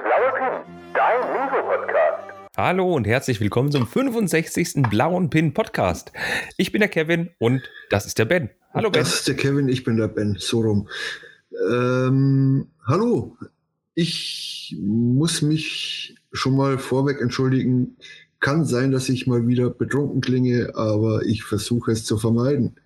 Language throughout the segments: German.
Der blaue Pin, dein Lego-Podcast. Hallo und herzlich willkommen zum 65. Blauen Pin Podcast. Ich bin der Kevin und das ist der Ben. Hallo Ben. Das ist der Kevin, ich bin der Ben, so rum. Ähm, hallo, ich muss mich schon mal vorweg entschuldigen. Kann sein, dass ich mal wieder betrunken klinge, aber ich versuche es zu vermeiden.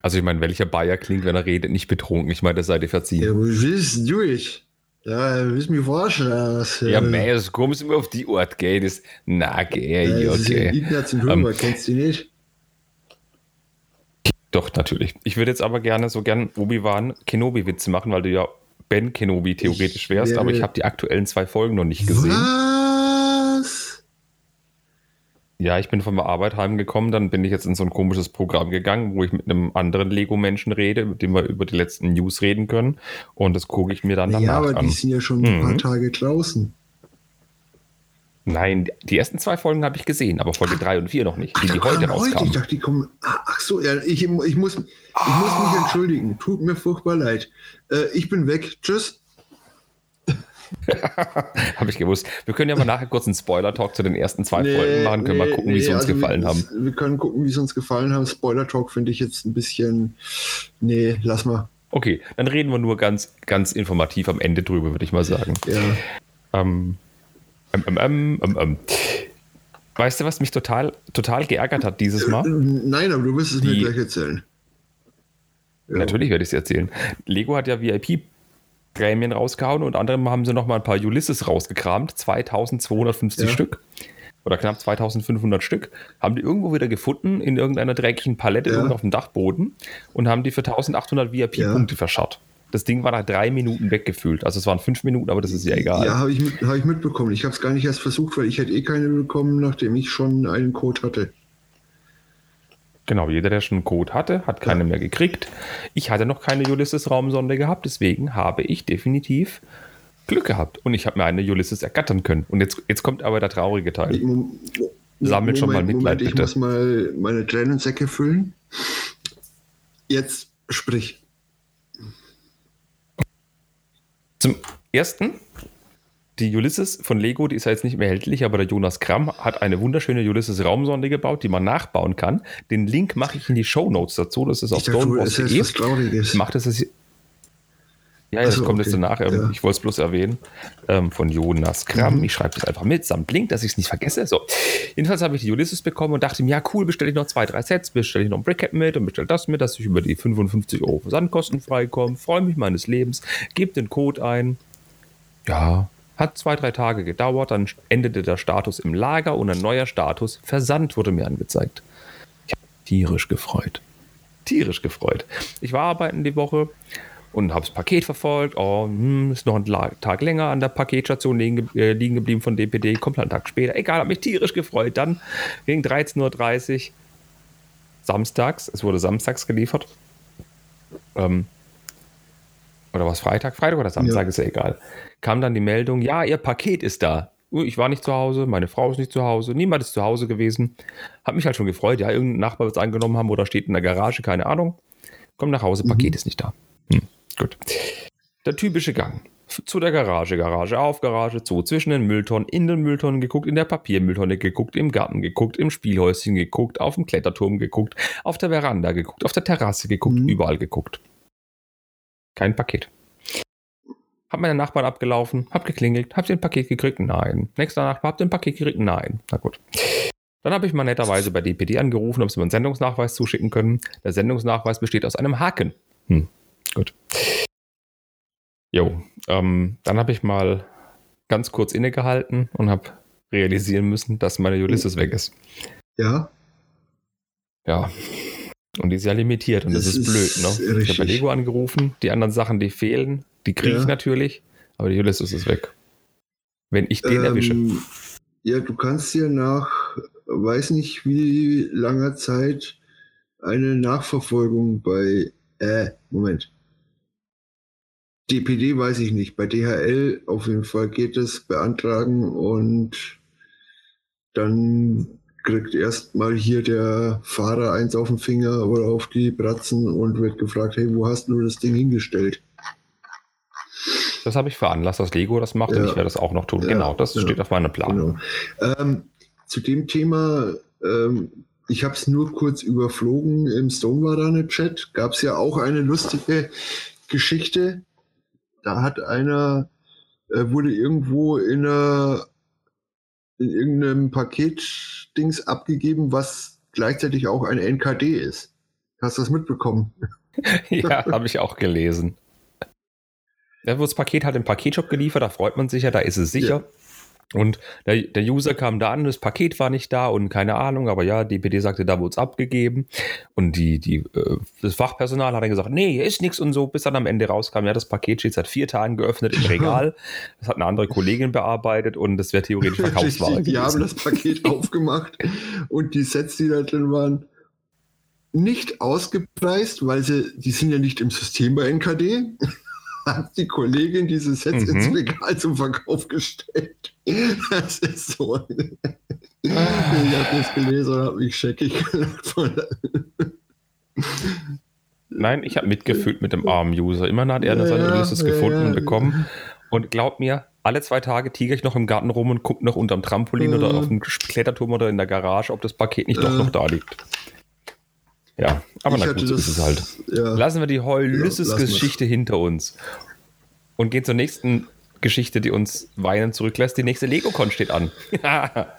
Also ich meine, welcher Bayer klingt, wenn er redet, nicht betrunken? Ich meine, das seid ihr verziehen. Ja, wo willst du ich? Ja, willst mich forschen? Was, Ja, mei, es kommst du mir auf die Art, gell? Das, na, gell, ja, ja, okay. Ignaz und Huber, kennst du die nicht? Doch, natürlich. Ich würde jetzt aber gerne so gern Obi-Wan Kenobi-Witze machen, weil du ja Ben Kenobi theoretisch wärst, wäre- aber ich habe die aktuellen zwei Folgen noch nicht gesehen. Was? Ja, ich bin von der Arbeit heimgekommen, dann bin ich jetzt in so ein komisches Programm gegangen, wo ich mit einem anderen Lego-Menschen rede, mit dem wir über die letzten News reden können. Und das gucke ich mir dann Ja, danach aber an. die sind ja schon ein Mhm. paar Tage draußen. Nein, die ersten zwei Folgen habe ich gesehen, aber Folge 3 und 4 noch nicht, die, die Ach, heute komm, Ich rauskamen. dachte, die kommen. Ah, Ach so, ja, ich, ich, muss, ich muss mich entschuldigen. Tut mir furchtbar leid. Äh, ich bin weg. Tschüss. habe ich gewusst. Wir können ja mal nachher kurz einen Spoiler-Talk zu den ersten zwei Nee, Folgen machen, können mal nee, gucken, wie nee, sie uns also gefallen wir, haben. Wir können gucken, wie sie uns gefallen haben. Spoiler-Talk finde ich jetzt ein bisschen. Nee, lass mal. Okay, dann reden wir nur ganz, ganz informativ am Ende drüber, würde ich mal sagen. Ja. Ähm, ähm, ähm, ähm, ähm, ähm. Weißt du, was mich total, total geärgert hat dieses Mal? Nein, aber du wirst es mir Die- gleich erzählen. Ja. Natürlich werde ich es erzählen. Lego hat ja VIP-Prämien rausgehauen und anderem haben sie noch mal ein paar Ulysses rausgekramt. 2250 Ja. Stück. Oder knapp 2500 Stück. Haben die irgendwo wieder gefunden in irgendeiner dreckigen Palette Ja. irgendwo auf dem Dachboden und haben die für 1800 VIP-Punkte verscharrt. Das Ding war nach drei Minuten weggefühlt. Also es waren fünf Minuten, aber das ist ja egal. Ja, habe ich, mit, hab ich mitbekommen. Ich habe es gar nicht erst versucht, weil ich hätte eh keine bekommen, nachdem ich schon einen Code hatte. Genau, jeder, der schon einen Code hatte, hat keine mehr gekriegt. Ich hatte noch keine Ulysses-Raumsonde gehabt, deswegen habe ich definitiv Glück gehabt. Und ich habe mir eine Ulysses ergattern können. Und jetzt, jetzt kommt aber der traurige Teil. Mom- Sammelt schon mal Mitleid, Moment, ich bitte. muss mal meine Tränensäcke füllen. Jetzt sprich. Zum ersten, die Ulysses von Lego, die ist ja jetzt nicht mehr erhältlich, aber der Jonas Kramm hat eine wunderschöne Ulysses-Raumsonde gebaut, die man nachbauen kann. Den Link mache ich in die Show Notes dazu. Das ist auf was Trauriges. Macht es jetzt. Ja, das Ach so, kommt jetzt okay. danach. Ähm, Ja. Ich wollte es bloß erwähnen. Ähm, von Jonas Kramm. Mhm. Ich schreibe das einfach mit, samt Link, dass ich es nicht vergesse. So. Jedenfalls habe ich die Ulysses bekommen und dachte mir, ja, cool, bestelle ich noch zwei, drei Sets, bestelle ich noch ein Brickhead mit und bestelle das mit, dass ich über die 55 Euro Versandkosten freikomme. Freue mich meines Lebens, gebe den Code ein. Ja, hat zwei, drei Tage gedauert, dann endete der Status im Lager und ein neuer Status Versand wurde mir angezeigt. Ich habe tierisch gefreut. Tierisch gefreut. Ich war arbeiten die Woche und habe das Paket verfolgt. Oh, hm, ist noch ein Tag länger an der Paketstation liegen, ge- äh, geblieben von DPD. Kommt halt einen Tag später. Egal, habe mich tierisch gefreut. Dann gegen 13.30 Uhr samstags, es wurde samstags geliefert. Ähm, oder was Freitag? Freitag oder Samstag, Ja. ist ja egal. Kam dann die Meldung, ja, ihr Paket ist da. Uh, Ich war nicht zu Hause, meine Frau ist nicht zu Hause, niemand ist zu Hause gewesen. Hab mich halt schon gefreut, ja, irgendein Nachbar wird es angenommen haben oder steht in der Garage, keine Ahnung. Komm nach Hause, Paket ist nicht da. Hm, gut. Der typische Gang. Zu der Garage, Garage auf, Garage zu, zwischen den Mülltonnen, in den Mülltonnen geguckt, in der Papiermülltonne geguckt, im Garten geguckt, im Spielhäuschen geguckt, auf dem Kletterturm geguckt, auf der Veranda geguckt, auf der Terrasse geguckt, Mhm. überall geguckt. Kein Paket. Hab meine Nachbarn abgelaufen, hab geklingelt, habt ihr ein Paket gekriegt? Nein. Nächster Nachbar, habt ihr ein Paket gekriegt? Nein. Na gut. Dann habe ich mal netterweise bei DPD angerufen, ob sie mir einen Sendungsnachweis zuschicken können. Der Sendungsnachweis besteht aus einem Haken. Hm, gut. Jo, ähm, dann habe ich mal ganz kurz innegehalten und habe realisieren müssen, dass meine Ulysses weg ist. Ja, Ja. Und die ist ja limitiert und das, Das ist, ist blöd, ne? Ich habe bei Lego angerufen, die anderen Sachen, die fehlen, die kriege ich Ja. natürlich, aber die Ulysses ist weg. Wenn ich den erwische. Ähm, ja, du kannst dir nach, weiß nicht wie langer Zeit, eine Nachverfolgung bei, äh, Moment. DPD weiß ich nicht, bei DHL auf jeden Fall geht es beantragen und dann kriegt erstmal hier der Fahrer eins auf den Finger oder auf die Bratzen und wird gefragt, hey, wo hast du das Ding hingestellt? Das habe ich veranlasst, dass Lego das macht und Ja. ich werde das auch noch tun. Ja, genau, das ja. steht auf meinem Plan. Genau. Ähm, zu dem Thema, ähm, ich habe es nur kurz überflogen im Stonewarane-Chat, gab es ja auch eine lustige Geschichte. Da hat einer, äh, wurde irgendwo in, einer, in irgendeinem Paketdings abgegeben, was gleichzeitig auch ein NKD ist. Hast du das mitbekommen? Ja, habe ich auch gelesen. Da wird das Paket halt im Paketshop geliefert, da freut man sich ja, da ist es sicher. Und der, der User kam da an, das Paket war nicht da und keine Ahnung, aber ja, DPD sagte, da wurde es abgegeben. Und die, die, äh, das Fachpersonal hat dann gesagt, nee, hier ist nichts und so, bis dann am Ende rauskam, ja, das Paket steht seit vier Tagen geöffnet im Regal. Das hat eine andere Kollegin bearbeitet und das wäre theoretisch Verkaufsware Richtig, die haben das Paket aufgemacht und die Sets, die da drin waren, nicht ausgepreist, weil sie, die sind ja nicht im System bei NKD. Hat die Kollegin diese Sets Mhm. ins Regal zum Verkauf gestellt. Das ist so. Ah. Ich habe das gelesen und habe mich scheckig gelacht. von- Nein, ich habe mitgefühlt mit dem armen User. Immerhin hat er seine Ja, Ulysses ja, gefunden ja. und bekommen. Und glaub mir, alle zwei Tage tiger ich noch im Garten rum und guck noch unterm Trampolin Äh. oder auf dem Kletterturm oder in der Garage, ob das Paket nicht doch Äh. noch da liegt. Ja, aber Ich na gut, so ist es halt. Ja, Lassen wir die Ja, lassen Ulysses-Geschichte hinter uns und gehen zur nächsten Geschichte, die uns weinen zurücklässt. Die nächste Lego-Con steht an. ja,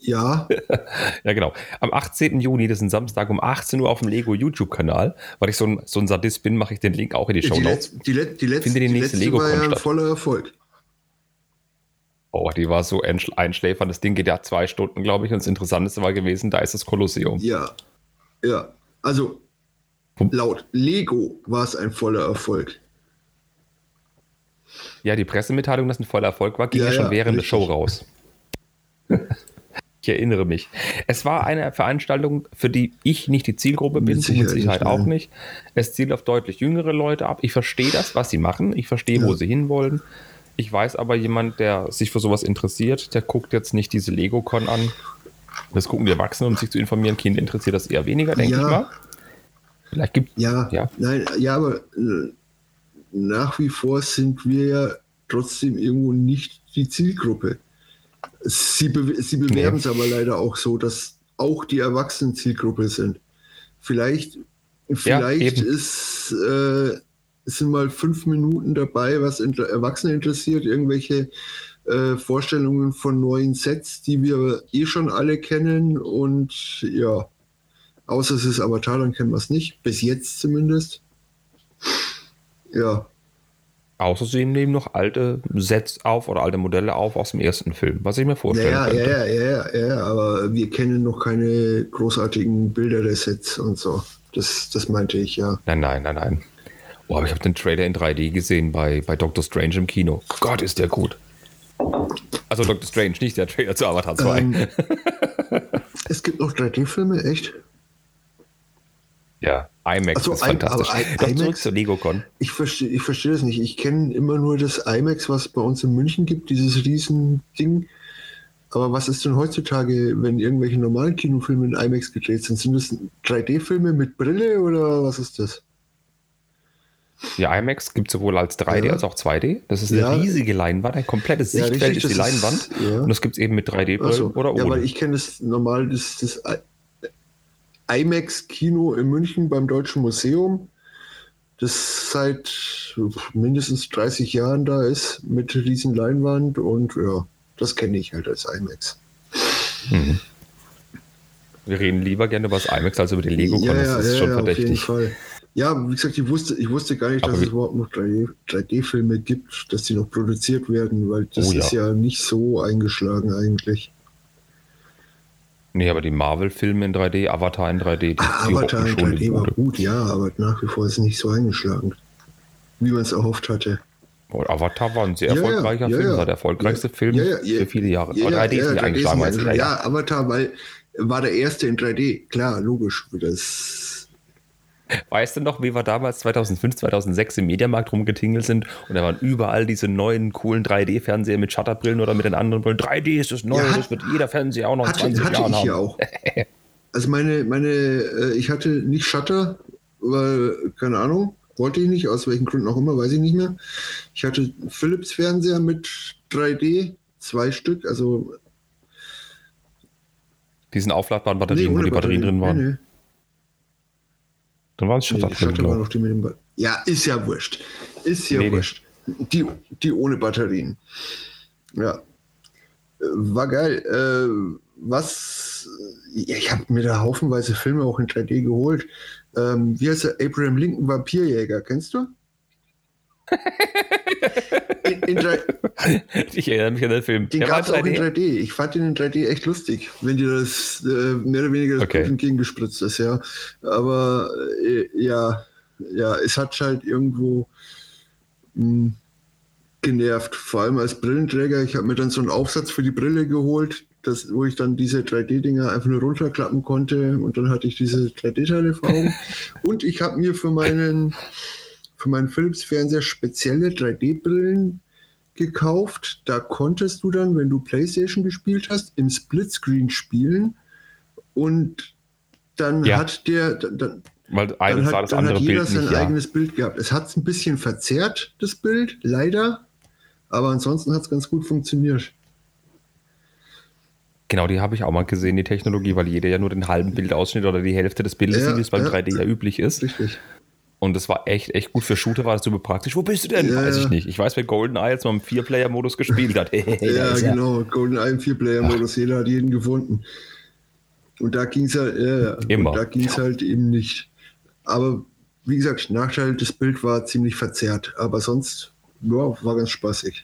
Ja, genau. Am 18. Juni, das ist ein Samstag um 18 Uhr auf dem Lego YouTube-Kanal. Weil ich so ein, so ein Sadist bin, mache ich den Link auch in die Show die, Notes. Letz-, die, Let-, die letzte, Finde die die nächste ja Lego-Con ein statt. voller Erfolg. Oh, die war so einschl- einschläfernd. Das Ding geht ja zwei Stunden, glaube ich. Und das Interessanteste war gewesen, da ist das Kolosseum. Ja, ja. Also laut Lego war es ein voller Erfolg. Ja, die Pressemitteilung, dass ein voller Erfolg war, ging ja, Ja, schon ja, während der richtig. Show raus. ich erinnere mich. Es war eine Veranstaltung, für die ich nicht die Zielgruppe bin, Mit mit Sicherheit auch nicht. Es zielt auf deutlich jüngere Leute ab. Ich verstehe das, was sie machen. Ich verstehe, wo Ja. sie hinwollen. Ich weiß aber, jemand, der sich für sowas interessiert, der guckt jetzt nicht diese Lego-Con an. Das gucken die Erwachsenen, um sich zu informieren. Kinder interessiert das eher weniger, denke Ja. ich mal. Vielleicht gibt Ja, Ja. nein, ja, aber äh, nach wie vor sind wir ja trotzdem irgendwo nicht die Zielgruppe. Sie, be sie bewerben es aber leider auch so, dass auch die Erwachsenen Zielgruppe sind. Vielleicht, vielleicht eben. ist, äh, sind mal fünf Minuten dabei, was Erwachsene interessiert, irgendwelche äh, Vorstellungen von neuen Sets, die wir eh schon alle kennen und ja, Außer es ist Avatar, dann kennen wir es nicht. Bis jetzt zumindest. Ja, Außer sie nehmen noch alte Sets auf oder alte Modelle auf aus dem ersten Film, was ich mir vorstellen ja, könnte. ja, ja, ja, ja, aber wir kennen noch keine großartigen Bilder der Sets und so. Das, das meinte ich, ja. Nein, nein, nein, nein. Aber ich habe den Trailer in 3D gesehen bei, bei Doctor Strange im Kino. Gott, ist der gut. Also Doctor Strange, nicht der Trailer zu Avatar 2. Ähm, es gibt noch 3D-Filme, echt? ja, IMAX so, ist I- fantastisch. I- zurück IMAX? zur LegoCon. Ich verstehe ich versteh das nicht. Ich kenne immer nur das IMAX, was bei uns in München gibt, dieses Riesending. Aber was ist denn heutzutage, wenn irgendwelche normalen Kinofilme in IMAX gedreht sind? Sind das 3D-Filme mit Brille oder was ist das? Die IMAX gibt es sowohl als 3D Ja. als auch 2D. Das ist eine Ja. riesige Leinwand, ein komplettes Ja, Sichtfeld richtig, ist die Leinwand. ist-. Und das gibt es eben mit 3D-Brillen Ach so. oder ohne. Ja, weil ich kenne das normal, das, das I- IMAX-Kino in München beim Deutschen Museum, das seit mindestens 30 Jahren da ist, mit riesen Leinwand und ja, das kenne ich halt als IMAX. Mhm. Wir reden lieber gerne über das IMAX als über die LegoCon. das ist schon ja, auf jeden verdächtig. Fall. Ja, wie gesagt, ich wusste, ich wusste gar nicht, Aber dass es überhaupt noch 3D 3D-Filme gibt, dass die noch produziert werden, weil das Oh ja. ist ja nicht so eingeschlagen eigentlich. Nee, aber die Marvel-Filme in 3D, Avatar in 3D, die, die Avatar in rocken schon die 3D war gut, ja, aber nach wie vor ist es nicht so eingeschlagen, wie man es erhofft hatte. Und Avatar war ein sehr Ja, erfolgreicher ja, Film. ja. War der erfolgreichste Film für viele Jahre. Ja, aber ja, 3D ist ja, nicht 3D eingeschlagen. ist ja, Avatar, weil war der erste in 3D, klar, logisch. Das, Weißt du noch, wie wir damals 2005, 2006 im Mediamarkt rumgetingelt sind und da waren überall diese neuen coolen 3D-Fernseher mit Shutterbrillen oder mit den anderen Brillen. 3D ist das Neue, Ja, hat- das wird jeder Fernseher auch noch hatte 20 hatte Jahren ich haben. ja auch. Also meine, meine, äh, ich hatte nicht Shutter, weil, keine Ahnung, wollte ich nicht, aus welchen Gründen auch immer, weiß ich nicht mehr. Ich hatte Philips Fernseher mit 3D, zwei Stück, also Diesen aufladbaren Batterien, wo ohne die Batterien drin waren. Nee, nee. Dann es Nee, war die mit dem ba Ja, ist ja wurscht. Ist ja Nee, nee. wurscht. Die, die ohne Batterien. Ja. War geil. Äh, was. Ja, ich habe mir da haufenweise Filme auch in 3D geholt. Ähm, wie heißt der? Abraham Lincoln Vampirjäger. Kennst du? In, in 3, ich. Erinnere mich an den Film. den gab es auch in 3D? 3D. Ich fand den in 3D echt lustig, wenn dir das äh, mehr oder weniger das Okay. Entgegengespritzt ist, ja. Aber äh, ja, ja, es hat halt irgendwo mh, genervt. Vor allem als Brillenträger. Ich habe mir dann so einen Aufsatz für die Brille geholt, das, wo ich dann diese 3D-Dinger einfach nur runterklappen konnte und dann hatte ich diese 3D-Teile vor Augen. und ich habe mir für meinen für meinen Philips-Fernseher spezielle 3D-Brillen gekauft. Da konntest du dann, wenn du PlayStation gespielt hast, im Splitscreen spielen und dann Ja. hat der, dann, dann Weil dann eines sah hat, das dann hat jeder Bild sein nicht. Ja. eigenes Bild gehabt. Es hat es ein bisschen verzerrt, das Bild, leider. Aber ansonsten hat es ganz gut funktioniert. Genau, die habe ich auch mal gesehen, die Technologie, weil jeder ja nur den halben Bildausschnitt oder die Hälfte des Bildes Ja, sieht, wie es beim ja. 3D ja üblich ist. Richtig. Und das war echt, echt gut für Shooter, war das super praktisch. Wo bist du denn? Ja, Weiß ich nicht. Ich weiß, wer GoldenEye jetzt mal im Vier-Player-Modus gespielt hat. Hey, ja, genau. GoldenEye im Vier-Player-Modus. Jeder hat jeden gefunden. Und da ging es halt, ja, ja. Immer. Da ging es halt eben nicht. Aber wie gesagt, Nachteil, das Bild war ziemlich verzerrt. Aber sonst, ja, war ganz spaßig.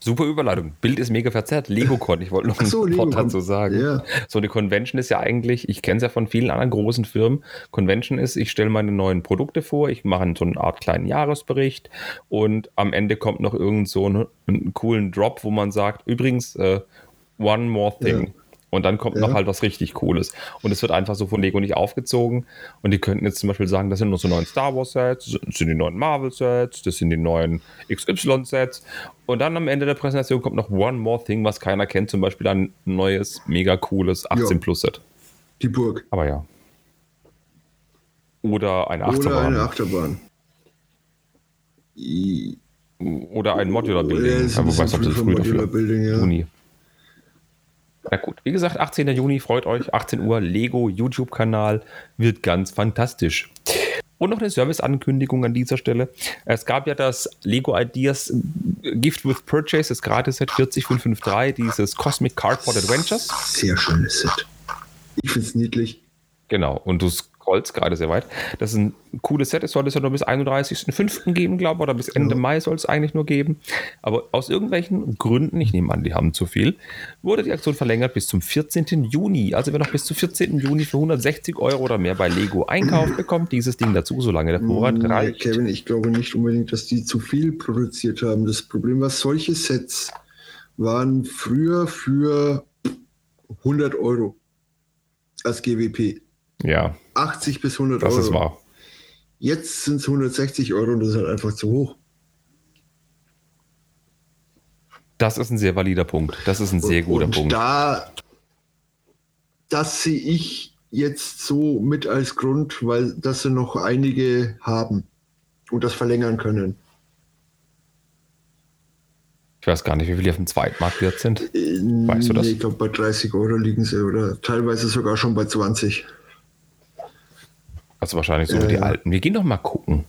Super Überleitung. Bild ist mega verzerrt. LegoCon, ich wollte noch so, ein Wort dazu sagen. Ja. So eine Convention ist ja eigentlich, ich kenne es ja von vielen anderen großen Firmen. Convention ist, ich stelle meine neuen Produkte vor, ich mache so eine Art kleinen Jahresbericht und am Ende kommt noch irgend so einen, einen coolen Drop, wo man sagt, übrigens, äh, one more thing. Ja. Und dann kommt Ja. noch halt was richtig Cooles. Und es wird einfach so von Lego nicht aufgezogen. Und die könnten jetzt zum Beispiel sagen, das sind nur so neuen Star Wars Sets, das sind die neuen Marvel Sets, das sind die neuen XY Sets. Und dann am Ende der Präsentation kommt noch One More Thing, was keiner kennt, zum Beispiel ein neues, mega cooles 18 Plus Set. Die Burg. Aber ja. Oder eine Oder eine Achterbahn. Achterbahn. I- Oder ein Modular Ja, Building. ist Ja, ein bisschen früh früh dafür. Modular Building, ja. Juni. Na gut, wie gesagt, 18. Juni, freut euch, 18 Uhr, Lego YouTube-Kanal, wird ganz fantastisch. Und noch eine Service-Ankündigung an dieser Stelle. Es gab ja das Lego Ideas Gift with Purchase, das Gratis-Set 40553, dieses Cosmic Cardboard Adventures. Sehr schönes Set. Ich finde es niedlich. Genau, und du scrollst gerade sehr weit. Das ist ein cooles Set, es soll es ja nur bis 31.05. geben, glaube ich, oder bis Ende Ja. Mai soll es eigentlich nur geben. Aber aus irgendwelchen Gründen, ich nehme an, die haben zu viel, wurde die Aktion verlängert bis zum 14. Juni. Also wer noch bis zum 14. Juni für 160 Euro oder mehr bei Lego einkauft, bekommt dieses Ding dazu, solange der Vorrat Nee, reicht. Kevin, ich glaube nicht unbedingt, dass die zu viel produziert haben. Das Problem war, solche Sets waren früher für 100 Euro als GWP. Ja, 80 bis 100 das Euro. ist wahr. Jetzt sind es 160 Euro und das ist halt einfach zu hoch. Das ist ein sehr valider Punkt. Das ist ein sehr guter und Punkt. Da, das sehe ich jetzt so mit als Grund, weil das sie noch einige haben und das verlängern können. Ich weiß gar nicht, wie viele auf dem Zweitmarkt jetzt sind. Weißt du das? ich glaube, bei 30 Euro liegen sie oder teilweise sogar schon bei 20. Also wahrscheinlich so Ja, die ja. alten. Wir gehen doch mal gucken.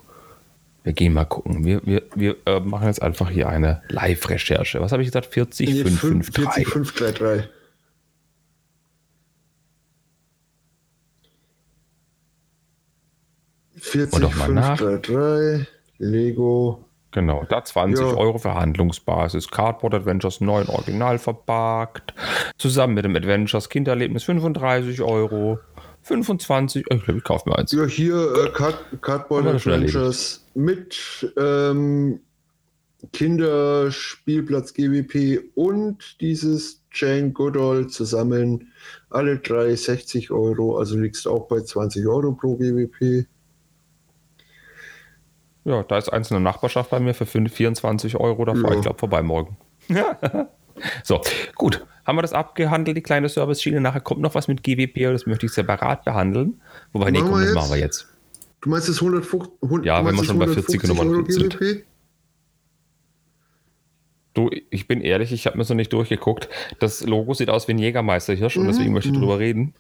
Wir gehen mal gucken. Wir, wir, wir äh, machen jetzt einfach hier eine Live-Recherche. Was habe ich gesagt? 40, Nee, 5, 5, 40, 3. 5, 3, 3. Und 40, doch mal 5, nach. 3, 3, Lego. Genau, da 20 Ja. Euro Verhandlungsbasis. Cardboard Adventures 9 original verpackt. Zusammen mit dem Adventures Kindererlebnis 35 Euro. 25, ich glaube, ich kaufe mir eins. Ja, hier äh, Card Cardboard Adventures mit ähm, Kinderspielplatz GWP und dieses Jane Goodall zusammen. Alle drei 60 Euro, also liegst auch bei 20 Euro pro GWP. Ja, da ist eins in der Nachbarschaft bei mir für 5, 24 Euro. Da fahre Ja. ich, glaube vorbei morgen. so, gut. Haben wir das abgehandelt, die kleine Service-Schiene? Nachher kommt noch was mit GWP, das möchte ich separat behandeln. Wobei, nee, komm, das jetzt? machen wir jetzt. Du meinst das 150, 100, Ja, wenn wir schon bei das 40 150 Euro Nummern sind. Du, ich bin ehrlich, ich habe mir so nicht durchgeguckt. Das Logo sieht aus wie ein Jägermeisterhirsch und deswegen möchte ich drüber reden.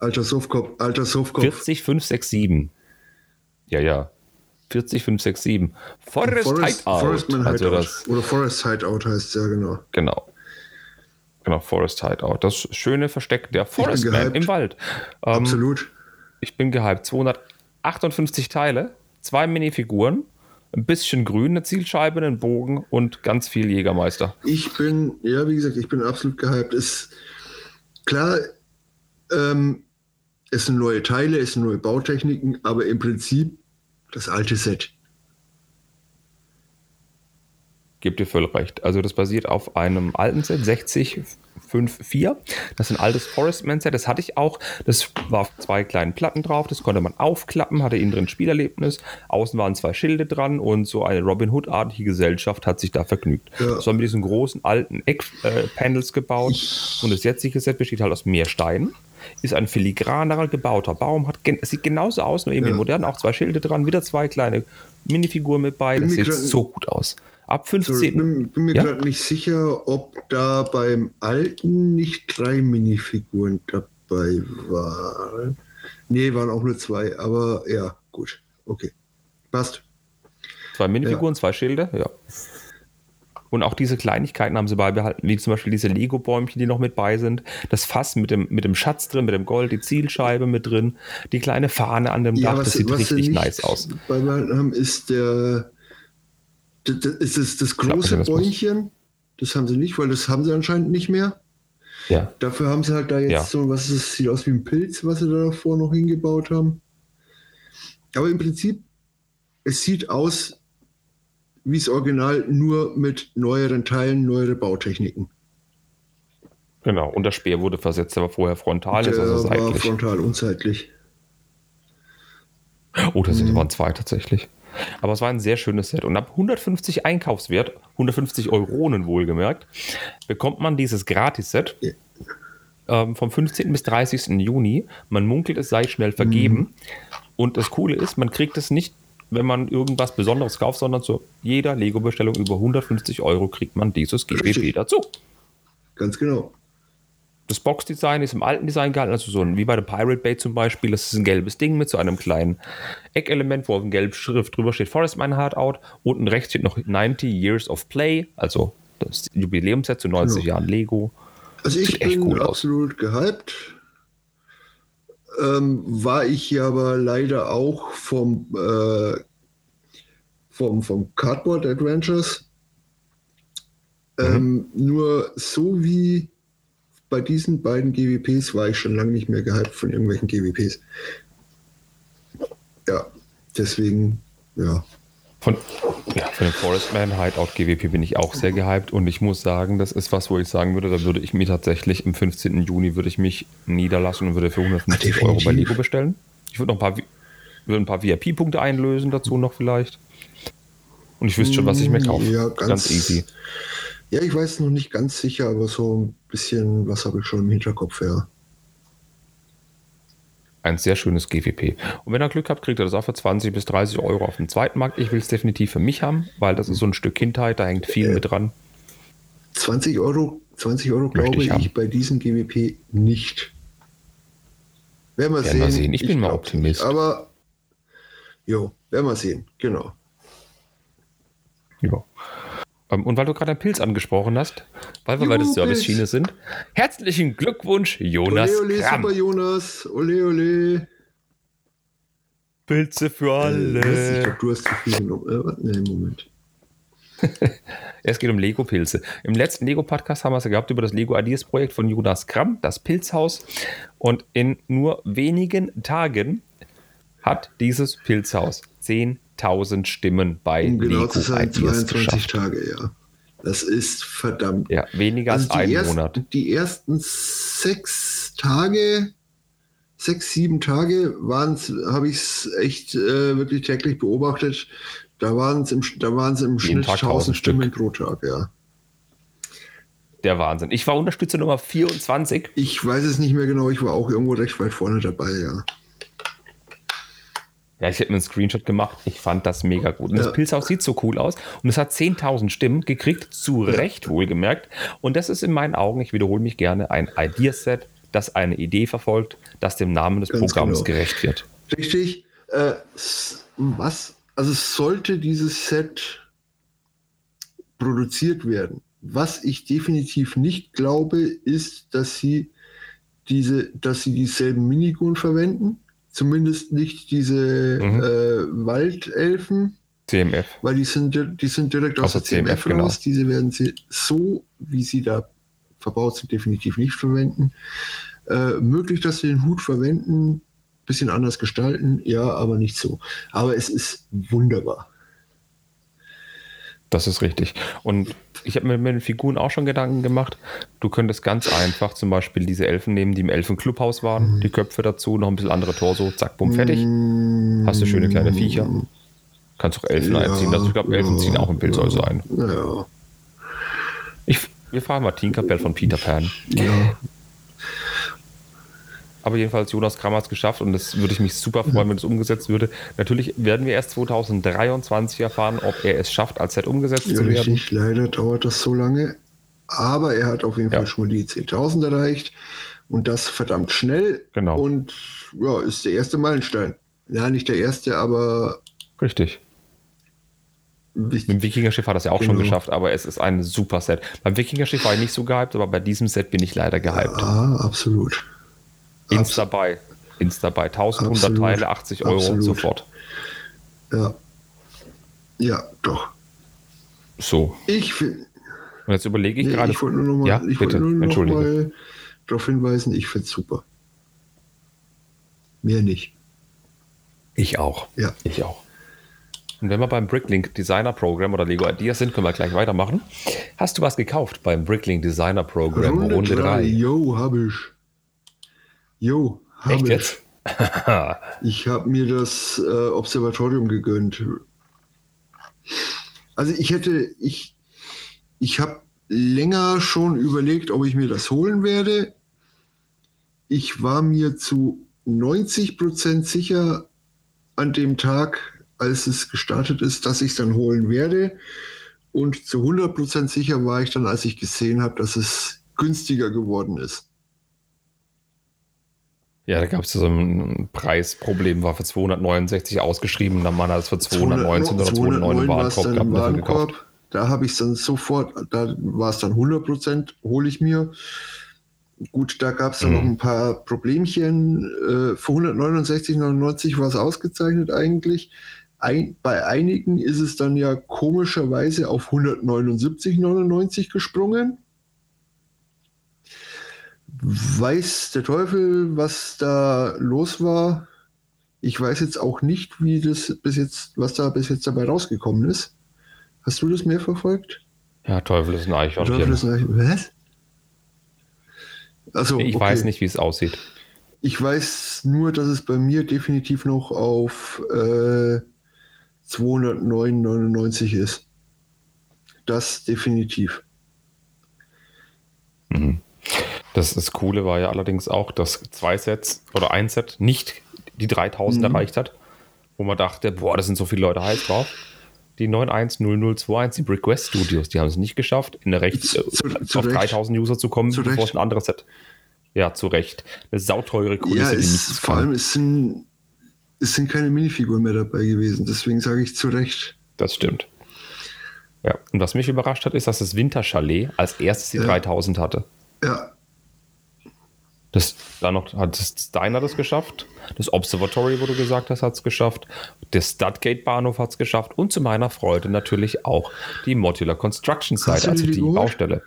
Alter Softkopf, alter Softkopf. 40, 5, 6, 7. Ja, ja. 40, 5, 6, 7. Forest, Forest, Hideout. Forestman also Hideout. das, Oder Forest Hideout heißt es ja, genau. genau. Genau, Forest Hideout. Das schöne Versteck der bin Forestman gehypt. im Wald. Ähm, Absolut. Ich bin gehypt. 258 Teile, zwei Minifiguren, ein bisschen grün, eine Zielscheibe, einen Bogen und ganz viel Jägermeister. Ich bin, ja, wie gesagt, ich bin absolut gehypt. Ist klar, ähm, es sind neue Teile, es sind neue Bautechniken, aber im Prinzip das alte Set. Gebt ihr völlig recht. Also das basiert auf einem alten Set, 6054. Das ist ein altes Forestman-Set. Das hatte ich auch. Das war auf zwei kleinen Platten drauf. Das konnte man aufklappen, hatte innen drin Spielerlebnis. Außen waren zwei Schilde dran und so eine Robin Hood-artige Gesellschaft hat sich da vergnügt. Ja. Das war mit diesen großen alten Eck-Panels gebaut. Und das jetzige Set besteht halt aus mehr Steinen. Ist ein filigraner gebauter Baum. Hat sieht genauso aus, nur eben Ja. modern. Auch zwei Schilde dran. Wieder zwei kleine Minifiguren mit bei. Das sieht so gut aus. Ab So, 15. bin, bin mir Ja? gerade nicht sicher, ob da beim alten nicht drei Minifiguren dabei waren. Nee, waren auch nur zwei, aber ja, gut. Okay. Passt. Zwei Minifiguren, zwei Schilde, ja. Und auch diese Kleinigkeiten haben sie beibehalten, wie zum Beispiel diese Lego-Bäumchen, die noch mit bei sind. Das Fass mit dem, mit dem Schatz drin, mit dem Gold, die Zielscheibe mit drin, die kleine Fahne an dem Dach, das sieht sie richtig nice aus. Beibehalten haben, ist der. Das, das, ist das, das große. Bäumchen. Das haben sie nicht, weil das haben sie anscheinend nicht mehr. Ja. Dafür haben sie halt da jetzt Ja. so, was ist, das sieht aus wie ein Pilz, was sie da davor noch hingebaut haben. Aber im Prinzip, es sieht aus wie das Original, nur mit neueren Teilen, neuere Bautechniken. Genau. Und der Speer wurde versetzt, der war vorher frontal, Der ist war seitlich. frontal unzeitlich. Oh, das sind waren zwei tatsächlich. Aber es war ein sehr schönes Set. Und ab 150 Einkaufswert, 150 Euronen wohlgemerkt, bekommt man dieses Gratis-Set ähm, vom 15. bis 30. Juni. Man munkelt, es sei schnell vergeben. Mhm. Und das Coole ist, man kriegt es nicht, wenn man irgendwas Besonderes kauft, sondern zu jeder Lego-Bestellung über 150 Euro kriegt man dieses GBP dazu. Ganz genau. Das Box-Design ist im alten Design gehalten, also so ein, wie bei der Pirate Bay zum Beispiel. Das ist ein gelbes Ding mit so einem kleinen Eckelement, wo auf dem gelben Schrift drüber steht Forestman Hideout. Unten rechts steht noch 90 Years of Play, also das Jubiläumsset zu 90 Genau. Jahren Lego. Also ich bin cool aus. absolut gehypt. Ähm, war ich ja aber leider auch vom, äh, vom, vom Cardboard Adventures. Ähm, nur so wie bei diesen beiden GWPs war ich schon lange nicht mehr gehypt von irgendwelchen GWPs. Ja, deswegen, ja. Von, ja, von dem Forestman Hideout GWP bin ich auch sehr gehypt und ich muss sagen, das ist was, wo ich sagen würde, da würde ich mir tatsächlich im 15. Juni würde ich mich niederlassen und würde für 150 Ah, Euro bei. Lego bestellen. Ich würde noch ein paar, Vi- würde ein paar VIP-Punkte einlösen dazu noch vielleicht. Und ich wüsste schon, was ich mir kaufe. Ja, ganz, ganz- easy. Ja, ich weiß noch nicht ganz sicher, aber so ein bisschen was habe ich schon im Hinterkopf, ja. Ein sehr schönes GWP. Und wenn ihr Glück habt, kriegt ihr das auch für 20 bis 30 Euro auf dem zweiten Markt. Ich will es definitiv für mich haben, weil das ist so ein Stück Kindheit, da hängt viel Äh, mit dran. 20 Euro, 20 Euro glaube ich ich, bei diesem GWP nicht. Werden wir Werden sehen. wir sehen. Ich bin mal Optimist. Nicht. Aber, jo, werden wir sehen. Genau. Ja. Ähm, Und weil du gerade einen Pilz angesprochen hast, weil wir bei der. Service-Schiene sind, herzlichen Glückwunsch, Jonas Ole, ole, Kramm. super Jonas. Ole, ole. Pilze für Äh, ich alle. glaube, du hast zu viel genommen. Äh, nee, Moment. Es geht um Lego-Pilze. Im letzten Lego-Podcast haben wir es ja gehabt über das Lego Ideas-Projekt von Jonas Kramm, das Pilzhaus. Und in nur wenigen Tagen hat dieses Pilzhaus 10.000 Stimmen bei Um genau Lego zu sein, Ideas 22 geschafft. Tage, ja. Das ist verdammt. Ja, weniger als Also die, ein ersten, Monat. die ersten sechs Tage, sechs, sieben Tage waren habe ich es echt äh, wirklich täglich beobachtet. Da waren es im, da waren's im Jeden Schnitt Tag 1000 1000 Stimmen pro Tag, ja. Der Wahnsinn. Ich war Unterstützer Nummer 24. Ich weiß es nicht mehr genau, ich war auch irgendwo recht weit vorne dabei, ja. Ja, ich habe mir einen Screenshot gemacht. Ich fand das mega gut. Und Ja. das Pilzhaus sieht so cool aus. Und es hat 10.000 Stimmen gekriegt, zu Recht wohlgemerkt. Und das ist in meinen Augen, ich wiederhole mich gerne, ein Ideaset, das eine Idee verfolgt, das dem Namen des Ganz Programms genau. gerecht wird. Richtig. Äh, was? Also sollte dieses Set produziert werden. Was ich definitiv nicht glaube, ist, dass sie diese, dass sie dieselben Minigun verwenden. Zumindest nicht diese Mhm. äh, Waldelfen, CMF. weil die sind, di- die sind direkt aus Aus der CMF, CMF, raus. Diese werden sie so, wie sie da verbaut sind, definitiv nicht verwenden. Äh, möglich, dass sie den Hut verwenden, bisschen anders gestalten, ja, aber nicht so. Aber es ist wunderbar. Das ist richtig. Und ich habe mir mit den Figuren auch schon Gedanken gemacht. Du könntest ganz einfach zum Beispiel diese Elfen nehmen, die im Elfenclubhaus waren, die Köpfe dazu, noch ein bisschen andere Torso, zack, bumm, fertig. Hast du schöne kleine Viecher. Kannst auch Elfen Ja, einziehen. Also ich glaube, Elfen ja, ziehen auch im Pilzhäuser ein. Ja, Ich, wir fragen mal Tinkerbell von Peter Pan. ja. Aber jedenfalls, Jonas Kramer hat es geschafft und das würde ich mich super freuen, wenn es umgesetzt würde. Natürlich werden wir erst 2023 erfahren, ob er es schafft, als Set umgesetzt ja zu werden. richtig. Leider dauert das so lange. Aber er hat auf jeden Ja. Fall schon mal die 10.000 erreicht. Und das verdammt schnell. Genau. Und ja, ist der erste Meilenstein. Ja, nicht der erste, aber Richtig. Mit wichtig. dem Wikingerschiff hat es ja auch schon Genau. geschafft, aber es ist ein super Set. Beim Wikingerschiff war ich nicht so gehypt, aber bei diesem Set bin ich leider gehypt. Ah, absolut. Ins dabei. Ins dabei. 1100 Absolut. Teile, 80 Euro Absolut. sofort. Ja. Ja, doch. So. Ich finde, Und jetzt überlege ich nee, gerade. ich wollte nur noch mal, Ja, ich bitte, wollte nur noch mal darauf hinweisen, ich finde es super. Mehr nicht. Ich auch. Ja. Ich auch. Und wenn wir beim Bricklink Designer Program oder Lego Ideas sind, können wir gleich weitermachen. Hast du was gekauft beim Bricklink Designer Program Runde, 3? Jo, hab ich. Jo, hab Echt ich. jetzt? Ich habe mir das äh, Observatorium gegönnt. Also ich hätte, ich, ich habe länger schon überlegt, ob ich mir das holen werde. Ich war mir zu 90 Prozent sicher an dem Tag, als es gestartet ist, dass ich es dann holen werde. Und zu 100 Prozent sicher war ich dann, als ich gesehen habe, dass es günstiger geworden ist. Ja, da gab es so ein Preisproblem, war für 269 ausgeschrieben, dann hat es für 219 oder 209 im war's Warenkorb dafür gekauft. Da habe ich es dann sofort, da war es dann 100 Prozent, hole ich mir. Gut, da gab es dann Mhm. noch ein paar Problemchen. Äh, für 169,99 war es ausgezeichnet eigentlich. Ein, bei einigen ist es dann ja komischerweise auf 179,99 gesprungen. Weiß der Teufel, was da los war. Ich weiß jetzt auch nicht, wie das bis jetzt, was da bis jetzt dabei rausgekommen ist. Hast du das mehr verfolgt? Ja, Teufel ist ein Teufel Eichhörnchen. ist ein- was? Also, Ich okay. weiß nicht, wie es aussieht. Ich weiß nur, dass es bei mir definitiv noch auf äh, 209,99 ist. Das definitiv. Mhm. Das, das Coole war ja allerdings auch, dass zwei Sets oder ein Set nicht die 3000 Mhm. erreicht hat, wo man dachte, boah, da sind so viele Leute heiß drauf. Die 910021, die West Studios, die haben es nicht geschafft, in der Recht, Zu- äh, zu auf Recht. 3000 User zu kommen, Zu bevor Recht. es ein anderes Set. Ja, zu Recht. Eine sauteure Kulisse, ja, es, vor allem es sind, es sind keine Minifiguren mehr dabei gewesen. Deswegen sage ich zu Recht. Das stimmt. Ja, und was mich überrascht hat, ist, dass das Winterchalet als erstes die Ja. 3000 hatte. Ja, Das, dann noch hat das das geschafft. Das Observatory, wo du gesagt hast, hat es geschafft. Der Studgate-Bahnhof hat es geschafft. Und zu meiner Freude natürlich auch die Modular Construction Site, also die die? Baustelle.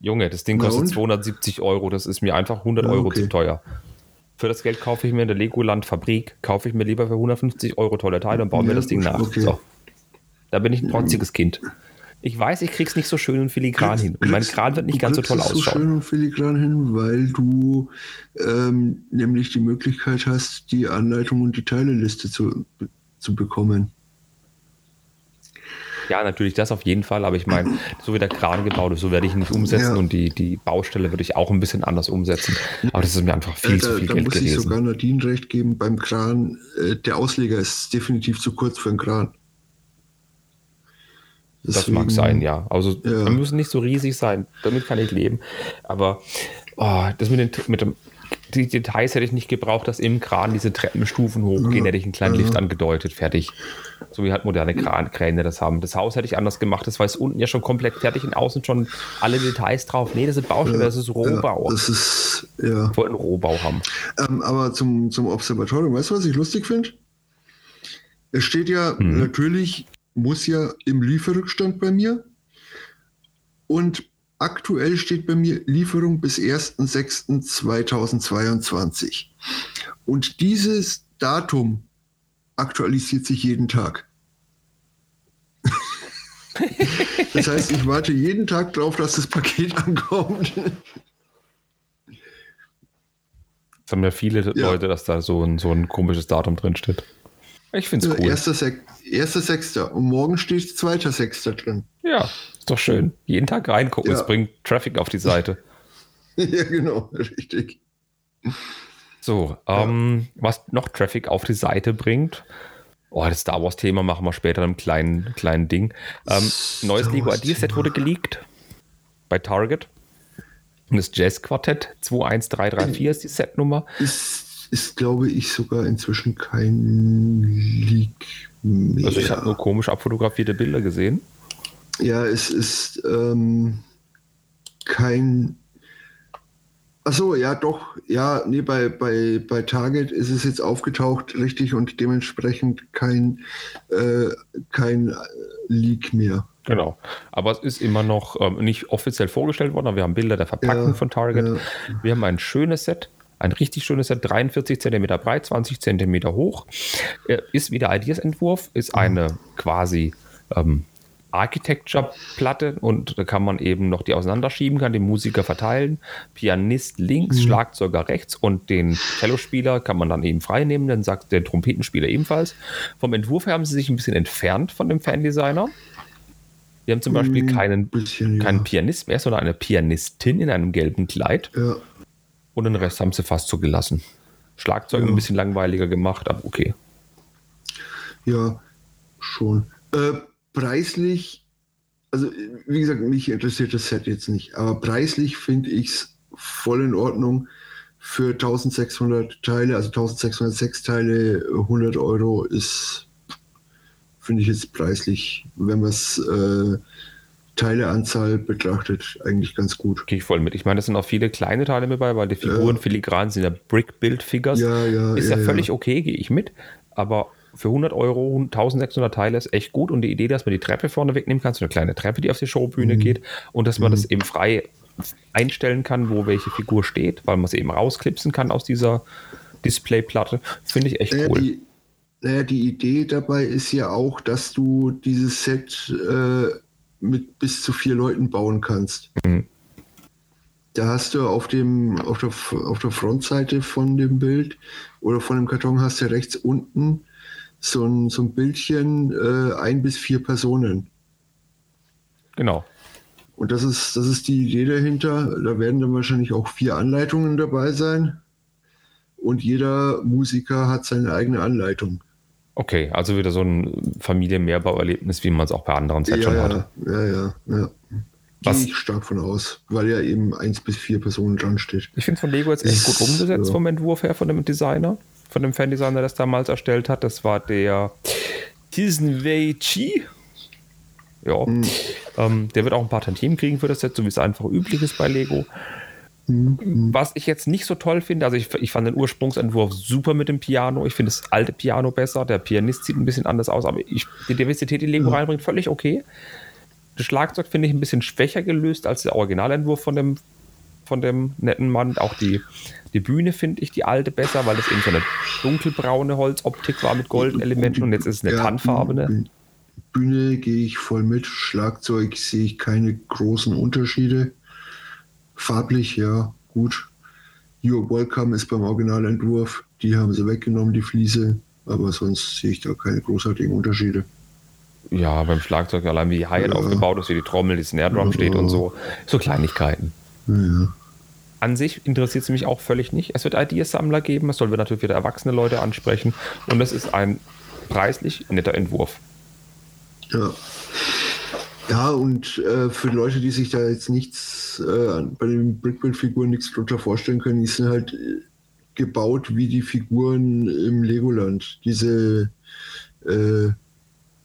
Junge, das Ding Na kostet und? 270 Euro. Das ist mir einfach 100 Ja, Euro okay. zu teuer. Für das Geld kaufe ich mir in der Legoland Fabrik, kaufe ich mir lieber für 150 Euro tolle Teile und baue mir Ja, das Ding nach. okay. So. Da bin ich ein trotziges Kind. Ich weiß, ich krieg's nicht so schön und filigran hin. Und mein Kriegst- Kran wird nicht ganz so kriegst toll es so ausschauen. schön und filigran hin, weil du ähm, nämlich die Möglichkeit hast, die Anleitung und die Teileliste zu, zu bekommen. Ja, natürlich, das auf jeden Fall, aber ich meine, so wie der Kran gebaut ist, so werde ich ihn nicht umsetzen Ja. und die, die Baustelle würde ich auch ein bisschen anders umsetzen. Aber das ist mir einfach viel Äh, zu viel da Geld muss ich gewesen. sogar Nadine recht geben, beim Kran, äh, der Ausleger ist definitiv zu kurz für einen Kran. Das mag Deswegen- sein, ja. Also Ja. wir müssen nicht so riesig sein, damit kann ich leben. Aber oh, das mit, den, mit dem, die Details hätte ich nicht gebraucht, dass im Kran diese Treppenstufen hochgehen, hätte ich einen kleinen Ja. Lift angedeutet, fertig. So wie halt moderne Kran, Kräne das haben. Das Haus hätte ich anders gemacht, das war jetzt unten ja schon komplett fertig und außen schon alle Details drauf. Nee, das ist Baustelle, das ist Rohbau. Ja, das ist, ja. Ich wollte einen Rohbau haben. Ähm, aber zum, zum Observatorium, weißt du, was ich lustig finde? Es steht ja Mhm. natürlich, muss ja im Lieferrückstand bei mir. Und aktuell steht bei mir Lieferung bis 1.6.2022. Und dieses Datum aktualisiert sich jeden Tag. das heißt, ich warte jeden Tag drauf, dass das Paket ankommt. Das haben ja viele Leute, dass da so ein, so ein komisches Datum drin steht. Ich finde es cool. Erster, Sek erster Sechster. Und morgen steht zweiter Sechster drin. Ja, ist doch schön. Jeden Tag reingucken, Ja. es bringt Traffic auf die Seite. ja, genau, richtig. So, ähm, was noch Traffic auf die Seite bringt. Oh, das Star Wars-Thema machen wir später einem kleinen, kleinen Ding. Ähm, neues Lego Wars Ideas Set Thema. wurde geleakt bei Target. Und das Jazz Quartett 21334 ist die Setnummer. Ist, ist, glaube ich, sogar inzwischen kein Leak mehr. Also ich habe nur komisch abfotografierte Bilder gesehen. Ja, es ist ähm, kein. Achso, ja, doch. Ja, nee, bei, bei, bei Target ist es jetzt aufgetaucht, richtig, und dementsprechend kein, äh, kein Leak mehr. Genau. Aber es ist immer noch ähm, nicht offiziell vorgestellt worden, aber wir haben Bilder der Verpackung Ja, von Target. ja. Wir haben ein schönes Set, ein richtig schönes Set, 43 cm breit, 20 cm hoch. Ist wieder Ideas-Entwurf, ist eine quasi ähm, Architecture-Platte und da kann man eben noch die auseinanderschieben, kann den Musiker verteilen. Pianist links, Schlagzeuger rechts und den Cellospieler kann man dann eben frei nehmen, dann sagt der Trompetenspieler ebenfalls. Vom Entwurf her haben sie sich ein bisschen entfernt von dem Fandesigner. Wir haben zum Beispiel Mm, keinen, bisschen, ja. keinen Pianist mehr, sondern eine Pianistin in einem gelben Kleid. Ja, Und den Rest haben sie fast so gelassen. Schlagzeug Ja. ein bisschen langweiliger gemacht, aber okay. ja, schon. Äh, preislich, also wie gesagt, mich interessiert das Set jetzt nicht, aber preislich finde ich es voll in Ordnung. Für 1600 Teile, also 1606 Teile, 100 Euro ist, finde ich jetzt preislich, wenn man es äh, Teileanzahl betrachtet, eigentlich ganz gut. Gehe ich voll mit. Ich meine, das sind auch viele kleine Teile mit bei, weil die Figuren Ja. filigran sind ja Brick-Build-Figures. Ja, ja, ist ja, ja, völlig okay, gehe ich mit. Aber für 100 Euro, 1600 Teile ist echt gut. Und die Idee, dass man die Treppe vorne wegnehmen kann, so eine kleine Treppe, die auf die Showbühne Mhm. geht und dass man das eben frei einstellen kann, wo welche Figur steht, weil man es eben rausklipsen kann aus dieser Displayplatte, finde ich echt Naja, cool. die, naja, die Idee dabei ist ja auch, dass du dieses Set äh, mit bis zu vier Leuten bauen kannst. Mhm. Da hast du auf, dem, auf, der, auf der Frontseite von dem Bild oder von dem Karton hast du rechts unten so ein, so ein Bildchen, äh, ein bis vier Personen. Genau. Und das ist, das ist die Idee dahinter. Da werden dann wahrscheinlich auch vier Anleitungen dabei sein. Und jeder Musiker hat seine eigene Anleitung. Okay, also wieder so ein Familienmehrbauerlebnis, wie man es auch bei anderen Sets Ja, schon hatte. ja, ja, ja. Was- Gehe ich stark von aus, weil ja eben eins bis vier Personen dran steht. Ich finde von Lego jetzt echt gut umgesetzt ja. vom Entwurf her, von dem Designer, von dem Fan-Designer, der das damals erstellt hat. Das war der Tisenwei Chi. Ja, Hm. ähm, der wird auch ein paar Tantiemen kriegen für das Set, so wie es einfach üblich ist bei Lego. Hm, Was ich jetzt nicht so toll finde, also ich, ich fand den Ursprungsentwurf super mit dem Piano. Ich finde das alte Piano besser. Der Pianist sieht ein bisschen anders aus, aber ich, die Diversität, die Lego reinbringt, völlig okay. Das Schlagzeug finde ich ein bisschen schwächer gelöst als der Originalentwurf von dem, von dem netten Mann. Auch die, die Bühne finde ich die alte besser, weil das eben so eine dunkelbraune Holzoptik war mit Goldelementen und jetzt ist es eine Ja, tannfarbene. Bühne gehe ich voll mit. Schlagzeug sehe ich keine großen Unterschiede. Farblich, ja, gut. You're Welcome ist beim Originalentwurf. Die haben sie weggenommen, die Fliese. Aber sonst sehe ich da keine großartigen Unterschiede. Ja, beim Schlagzeug allein wie die Hi-Hat aufgebaut ist, wie die Trommel, die Snare Drum steht und so. So Kleinigkeiten. Ja. An sich interessiert es mich auch völlig nicht. Es wird Ideasammler geben, es soll natürlich wieder erwachsene Leute ansprechen und es ist ein preislich netter Entwurf. Ja. Ja, und äh, für Leute, die sich da jetzt nichts äh, bei den Brickbuild-Figuren nichts drunter vorstellen können, die sind halt äh, gebaut wie die Figuren im Legoland. Diese äh,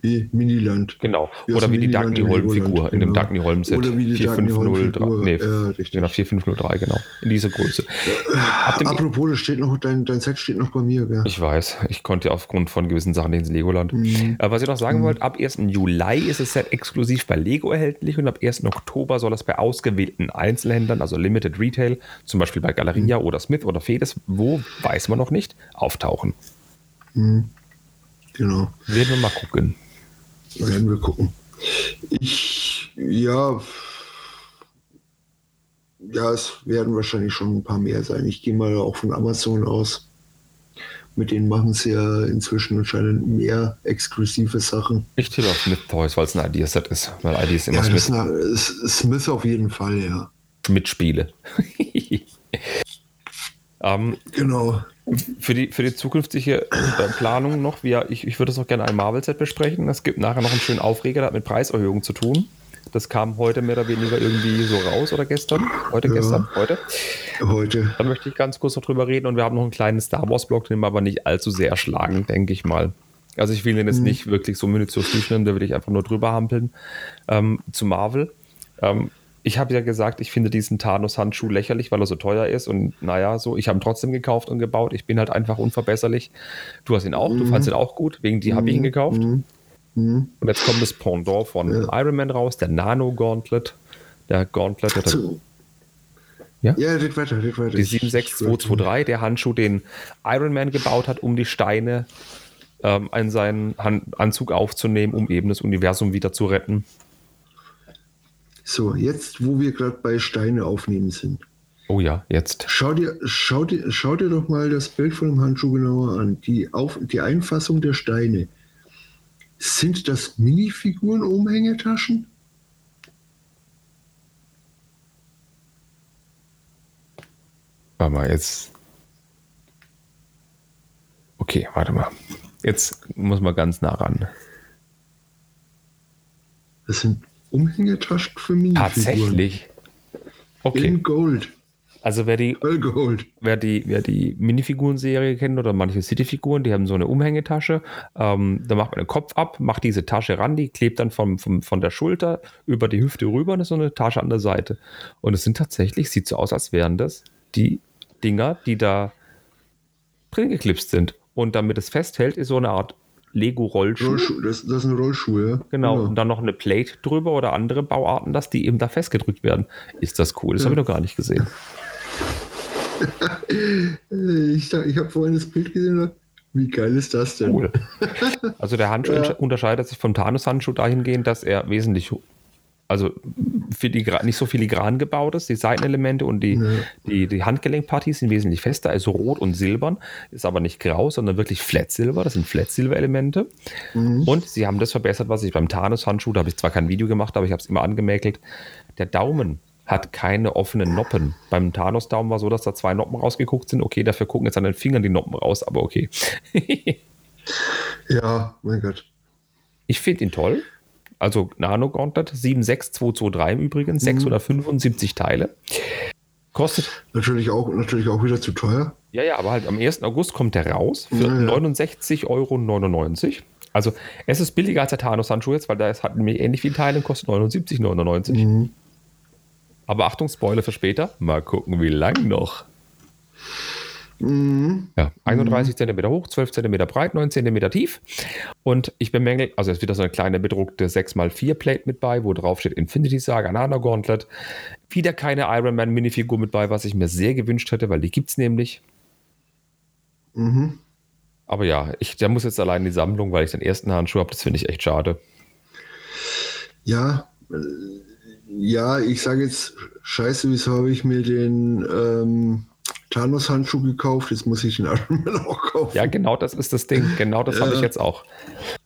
wie Miniland. Genau. Wie Oder wie die Dagny Holm-Figur in dem. Dagny Holm-Set. Oder wie die Dagny 4503. Holm-Figur. Nee, Ja, richtig. genau, 4503, genau. In dieser Größe. Dem Apropos, das steht noch, dein, dein Set steht noch bei mir, gell? Ich weiß, ich konnte ja aufgrund von gewissen Sachen nicht ins Legoland. Mhm. Äh, was ich noch sagen wollte, ab 1. Juli ist das Set exklusiv bei Lego erhältlich und ab 1. Oktober soll es bei ausgewählten Einzelhändlern, also Limited Retail, zum Beispiel bei Galeria Mhm. oder Smith oder Fedes, wo weiß man noch nicht, auftauchen. Genau. Werden wir mal gucken. Werden wir gucken. Ich, ja, ja, es werden wahrscheinlich schon ein paar mehr sein. Ich gehe mal auch von Amazon aus. Mit denen machen sie ja inzwischen anscheinend mehr exklusive Sachen. Ich tippe auf Smith Toys, weil es ein Ideaset ist, weil Ideas immer Ja, Smith ist, eine- ist Smith auf jeden Fall, ja. mitspiele. ähm, Genau. Für die, für die zukünftige äh, Planung noch, wir, ich, ich würde es auch gerne ein Marvel-Set besprechen. Es gibt nachher noch einen schönen Aufreger, der hat mit Preiserhöhung zu tun. Das kam heute mehr oder weniger irgendwie so raus oder gestern? Heute, Ja. gestern, heute. Heute. Dann möchte ich ganz kurz noch drüber reden und wir haben noch einen kleinen Star Wars-Blog, den wir aber nicht allzu sehr schlagen, denke ich mal. Also ich will den jetzt nicht wirklich so minutiös durchnehmen, da will ich einfach nur drüber hampeln. Ähm, zu Marvel. Ähm, ich habe ja gesagt, ich finde diesen Thanos-Handschuh lächerlich, weil er so teuer ist und naja, so, ich habe ihn trotzdem gekauft und gebaut. Ich bin halt einfach unverbesserlich. Du hast ihn auch, du fandest ihn auch gut, wegen die habe ich ihn gekauft. Mhm. Mhm. Und jetzt kommt das Pendant von Ja. Iron Man raus, der Nano-Gauntlet. Der Gauntlet, der So. Ja? Ja, red weiter, red weiter. die Ich- ich- 76223, der Handschuh, den Iron Man gebaut hat, um die Steine ähm, in seinen Han Anzug aufzunehmen, um eben das Universum wieder zu retten. So, jetzt, wo wir gerade bei Steine aufnehmen sind. Oh ja, jetzt. Schau dir, schau, dir, schau dir doch mal das Bild von dem Handschuh genauer an. Die, Auf, die Einfassung der Steine. Sind das Minifiguren-Umhängetaschen? Warte mal, jetzt. Okay, warte mal. Jetzt muss man ganz nah ran. Das sind Umhängetaschen für Minifiguren. Tatsächlich. Okay, In Gold. also wer die wer die, wer die Minifiguren-Serie kennt oder manche City-Figuren, die haben so eine Umhängetasche. Ähm, da macht man den Kopf ab, macht diese Tasche ran, die klebt dann vom, vom, von der Schulter über die Hüfte rüber und ist so eine Tasche an der Seite. Und es sind tatsächlich, sieht so aus, als wären das die Dinger, die da drin geklipst sind. Und damit es festhält, ist so eine Art Lego-Rollschuh. Rollschuh, das, das sind Rollschuhe, ja. Genau, und dann noch eine Plate drüber oder andere Bauarten, dass die eben da festgedrückt werden. Ist das cool? Das habe ich noch gar nicht gesehen. Ich, ich habe vorhin das Bild gesehen. und dachte, Wie geil ist das denn? Cool. Also der Handschuh Ja. untersche- unterscheidet sich vom Thanos-Handschuh dahingehend, dass er wesentlich, also filigran, nicht so filigran gebaut ist. Die Seitenelemente und die, Ja. die, die Handgelenkpartien sind wesentlich fester, also rot und silbern. Ist aber nicht grau, sondern wirklich Flat Silver. Das sind Flat Silver-Elemente. Mhm. Und sie haben das verbessert, was ich beim Thanos-Handschuh, da habe ich zwar kein Video gemacht, aber ich habe es immer angemäkelt. Der Daumen hat keine offenen Noppen. Beim Thanos-Daumen war so, dass da zwei Noppen rausgeguckt sind. Okay, dafür gucken jetzt an den Fingern die Noppen raus, aber okay. Ja, mein Gott. Ich finde ihn toll. Also Nano Gauntlet 76223 im Übrigen, 675 Teile. Kostet, Natürlich auch, natürlich auch wieder zu teuer. ja, ja, aber halt am 1. August kommt der raus für Ja, ja. 69,99 Euro. Also es ist billiger als der Thanos-Handschuh jetzt, weil ist, hat nämlich ähnlich viele Teile und kostet 79,99. Mhm. Aber Achtung, Spoiler für später. Mal gucken, wie lang noch. Mhm. Ja, 31 cm hoch, 12 cm breit, 9 cm tief. Und ich bemängel, also es ist wieder so eine kleine bedruckte 6x4 Plate mit bei, wo drauf steht Infinity Saga, Nano Gauntlet. Wieder keine Iron Man Minifigur mit bei, was ich mir sehr gewünscht hätte, weil die gibt es nämlich. Mhm. Aber ja, ich, der muss jetzt allein in die Sammlung, weil ich den ersten Handschuh habe. Das finde ich echt schade. Ja, äh, ja, ich sage jetzt, scheiße, wieso habe ich mir den, ähm, Thanos-Handschuh gekauft, jetzt muss ich den Man auch kaufen. Ja, genau das ist das Ding. Genau das habe Ja. ich jetzt auch.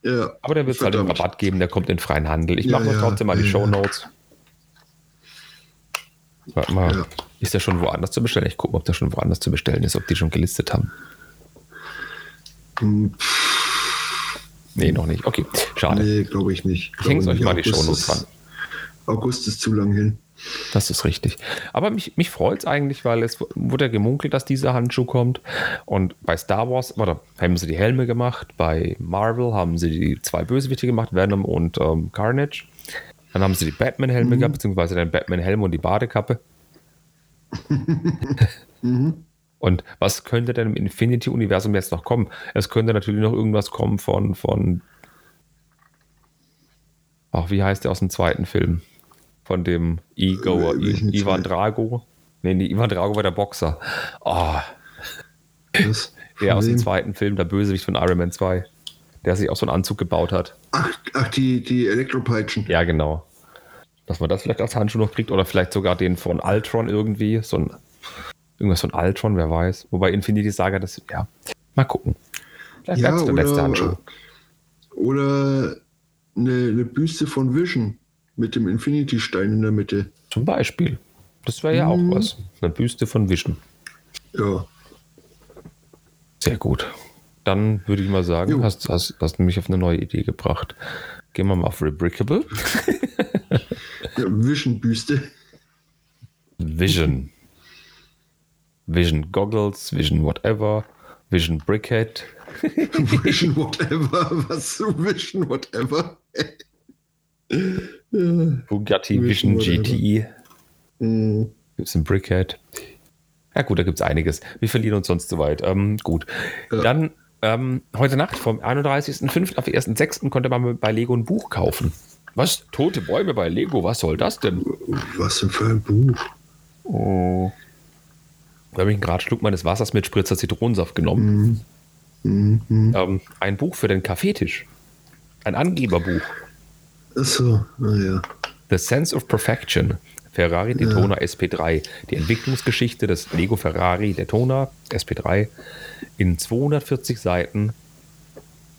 Ja, Aber der wird es halt einen Verdammt. Rabatt geben, der kommt in freien Handel. Ich Ja, mache ja, trotzdem mal die Show. Notes. Warte mal, ist der schon woanders zu bestellen? Ich gucke, ob der schon woanders zu bestellen ist, ob die schon gelistet haben. Hm, Nee, noch nicht. Okay, schade. Nee, glaube ich nicht. Ich hänge Glaube euch nicht. mal die August Shownotes ist- dran. August ist zu lang hin. Das ist richtig. Aber mich, mich freut es eigentlich, weil es wurde ja gemunkelt, dass dieser Handschuh kommt. Und bei Star Wars, oder haben sie die Helme gemacht, bei Marvel haben sie die zwei Bösewichte gemacht, Venom und ähm, Carnage. Dann haben sie die Batman-Helme gehabt, beziehungsweise den Batman-Helm und die Badekappe. Und was könnte denn im Infinity-Universum jetzt noch kommen? Es könnte natürlich noch irgendwas kommen von, von ach, wie heißt der aus dem zweiten Film? Von dem Ego, Wel- welchen I, Ivan? Drago. Nee, nee, Ivan Drago war der Boxer. Oh, Was? der aus dem zweiten Film, der Bösewicht von Iron Man 2. Der sich auch so einen Anzug gebaut hat. Ach, ach die, die Elektropeitschen. Ja, genau. Dass man das vielleicht als Handschuh noch kriegt oder vielleicht sogar den von Ultron irgendwie. So ein, irgendwas von Ultron, wer weiß. Wobei Infinity Saga das, ja, mal gucken. Vielleicht Ja, wird's der letzte Handschuh. oder, oder eine, eine Büste von Vision mit dem Infinity-Stein in der Mitte. Zum Beispiel. Das wäre ja auch Mhm. was. Eine Büste von Vision. Ja. Sehr gut. Dann würde ich mal sagen, Jo. hast, hast, hast du mich auf eine neue Idee gebracht. Gehen wir mal auf Rebrickable. ja Vision-Büste. Vision. Vision Goggles, Vision Whatever, Vision Brickhead. Vision whatever. Was Vision whatever? Bugatti Vision Vision. GTI. Hm. Gibt es ein Brickhead. Ja gut, da gibt es einiges. Wir verlieren uns sonst zu weit. Ähm, gut. Ja. Dann ähm, heute Nacht vom 31.05. auf den 1.06. konnte man bei Lego ein Buch kaufen. Was? Tote Bäume bei Lego? Was soll das denn? Was denn für ein Buch? Oh. Da habe ich einen gerade Schluck meines Wassers mit Spritzer Zitronensaft genommen. Mhm. Mhm. Ähm, ein Buch für den Kaffeetisch. Ein Angeberbuch. Achso, naja. The Sense of Perfection. Ferrari Daytona SP3. Die Entwicklungsgeschichte des Lego Ferrari Daytona SP3 in 240 Seiten.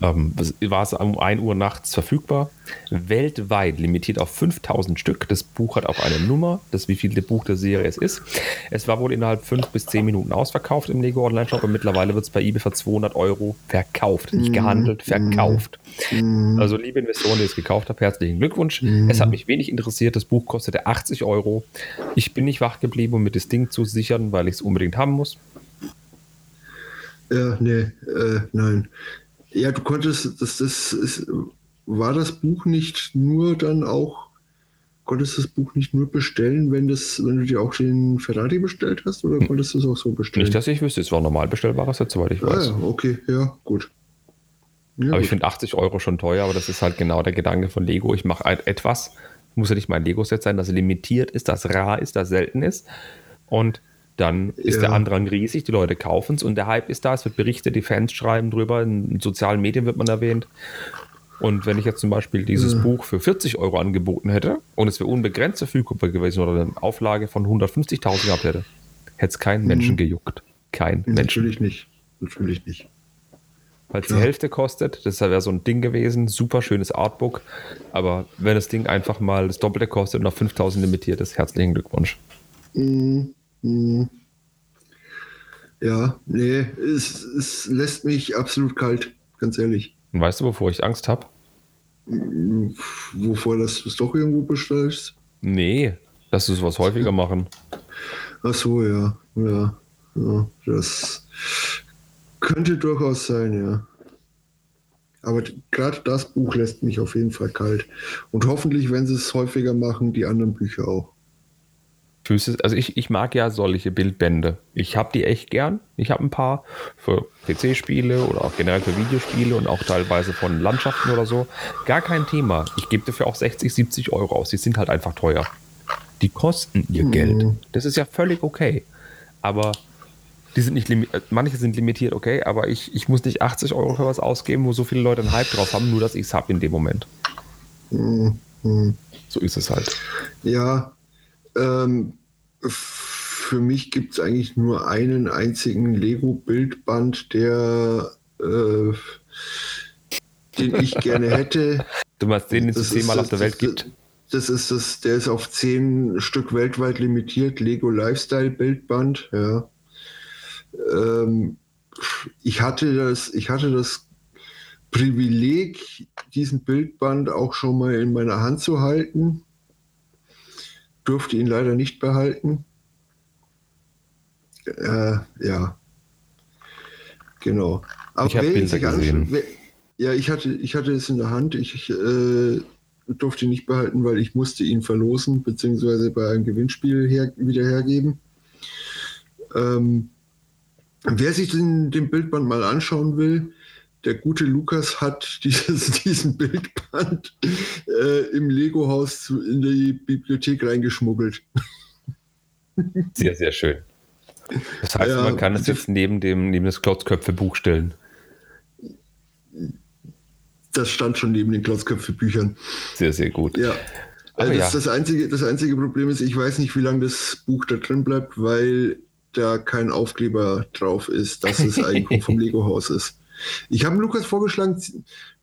Ähm, war es um 1 Uhr nachts verfügbar. Weltweit limitiert auf 5000 Stück. Das Buch hat auch eine Nummer, das wie viel Buch der Serie es ist. Es war wohl innerhalb 5 bis 10 Minuten ausverkauft im Lego Online Shop und mittlerweile wird es bei eBay für 200 Euro verkauft. Nicht gehandelt, verkauft. Also, liebe Investoren, die es gekauft haben, herzlichen Glückwunsch. Es hat mich wenig interessiert. Das Buch kostete 80 Euro. Ich bin nicht wach geblieben, um mir das Ding zu sichern, weil ich es unbedingt haben muss. Ja, nee, äh, nein. Ja, du konntest, das, das ist, war das Buch nicht nur dann auch, konntest das Buch nicht nur bestellen, wenn das, wenn du dir auch den Ferrari bestellt hast, oder konntest du es auch so bestellen? Nicht, dass ich wüsste, es war normal bestellbares Set, soweit ich ah, weiß. ja, okay, ja, gut. Ja, Aber ich gut. finde 80 Euro schon teuer, aber das ist halt genau der Gedanke von Lego. Ich mache halt etwas, muss ja nicht mein Lego-Set sein, das limitiert ist, das rar ist, das selten ist. Und dann ist Ja. der Andrang riesig, die Leute kaufen es und der Hype ist da, es wird berichtet, die Fans schreiben drüber, in sozialen Medien wird man erwähnt. Und wenn ich jetzt zum Beispiel dieses Ja. Buch für 40 Euro angeboten hätte und es wäre unbegrenzt verfügbar gewesen oder eine Auflage von 150.000 gehabt hätte, hätte es keinen Menschen gejuckt. Kein Menschen. Natürlich nicht. Natürlich nicht. Weil es die. Hälfte kostet. Das wäre so ein Ding gewesen. Super schönes Artbook. Aber wenn das Ding einfach mal das Doppelte kostet und auf 5000 limitiert ist, herzlichen Glückwunsch. Mhm. Mhm. Ja, nee, es, es lässt mich absolut kalt, ganz ehrlich. Und weißt du, wovor ich Angst habe? Wovor das du es doch irgendwo bestellst? Nee, dass du sowas häufiger machen. Ach so, ja. Ja, ja das könnte durchaus sein, ja. Aber gerade das Buch lässt mich auf jeden Fall kalt. Und hoffentlich, wenn sie es häufiger machen, die anderen Bücher auch. Füße, also ich, ich mag ja solche Bildbände. Ich habe die echt gern. Ich habe ein paar für PC-Spiele oder auch generell für Videospiele und auch teilweise von Landschaften oder so. Gar kein Thema. Ich gebe dafür auch 60, 70 Euro aus. Die sind halt einfach teuer. Die kosten ihr Mhm. Geld. Das ist ja völlig okay. Aber die sind nicht limitiert. Manche sind limitiert, okay, aber ich, ich muss nicht 80 Euro für was ausgeben, wo so viele Leute einen Hype drauf haben, nur dass ich es habe in dem Moment. Mhm. Mhm. So ist es halt. Ja, ähm, für mich gibt es eigentlich nur einen einzigen Lego-Bildband, der äh, den ich gerne hätte. Du meinst den, den es zehnmal auf der Welt das- gibt? Das ist das, der ist auf zehn Stück weltweit limitiert, Lego Lifestyle Bildband, ja. Ähm, ich hatte das, ich hatte das Privileg, diesen Bildband auch schon mal in meiner Hand zu halten. Durfte ihn leider nicht behalten. Äh, ja. Genau. Aber Ich hab wer ihn Bilder gesehen. wer- ja, ich hatte, ich hatte es in der Hand. Ich äh, durfte ihn nicht behalten, weil ich musste ihn verlosen, beziehungsweise bei einem Gewinnspiel her, wieder hergeben. Ähm, wer sich den, den Bildband mal anschauen will, der gute Lukas hat dieses, diesen Bildband äh, im Lego-Haus in die Bibliothek reingeschmuggelt. Sehr, sehr schön. Das heißt, Ja, man kann es jetzt neben, dem, neben das Klotzköpfe-Buch stellen. Das stand schon neben den Klotzköpfe-Büchern. Sehr, sehr gut. Ja. Also das, ja. das, einzige, das einzige Problem ist, ich weiß nicht, wie lange das Buch da drin bleibt, weil da kein Aufkleber drauf ist, dass es Eigentum vom Lego-Haus ist. Ich habe Lukas vorgeschlagen,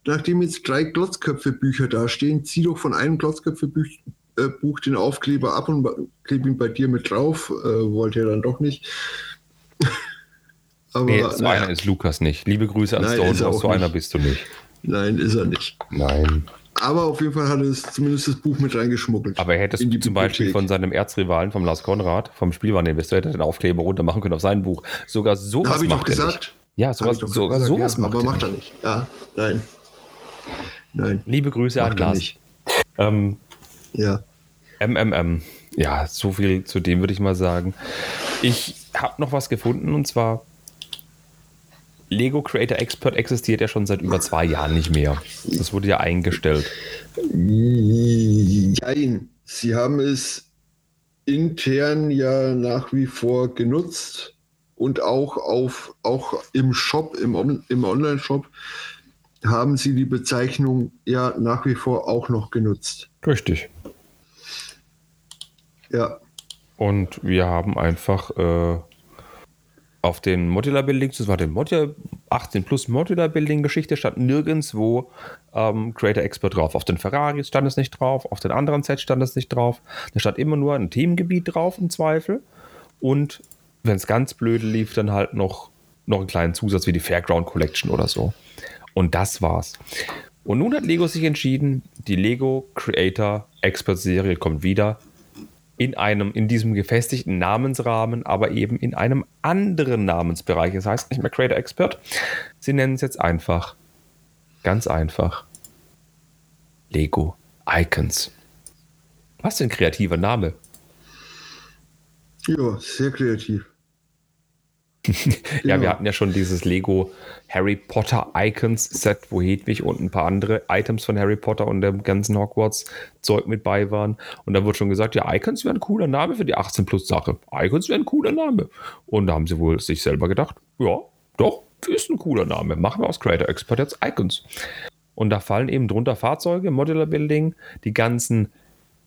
nachdem jetzt drei Klotzköpfe-Bücher da stehen, zieh doch von einem Klotzköpfe-Buch äh, den Aufkleber ab und kleb ihn bei dir mit drauf. Äh, wollte er dann doch nicht. Aber Nee, so naja, einer ist Lukas nicht. Liebe Grüße an Stone er so einer nicht. bist du nicht. nein, ist er nicht. Nein. Aber auf jeden Fall hat er es zumindest das Buch mit reingeschmuggelt. Aber In du die zum Beispiel Bibliothek. von seinem Erzrivalen, vom Lars Konrad, vom Spielwareninvestor, hätte er den Aufkleber runter machen können auf sein Buch. Sogar sowas Habe ich doch macht er gesagt. Ja, sowas, gesagt, sowas ja, macht aber er macht er nicht. Ja, nein. Nein, Liebe Grüße an macht er Lars. Ähm, Ja. MMM. Ja, so viel zu dem würde ich mal sagen. Ich habe noch was gefunden und zwar Lego Creator Expert existiert ja schon seit über zwei Jahren nicht mehr. Das wurde ja eingestellt. Jein. Sie haben es intern ja nach wie vor genutzt und auch auf auch im Shop, im, On- im Online-Shop haben sie die Bezeichnung ja nach wie vor auch noch genutzt. Richtig. Ja. Und wir haben einfach äh, auf den Modular Buildings, das war die Modular 18 plus Modular Building Geschichte, stand nirgendwo ähm, Creator Expert drauf. Auf den Ferraris stand es nicht drauf, auf den anderen Sets stand es nicht drauf. Da stand immer nur ein Themengebiet drauf im Zweifel. Und wenn es ganz blöde lief, dann halt noch, noch einen kleinen Zusatz wie die Fairground Collection oder so. Und das war's. Und nun hat Lego sich entschieden, die Lego Creator Expert Serie kommt wieder in einem, in diesem gefestigten Namensrahmen, aber eben in einem anderen Namensbereich. Das heißt nicht mehr Creator Expert. Sie nennen es jetzt einfach, ganz einfach, Lego Icons. Was für ein kreativer Name. Ja, sehr kreativ. Ja, wir hatten ja schon dieses Lego Harry Potter Icons Set, wo Hedwig und ein paar andere Items von Harry Potter und dem ganzen Hogwarts Zeug mit bei waren. Und da wurde schon gesagt, ja, Icons wäre ein cooler Name für die 18 plus Sache. Icons wäre ein cooler Name. Und da haben sie wohl sich selber gedacht, ja, doch, ist ein cooler Name. Machen wir aus Creator Expert jetzt Icons. Und da fallen eben drunter Fahrzeuge, Modular Building, die ganzen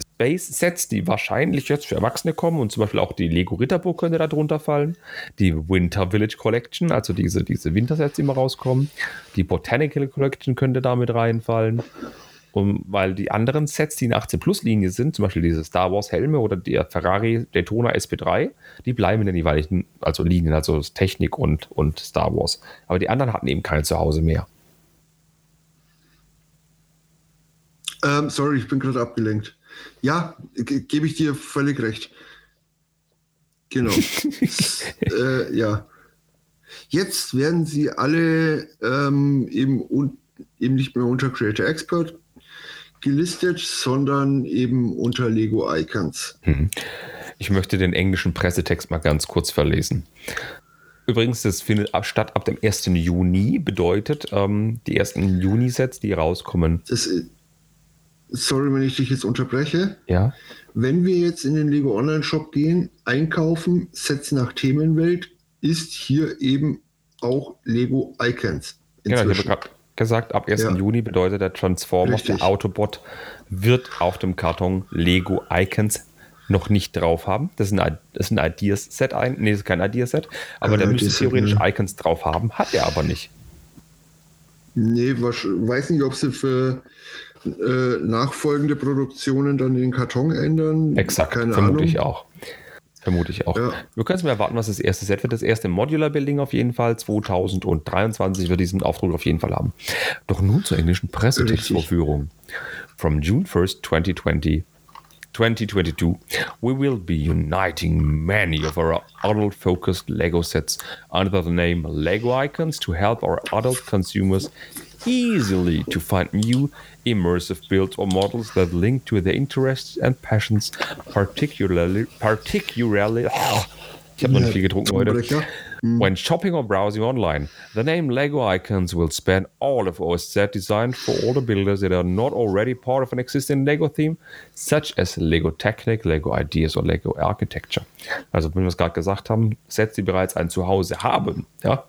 Space-Sets, die wahrscheinlich jetzt für Erwachsene kommen und zum Beispiel auch die Lego Ritterburg könnte da drunter fallen. Die Winter Village Collection, also diese, diese Wintersets, die immer rauskommen. Die Botanical Collection könnte da mit reinfallen. Und weil die anderen Sets, die in 18 Plus Linie sind, zum Beispiel diese Star Wars Helme oder der Ferrari Daytona SP3, die bleiben in den jeweiligen, also Linien, also Technik und, und Star Wars. Aber die anderen hatten eben keine zu Hause mehr. Ähm, sorry, ich bin gerade abgelenkt. Ja, ge- gebe ich dir völlig recht. Genau. äh, ja. Jetzt werden sie alle ähm, eben, eben nicht mehr unter Creator Expert gelistet, sondern eben unter Lego Icons. Hm. Ich möchte den englischen Pressetext mal ganz kurz verlesen. Übrigens, das findet ab, statt ab dem 1. Juni, bedeutet, ähm, die ersten Juni-Sets, die rauskommen. Das, ist- sorry, wenn ich dich jetzt unterbreche. Ja, Wenn wir jetzt in den Lego Online Shop gehen, einkaufen, Sets nach Themenwelt, ist hier eben auch Lego Icons. genau. Ich habe inzwischen. gerade gesagt, ab 1. Ja. Juni bedeutet der Transformers, Richtig. der Autobot, wird auf dem Karton Lego Icons noch nicht drauf haben. Das ist ein, das ist ein Ideas-Set, nee, das ist kein Ideas-Set, aber der müsste theoretisch ja. Icons drauf haben, hat er aber nicht. Nee, weiß nicht, ob sie für äh, nachfolgende Produktionen dann den Karton ändern. Exakt, Keine vermute Ahnung. ich auch. Vermute ich auch. Ja. Wir können es mal erwarten, was das erste Set wird. Das erste Modular Building auf jeden Fall. 2023 wird diesen Aufdruck auf jeden Fall haben. Doch nun zur englischen Pressetextvorführung. From June 1st, 2020, 2022, we will be uniting many of our adult-focused Lego sets under the name Lego Icons to help our adult consumers easily to find new immersive builds or models that link to their interests and passions, particularly, particularly, ich habe noch nicht viel getrunken heute. Hm. When shopping or browsing online, the name Lego Icons will span all of our set designed for all the builders that are not already part of an existing Lego theme, such as Lego Technic, Lego Ideas or Lego Architecture. Also, wenn wir es gerade gesagt haben, Sets, die bereits ein Zuhause haben, ja,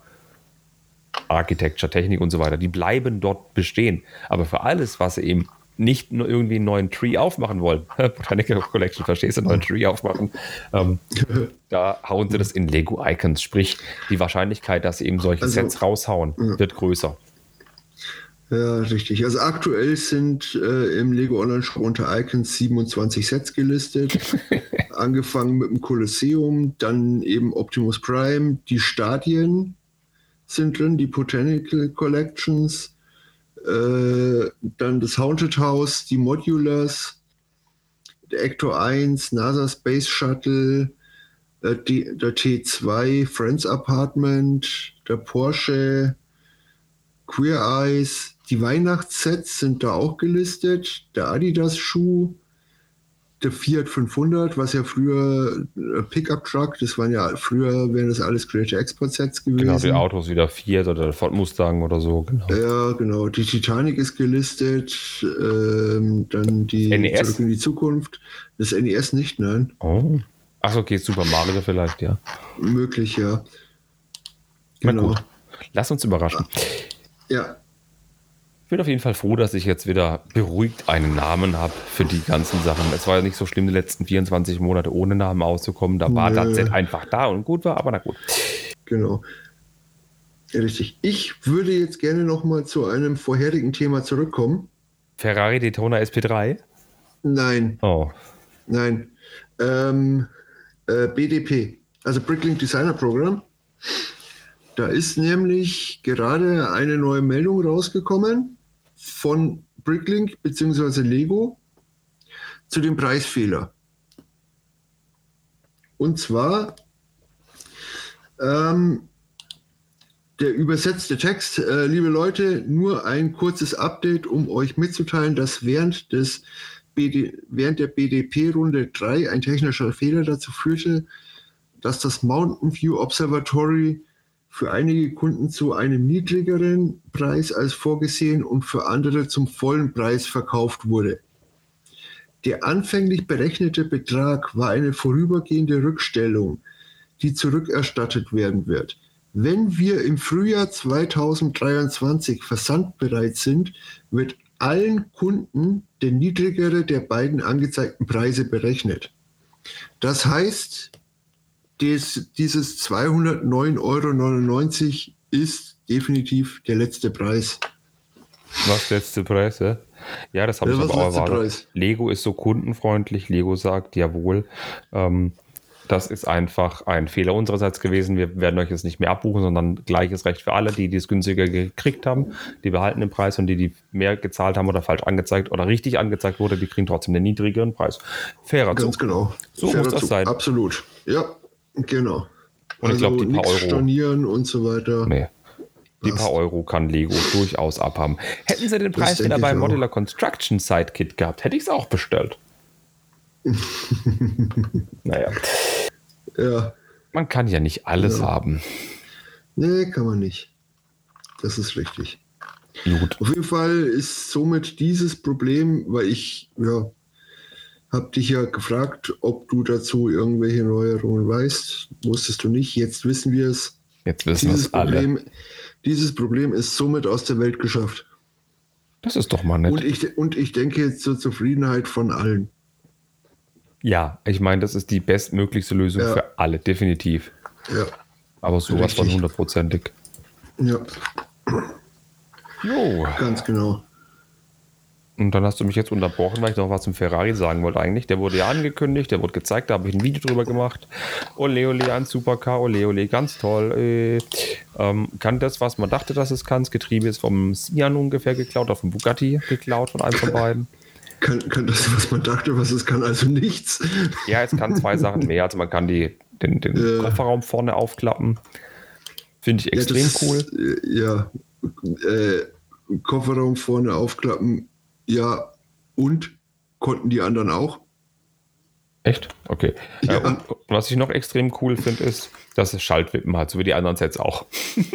Architecture, Technik und so weiter, die bleiben dort bestehen. Aber für alles, was sie eben nicht nur irgendwie einen neuen Tree aufmachen wollen, Botanical Collection, verstehst du, einen neuen Tree aufmachen, ähm, da hauen sie das in Lego Icons. Sprich, die Wahrscheinlichkeit, dass sie eben solche Also, Sets raushauen, wird größer. Ja, richtig. Also aktuell sind äh, im Lego Online Shop unter Icons 27 Sets gelistet. Angefangen mit dem Kolosseum, dann eben Optimus Prime, die Stadien sind drin, die Botanical Collections, äh, dann das Haunted House, die Modulars, der Ector 1, NASA Space Shuttle, äh, die, der T2, Friends Apartment, der Porsche, Queer Eyes, die Weihnachtssets sind da auch gelistet. Der Adidas Schuh, der Fiat 500, was ja früher äh, Pickup Truck, das waren ja früher, wären das alles Creator Export Sets gewesen. Genau, die Autos wieder Fiat oder Ford Mustang oder so. Genau. Ja, genau. Die Titanic ist gelistet. Ähm, dann die NES? Zurück in die Zukunft. Das NES nicht, nein. Oh. Ach, okay, Super Mario vielleicht, ja. Möglich, ja. Na Genau. gut. Lass uns überraschen. Ja, bin auf jeden Fall froh, dass ich jetzt wieder beruhigt einen Namen habe für die ganzen Sachen. Es war ja nicht so schlimm, die letzten 24 Monate ohne Namen auszukommen. Da war das Set einfach da und gut war, aber na gut. genau. Ja, richtig. Ich würde jetzt gerne noch mal zu einem vorherigen Thema zurückkommen. Ferrari Daytona SP3? Nein, Oh, nein. Ähm, äh, BDP, also Bricklink Designer Program. Da ist nämlich gerade eine neue Meldung rausgekommen von Bricklink bzw. Lego zu dem Preisfehler. Und zwar ähm, der übersetzte Text, äh, liebe Leute, nur ein kurzes Update, um euch mitzuteilen, dass während des BD, während der BDP-Runde 3 ein technischer Fehler dazu führte, dass das Mountain View Observatory für einige Kunden zu einem niedrigeren Preis als vorgesehen und für andere zum vollen Preis verkauft wurde. Der anfänglich berechnete Betrag war eine vorübergehende Rückstellung, die zurückerstattet werden wird. Wenn wir im Frühjahr 2023 versandbereit sind, wird allen Kunden der niedrigere der beiden angezeigten Preise berechnet. Das heißt, dies, dieses 209,99 Euro ist definitiv der letzte Preis. was letzte Preis, ja? Ja, das habe Ja, ich aber auch erwartet. Preis? Lego ist so kundenfreundlich. Lego sagt, jawohl, ähm, das ist einfach ein Fehler unsererseits gewesen. Wir werden euch jetzt nicht mehr abbuchen, sondern gleiches Recht für alle, die die es günstiger gekriegt haben. Die behalten den Preis und die, die mehr gezahlt haben oder falsch angezeigt oder richtig angezeigt wurde, die kriegen trotzdem den niedrigeren Preis. Fairer Ganz Zug. genau. So Fairer muss das Zug. sein. Absolut. Ja, genau. Und ich glaub, die paar Euro- stornieren und so weiter. Nee. Die Passt. paar Euro kann Lego durchaus abhaben. Hätten sie den Preis wieder auch. Modular Construction Side Kit gehabt, hätte ich es auch bestellt. naja, Ja, man kann ja nicht alles Ja. haben. nee, kann man nicht. Das ist richtig. Gut. Auf jeden Fall ist somit dieses Problem, weil ich, ja, habe dich ja gefragt, ob du dazu irgendwelche Neuerungen weißt. Wusstest du nicht. Jetzt wissen wir es. Jetzt wissen wir Dieses es alle. Problem, dieses Problem ist somit aus der Welt geschafft. Das ist doch mal nett. Und ich, und ich denke zur Zufriedenheit von allen. Ja, ich meine, das ist die bestmöglichste Lösung Ja. für alle, definitiv. Ja. Aber sowas von Richtig. hundertprozentig. Ja, Jo. ganz genau. Und dann hast du mich jetzt unterbrochen, weil ich noch was zum Ferrari sagen wollte eigentlich. Der wurde ja angekündigt, der wurde gezeigt, da habe ich ein Video drüber gemacht. Ole, ole, ein Supercar, ole, ole, ganz toll. Äh, ähm, kann das, was man dachte, dass es kann. Das Getriebe ist vom Sian ungefähr geklaut, oder vom Bugatti geklaut, von einem von beiden. Kann, kann das, was man dachte, was es kann, also nichts. Ja, es kann zwei Sachen mehr. Also man kann die, den, den Äh. Kofferraum vorne aufklappen. Finde ich Ja, extrem das cool. äh, Ja, äh, Kofferraum vorne aufklappen, ja, und konnten die anderen auch? Echt? Okay. Ja. Äh, und was ich noch extrem cool finde, ist, dass es Schaltwippen hat, so wie die anderen Sets auch.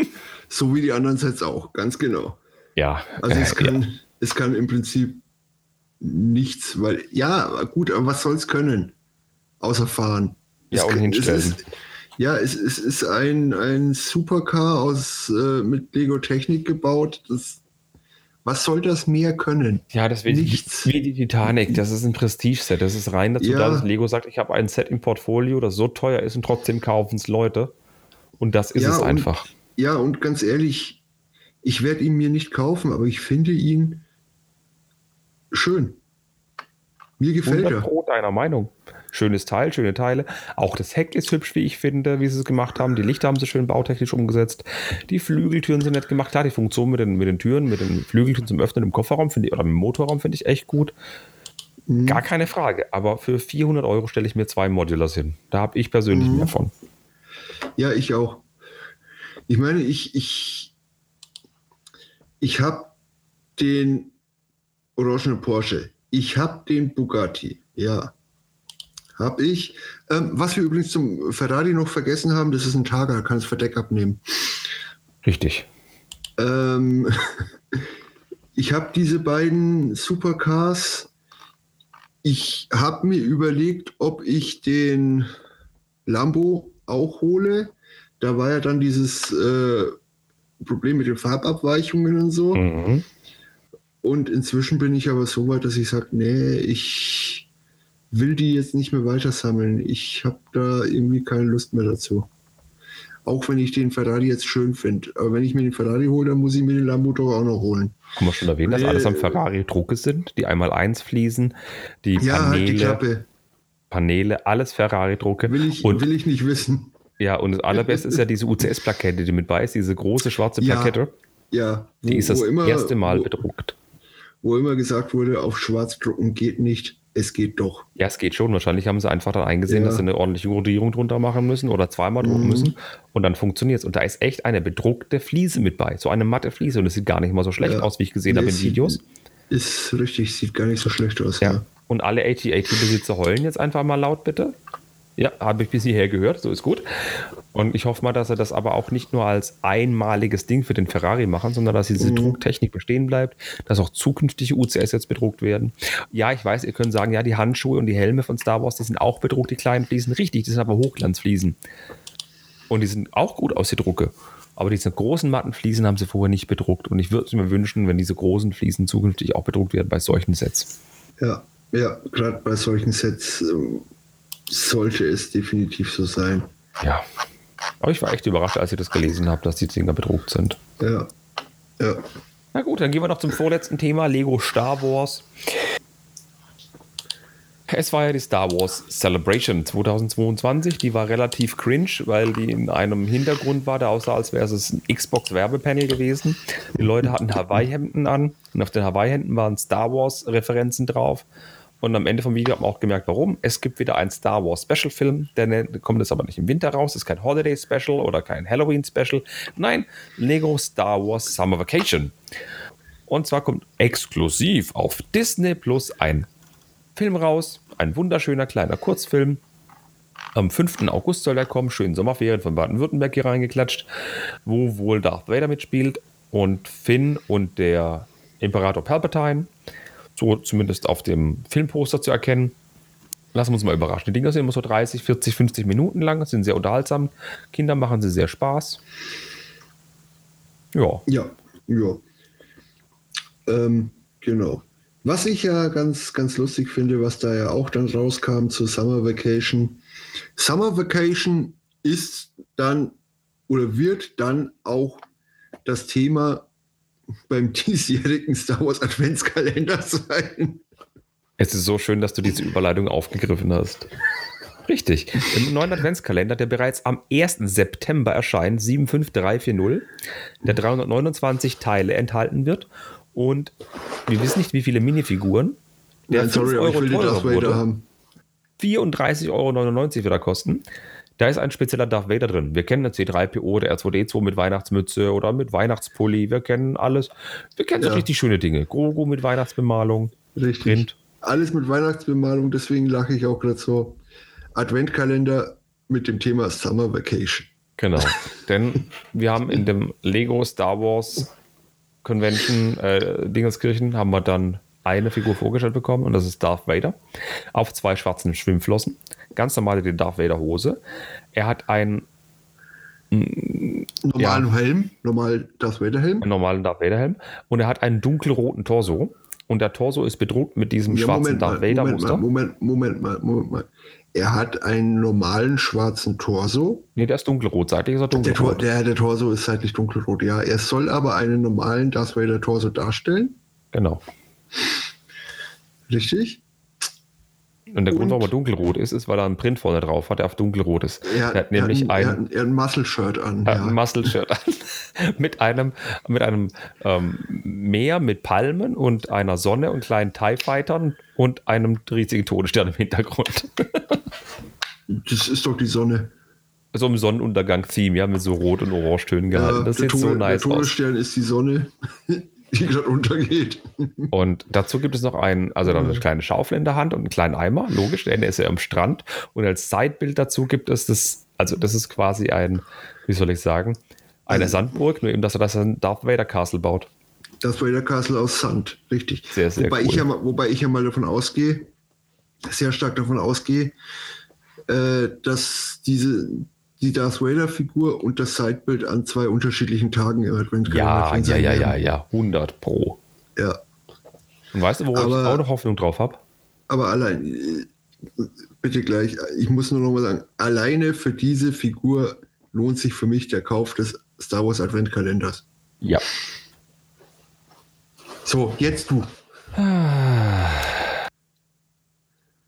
So wie die anderen Sets auch, ganz genau. Ja. Also es äh, kann, es kann im Prinzip nichts, weil, ja, gut, aber was soll es können? Außer fahren. Ja, Es und kann- hinstellen. Es ist, ja, es, es ist ein, ein Supercar aus, äh, mit Lego Technik gebaut. Das, was soll das mehr können? Ja, das wird Nichts. wie die Titanic. Das ist ein Prestige-Set. Das ist rein dazu Ja. da, dass Lego sagt, ich habe ein Set im Portfolio, das so teuer ist und trotzdem kaufen es Leute. Und das ist Ja, es und- einfach. Ja, und ganz ehrlich, ich werde ihn mir nicht kaufen, aber ich finde ihn schön. Mir gefällt 100 er. Pro deiner Meinung. Schönes Teil, schöne Teile. Auch das Heck ist hübsch, wie ich finde, wie sie es gemacht haben. Die Lichter haben sie schön bautechnisch umgesetzt. Die Flügeltüren sind nett gemacht. Klar, die Funktion mit den, mit den Türen, mit den Flügeltüren zum Öffnen im Kofferraum finde ich, oder im Motorraum finde ich echt gut. Mhm. Gar keine Frage. Aber für 400 Euro stelle ich mir zwei Modulars hin. Da habe ich persönlich Mhm. mehr von. Ja, ich auch. Ich meine, ich, ich, ich habe den orangenen Porsche. Ich habe den Bugatti. Ja, habe ich. Ähm, was wir übrigens zum Ferrari noch vergessen haben, das ist ein Targa, kannst Verdeck abnehmen. Richtig. Ähm, ich habe diese beiden Supercars. Ich habe mir überlegt, ob ich den Lambo auch hole. Da war ja dann dieses äh, Problem mit den Farbabweichungen und so. Mhm. Und inzwischen bin ich aber so weit, dass ich sage, nee, ich will die jetzt nicht mehr weiter sammeln. Ich habe da irgendwie keine Lust mehr dazu. Auch wenn ich den Ferrari jetzt schön finde. Aber wenn ich mir den Ferrari hole, dann muss ich mir den Lambo doch auch noch holen. Haben wir schon erwähnt, dass Nee. alles am Ferrari Drucke sind? Die einmal eins Fliesen, die Ja, halt die Paneele, Klappe. Paneele, alles Ferrari Drucke. Will ich, und, will ich nicht wissen. ja, und das allerbeste ist ja diese UCS-Plakette, die mit ist, diese große schwarze Ja, Plakette. Ja, Die ist das erste Mal wo, bedruckt. wo immer gesagt wurde, auf schwarz drucken geht nicht. Es geht doch. Ja, es geht schon. Wahrscheinlich haben sie einfach dann eingesehen, Ja. dass sie eine ordentliche Rodierung drunter machen müssen oder zweimal drucken Mhm. müssen. Und dann funktioniert es. Und da ist echt eine bedruckte Fliese mit bei. So eine matte Fliese. Und es sieht gar nicht mal so schlecht Ja. aus, wie ich gesehen Nee, habe in Videos. Ist richtig, sieht gar nicht so schlecht aus. Ja. Ja. Und alle AT-AT-Besitzer heulen jetzt einfach mal laut, bitte. Ja, habe ich bis hierher gehört, so ist gut. Und ich hoffe mal, dass sie das aber auch nicht nur als einmaliges Ding für den Ferrari machen, sondern dass diese Mhm. Drucktechnik bestehen bleibt, dass auch zukünftige UCS jetzt bedruckt werden. Ja, ich weiß, ihr könnt sagen, ja, die Handschuhe und die Helme von Star Wars, die sind auch bedruckt, die kleinen Fliesen. Richtig, die sind aber Hochglanzfliesen. Und die sind auch gut aus die Drucke. Aber diese großen matten Fliesen haben sie vorher nicht bedruckt. Und ich würde mir wünschen, wenn diese großen Fliesen zukünftig auch bedruckt werden bei solchen Sets. Ja, ja gerade bei solchen Sets ähm, sollte es definitiv so sein. Ja. Aber ich war echt überrascht, als ich das gelesen habe, dass die Dinger bedruckt sind. Ja, ja. Na gut, dann gehen wir noch zum vorletzten Thema, Lego Star Wars. Es war ja die Star Wars Celebration 2022. Die war relativ cringe, weil die in einem Hintergrund war, der aussah, als wäre es ein Xbox-Werbepanel gewesen. Die Leute hatten Hawaii-Hemden an und auf den Hawaii-Hemden waren Star Wars-Referenzen drauf. Und am Ende vom Video hat man auch gemerkt, warum. Es gibt wieder einen Star Wars Special Film, der ne- kommt jetzt aber nicht im Winter raus, ist kein Holiday Special oder kein Halloween Special. Nein, Lego Star Wars Summer Vacation. Und zwar kommt exklusiv auf Disney Plus ein Film raus, ein wunderschöner kleiner Kurzfilm. Am 5. August soll er kommen, schönen Sommerferien von Baden-Württemberg hier reingeklatscht, wo wohl Darth Vader mitspielt und Finn und der Imperator Palpatine, so zumindest auf dem Filmposter zu erkennen. Lassen wir uns mal überraschen. Die Dinger sind immer so 30, 40, 50 Minuten lang, sind sehr unterhaltsam. Kinder machen sie sehr Spaß. Ja, Ja, ja. Ähm, genau. Was ich ja ganz, ganz lustig finde, was da ja auch dann rauskam zur Summer Vacation. Summer Vacation ist dann oder wird dann auch das Thema beim diesjährigen Star Wars Adventskalender sein. Es ist so schön, dass du diese Überleitung aufgegriffen hast. Richtig. Im neuen Adventskalender, der bereits am 1. September erscheint, 75340, der 329 Teile enthalten wird. Und wir wissen nicht, wie viele Minifiguren. Der Nein, sorry, aber ich will die Darth Vader haben. 34,99 Euro wird er kosten. Da ist ein spezieller Darth Vader drin. Wir kennen den C3PO, der R2D2 mit Weihnachtsmütze oder mit Weihnachtspulli. Wir kennen alles. Wir kennen so Ja. richtig schöne Dinge. Grogu mit Weihnachtsbemalung. Richtig. Print. Alles mit Weihnachtsbemalung, deswegen lache ich auch gerade so. Adventkalender mit dem Thema Summer Vacation. Genau. Denn wir haben in dem Lego Star Wars Convention äh, Dingenskirchen haben wir dann eine Figur vorgestellt bekommen und das ist Darth Vader auf zwei schwarzen Schwimmflossen. Ganz normale die Darth Vader Hose. Er hat einen, Normalen Helm, normal Darth Vader Helm. einen normalen Darth Vader Helm und er hat einen dunkelroten Torso. Und der Torso ist bedruckt mit diesem Ja, schwarzen Moment mal, Darth Vader Moment mal, Muster. Moment, Moment mal, Moment mal. Er hat einen normalen schwarzen Torso. Nee, der ist dunkelrot. Seitlich ist er Der, dunkelrot. der, der Torso ist seitlich dunkelrot, ja. Er soll aber einen normalen Darth Vader Torso darstellen. Genau. Richtig? Und der Grund, Und- warum er dunkelrot ist, ist, weil er einen Print vorne drauf hat, der auf dunkelrot ist. Er, der hat nämlich er, hat, ein- er, ein- er hat ein Muscle-Shirt an. äh, ja. ein Muscle-Shirt an. mit einem, mit einem ähm, Meer mit Palmen und einer Sonne und kleinen TIE Fightern und einem riesigen Todesstern im Hintergrund. Das ist doch die Sonne. so im Sonnenuntergang-Theme, ja, mit so Rot- und Orangetönen gehalten. Ja, das der, sieht so Tode- nice der aus. Todesstern ist die Sonne, die gerade untergeht. Und dazu gibt es noch einen, also dann eine kleine Schaufel in der Hand und einen kleinen Eimer, logisch, denn er ist ja am Strand. Und als Sidebild dazu gibt es das, also das ist quasi ein, wie soll ich sagen, eine Also- Sandburg, nur eben, dass er das ein Darth Vader Castle baut. Das Vader Castle aus Sand, richtig. Sehr, sehr wobei, cool. ich ja mal, wobei ich ja mal davon ausgehe, sehr stark davon ausgehe, äh, dass diese die Darth Vader-Figur und das Sidebild an zwei unterschiedlichen Tagen im Adventkalender Ja, ja, ja, ja, ja, 100 pro. ja. Und weißt du, wo ich Aber- auch noch Hoffnung drauf habe? Aber allein, bitte gleich, ich muss nur noch mal sagen, alleine für diese Figur lohnt sich für mich der Kauf des Star Wars Adventkalenders. Ja. So, jetzt du.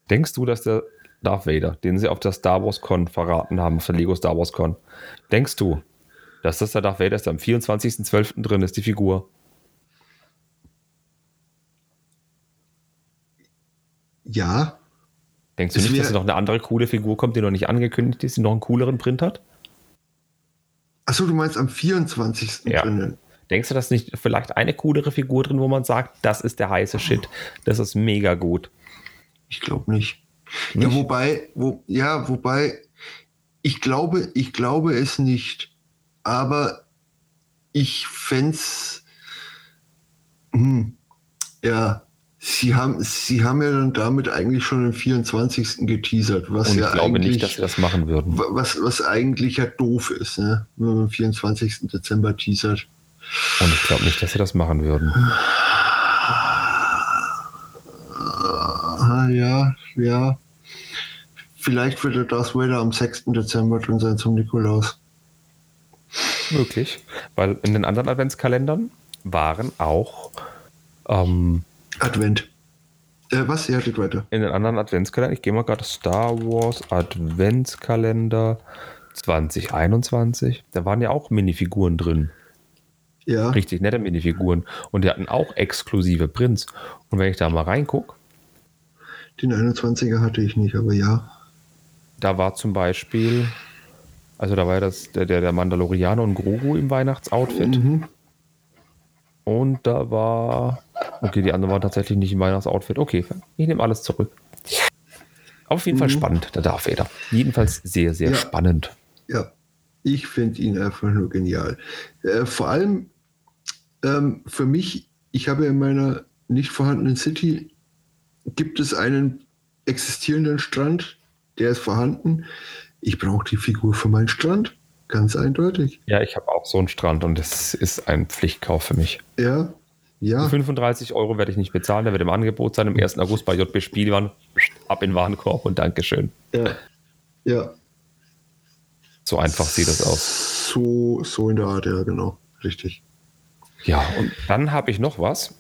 Denkst du, dass der Darth Vader, den sie auf der Star Wars Con verraten haben, auf der Lego Star Wars Con, denkst du, dass das der Darth Vader ist, der am 24.12. drin ist, die Figur? Ja, Denkst du Es nicht, dass noch eine andere coole Figur kommt, die noch nicht angekündigt ist, die noch einen cooleren Print hat? achso, du meinst am 24. Ja. drinnen. Denkst du, dass nicht vielleicht eine coolere Figur drin, wo man sagt, das ist der heiße Shit, das ist mega gut? Ich glaube nicht. Ja, Nicht? wobei, wo, ja, wobei, ich glaube, ich glaube es nicht. Aber ich fände hm, ja, sie haben, sie haben ja dann damit eigentlich schon den 24. geteasert, was Und ich ja glaube eigentlich, nicht, dass sie das machen würden. wa- was, was eigentlich ja doof ist, ne? wenn man am 24. Dezember teasert. Und ich glaube nicht, dass sie das machen würden. Ja, ja. Vielleicht wird der Darth Vader am 6. Dezember drin sein zum Nikolaus. Möglich. Weil in den anderen Adventskalendern waren auch ähm, Advent. Äh, was? Ja, geht weiter. in den anderen Adventskalendern, ich gehe mal gerade Star Wars Adventskalender 2021, da waren ja auch Minifiguren drin. Ja, Richtig nette Minifiguren. Und die hatten auch exklusive Prints. Und wenn ich da mal reingucke, den 21er hatte ich nicht, aber ja. da war zum Beispiel, also da war ja das, der, der der Mandalorianer und Grogu im Weihnachtsoutfit. Mhm. Und da war. Okay, die anderen waren tatsächlich nicht im Weihnachtsoutfit. Okay, ich nehme alles zurück. Auf jeden Fall Mhm. spannend, der Darth Vader. Jedenfalls sehr, sehr Ja. spannend. Ja, ich finde ihn einfach nur genial. Äh, vor allem ähm, für mich, ich habe in meiner nicht vorhandenen City, gibt es einen existierenden Strand, der ist vorhanden. Ich brauche die Figur für meinen Strand, ganz eindeutig. Ja, ich habe auch so einen Strand und das ist ein Pflichtkauf für mich. Ja, Ja. Die 35 Euro werde ich nicht bezahlen, der wird im Angebot sein, am 1. August bei JB Spielwaren. Ab in den Warenkorb und Dankeschön. Ja. Ja. So einfach sieht das aus. So, so in der Art, ja, genau. Richtig. Ja, und dann habe ich noch was.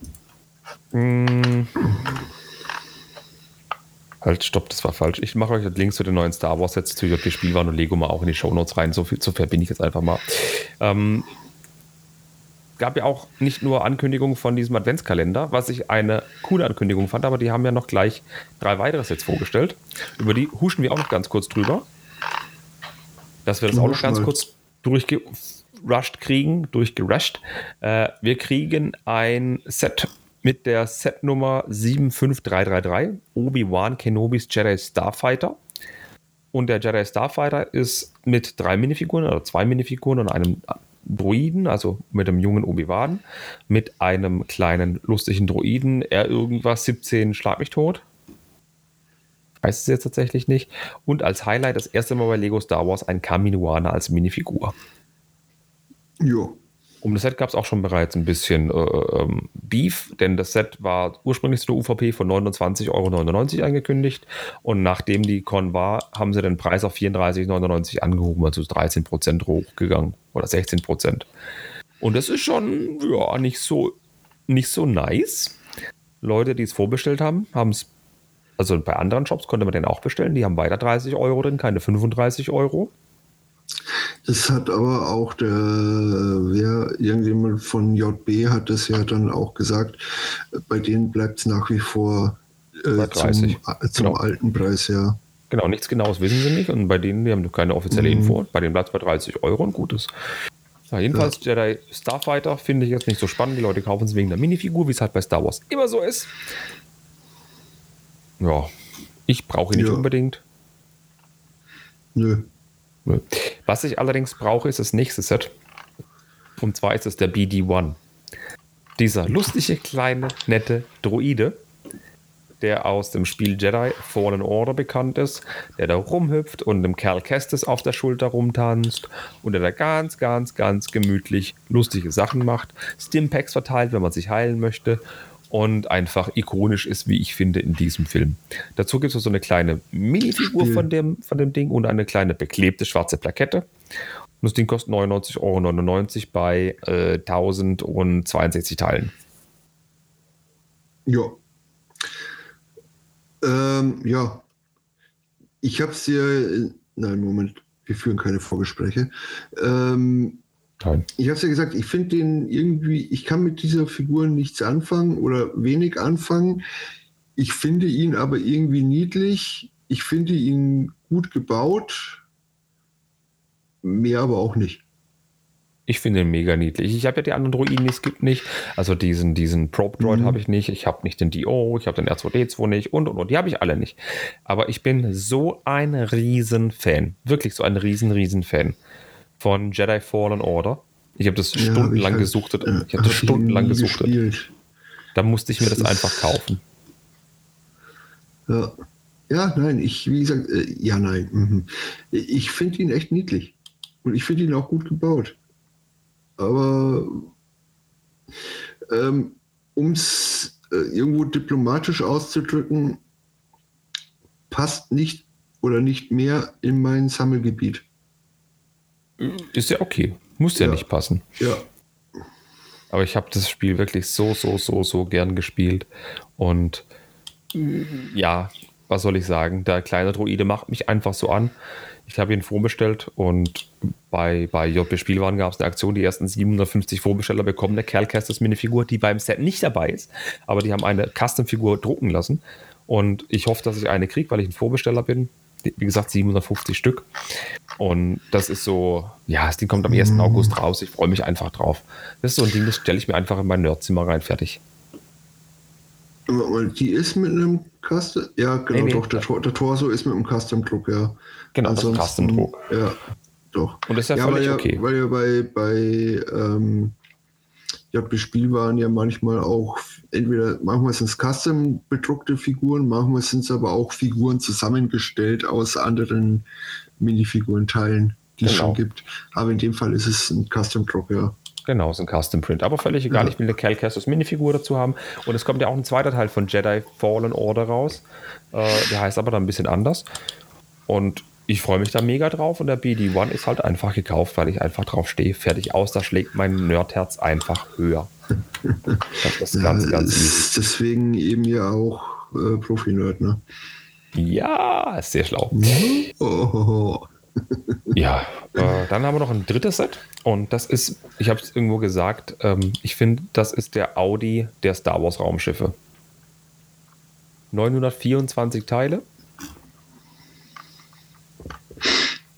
Hm. Halt, stopp, das war falsch. Ich mache euch den Link zu den neuen Star Wars Sets zu JP Spielwaren und Lego mal auch in die Shownotes rein. So viel, so verbinde ich jetzt einfach mal. Ähm, gab ja auch nicht nur Ankündigungen von diesem Adventskalender, was ich eine coole Ankündigung fand, aber die haben ja noch gleich drei weitere Sets vorgestellt. Über die huschen wir auch noch ganz kurz drüber. Dass wir das auch noch ganz kurz durchgerusht kriegen, durchgerusht. Äh, wir kriegen ein Set mit der Setnummer 75333, Obi-Wan Kenobis Jedi Starfighter. Und der Jedi Starfighter ist mit drei Minifiguren oder zwei Minifiguren und einem Droiden, also mit einem jungen Obi-Wan, mit einem kleinen lustigen Droiden, er irgendwas 17 Schlag mich tot. Weiß es jetzt tatsächlich nicht. Und als Highlight das erste Mal bei Lego Star Wars ein Kaminoana als Minifigur. Jo. Um das Set gab es auch schon bereits ein bisschen äh, ähm, Beef, denn das Set war ursprünglich zu der UVP von 29,99 Euro angekündigt und nachdem die Con war, haben sie den Preis auf 34,99 angehoben, also 13 Prozent hochgegangen oder 16 Prozent. Und das ist schon ja, nicht, so, nicht so nice. Leute, die es vorbestellt haben, haben es, also bei anderen Shops konnte man den auch bestellen, die haben weiter 30 Euro drin, keine 35 Euro. Es hat aber auch der, wer, irgendjemand von JB hat das ja dann auch gesagt, bei denen bleibt es nach wie vor äh, zum, äh, zum genau. alten Preis, ja. Genau, nichts Genaues wissen sie nicht und bei denen, die haben noch keine offizielle mhm. Info, bei denen bleibt es bei 30 Euro und gutes. Ja, jedenfalls ja. Jedi Starfighter finde ich jetzt nicht so spannend. Die Leute kaufen es wegen der Minifigur, wie es halt bei Star Wars immer so ist. Ja, ich brauche ihn nicht ja. unbedingt. Nö. Was ich allerdings brauche, ist das nächste Set. Und zwar ist es der BD-1. Dieser lustige, kleine, nette Droide, der aus dem Spiel Jedi Fallen Order bekannt ist, der da rumhüpft und dem Kerl Kestis auf der Schulter rumtanzt und der da ganz, ganz, ganz gemütlich lustige Sachen macht, Stimpacks verteilt, wenn man sich heilen möchte und einfach ikonisch ist, wie ich finde, in diesem Film. Dazu gibt es so eine kleine Minifigur von dem, von dem Ding und eine kleine beklebte schwarze Plakette. Und das Ding kostet 99,99 Euro bei äh, 1062 Teilen. Ja. Ähm, ja. Ich habe es dir. Nein, Moment. Wir führen keine Vorgespräche. Ähm, Nein. Ich habe es ja gesagt, ich finde den irgendwie, ich kann mit dieser Figur nichts anfangen oder wenig anfangen. Ich finde ihn aber irgendwie niedlich. Ich finde ihn gut gebaut. Mehr aber auch nicht. Ich finde ihn mega niedlich. Ich habe ja die anderen Droiden, es gibt nicht. Also diesen, diesen Probe Droid mhm. habe ich nicht. Ich habe nicht den DO, ich habe den R2D2 nicht und und und. Die habe ich alle nicht. Aber ich bin so ein Riesen-Fan. Wirklich so ein riesen, riesen Fan von Jedi Fallen Order. Ich habe das ja, stundenlang hab halt, gesuchtet. ich habe das stundenlang gesuchtet. Gespielt. Da musste ich mir das, das einfach kaufen. Ja. Ja, nein, ich, wie gesagt, äh, ja, nein. Mhm. Ich finde ihn echt niedlich. Und ich finde ihn auch gut gebaut. Aber ähm, um es äh, irgendwo diplomatisch auszudrücken, passt nicht oder nicht mehr in mein Sammelgebiet. Ist ja okay. Muss ja, ja nicht passen. Ja. Aber ich habe das Spiel wirklich so, so, so, so gern gespielt. Und ja, was soll ich sagen? Der kleine Droide macht mich einfach so an. Ich habe ihn vorbestellt und bei, bei JB Spielwaren gab es eine Aktion, die ersten 750 Vorbesteller bekommen eine Kerlcasters Minifigur, die beim Set nicht dabei ist, aber die haben eine Custom-Figur drucken lassen. Und ich hoffe, dass ich eine kriege, weil ich ein Vorbesteller bin wie gesagt, 750 Stück. Und das ist so, ja, das Ding kommt am 1. Mhm. August raus. Ich freue mich einfach drauf. Das ist so ein Ding, das stelle ich mir einfach in mein Nerdzimmer rein, fertig. Die ist mit einem Custom, ja, genau, nee, nee. doch, der, der, Torso ist mit einem Custom-Druck, ja. Genau, Ansonsten, Custom-Druck. Ja, doch. Und das ist ja, ja völlig weil okay. weil ja bei, bei ähm, JP waren ja manchmal auch, entweder manchmal sind es custom bedruckte Figuren, manchmal sind es aber auch Figuren zusammengestellt aus anderen Minifigurenteilen, die genau. es schon gibt. Aber in dem Fall ist es ein Custom-Druck, ja. Genau, ist ein Custom Print. Aber völlig egal, Ja. ich will eine Cal Kestis Minifigur dazu haben. Und es kommt ja auch ein zweiter Teil von Jedi Fallen Order raus. Äh, der heißt aber dann ein bisschen anders. Und ich freue mich da mega drauf. Und der BD-1 ist halt einfach gekauft, weil ich einfach drauf stehe. Fertig aus, da schlägt mein Nerdherz einfach höher. Das ist ganz, ganz easy. deswegen eben ja auch äh, Profi-Nerd, ne? Ja, ist sehr schlau. Oh, Ja, äh, dann haben wir noch ein drittes Set und das ist, ich habe es irgendwo gesagt, ähm, ich finde, das ist der Audi der Star Wars Raumschiffe. 924 Teile.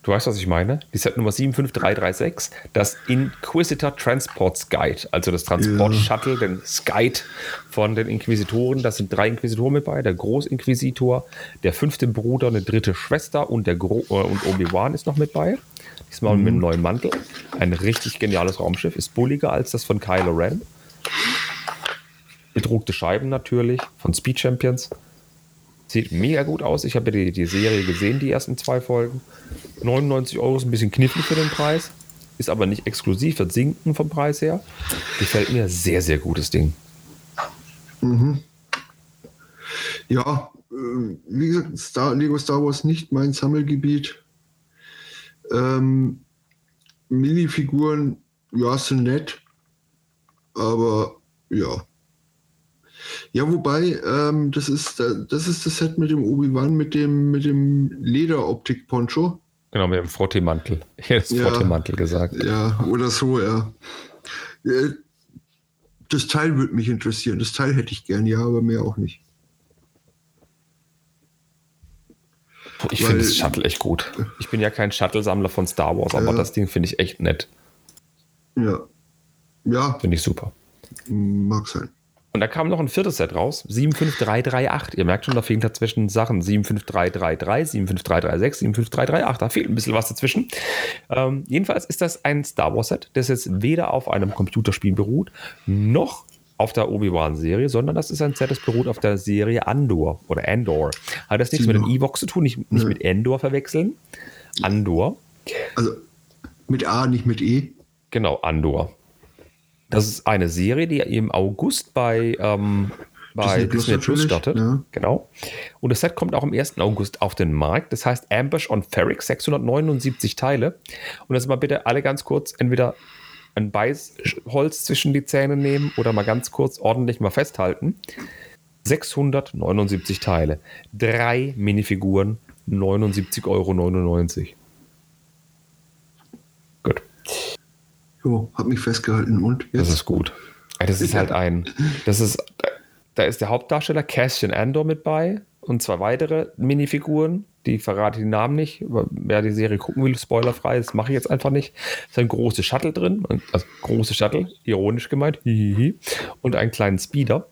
Du weißt, was ich meine? Die Set Nummer 75336, das Inquisitor Transports Guide, also das Transport. Shuttle, den Guide von den Inquisitoren. Da sind drei Inquisitoren mit bei, der Großinquisitor, der fünfte Bruder, eine dritte Schwester und der Gro äh, und Obi-Wan ist noch mit bei. Diesmal mit einem neuen Mantel. Ein richtig geniales Raumschiff, ist bulliger als das von Kylo Ren. Bedruckte Scheiben natürlich von Speed Champions. Sieht mega gut aus. Ich habe ja die, die Serie gesehen, die ersten zwei Folgen. 99 Euro ist ein bisschen knifflig für den Preis. Ist aber nicht exklusiv, wird sinken vom Preis her. Gefällt mir sehr, sehr gutes Ding. Ja, äh, wie gesagt, Star, Lego Star Wars nicht mein Sammelgebiet. Ähm, Minifiguren, ja, sind nett, aber ja. Ja, wobei, ähm, das, ist, äh, das ist das Set mit dem Obi-Wan, mit dem, mit dem Lederoptik-Poncho. Genau, mit dem Frotteemantel. Ich hätte Ja. Frotteemantel gesagt. Ja, oder so, ja. Äh, Das Teil würde mich interessieren. Das Teil hätte ich gern, ja, aber mehr auch nicht. Ich finde das Shuttle echt gut. Ich bin ja kein Shuttle-Sammler von Star Wars, aber Ja. das Ding finde ich echt nett. Ja. Ja, Finde ich super. mag sein. Und da kam noch ein viertes Set raus, 75338. Ihr merkt schon, da fehlen dazwischen Sachen 75333, 75336, 75338. Da fehlt ein bisschen was dazwischen. Ähm, jedenfalls ist das ein Star Wars Set, das jetzt weder auf einem Computerspiel beruht, noch auf der Obi-Wan-Serie, sondern das ist ein Set, das beruht auf der Serie Andor oder Andor. Hat das nichts mit Genau. Evox zu tun, nicht, nicht mit Endor verwechseln. Andor. Also mit A, nicht mit E. Genau, Andor. Das ist eine Serie, die im August bei, ähm, bei Disney Disney Plus startet. ja. Genau. Und das Set kommt auch am 1. August auf den Markt. Das heißt Ambush on Ferric, 679 Teile. Und jetzt mal bitte alle ganz kurz entweder ein Beißholz zwischen die Zähne nehmen oder mal ganz kurz ordentlich mal festhalten. 679 Teile. Drei Minifiguren, 79,99 Euro. Gut. Jo, hab mich festgehalten und Das jetzt. ist gut. Das ist halt ein, das ist, da ist der Hauptdarsteller Cassian Andor mit bei und zwei weitere Minifiguren, die verrate ich den Namen nicht. Wer die Serie gucken will, spoilerfrei, das mache ich jetzt einfach nicht. Es ist ein großes Shuttle drin, also große Shuttle, ironisch gemeint, und einen kleinen Speeder.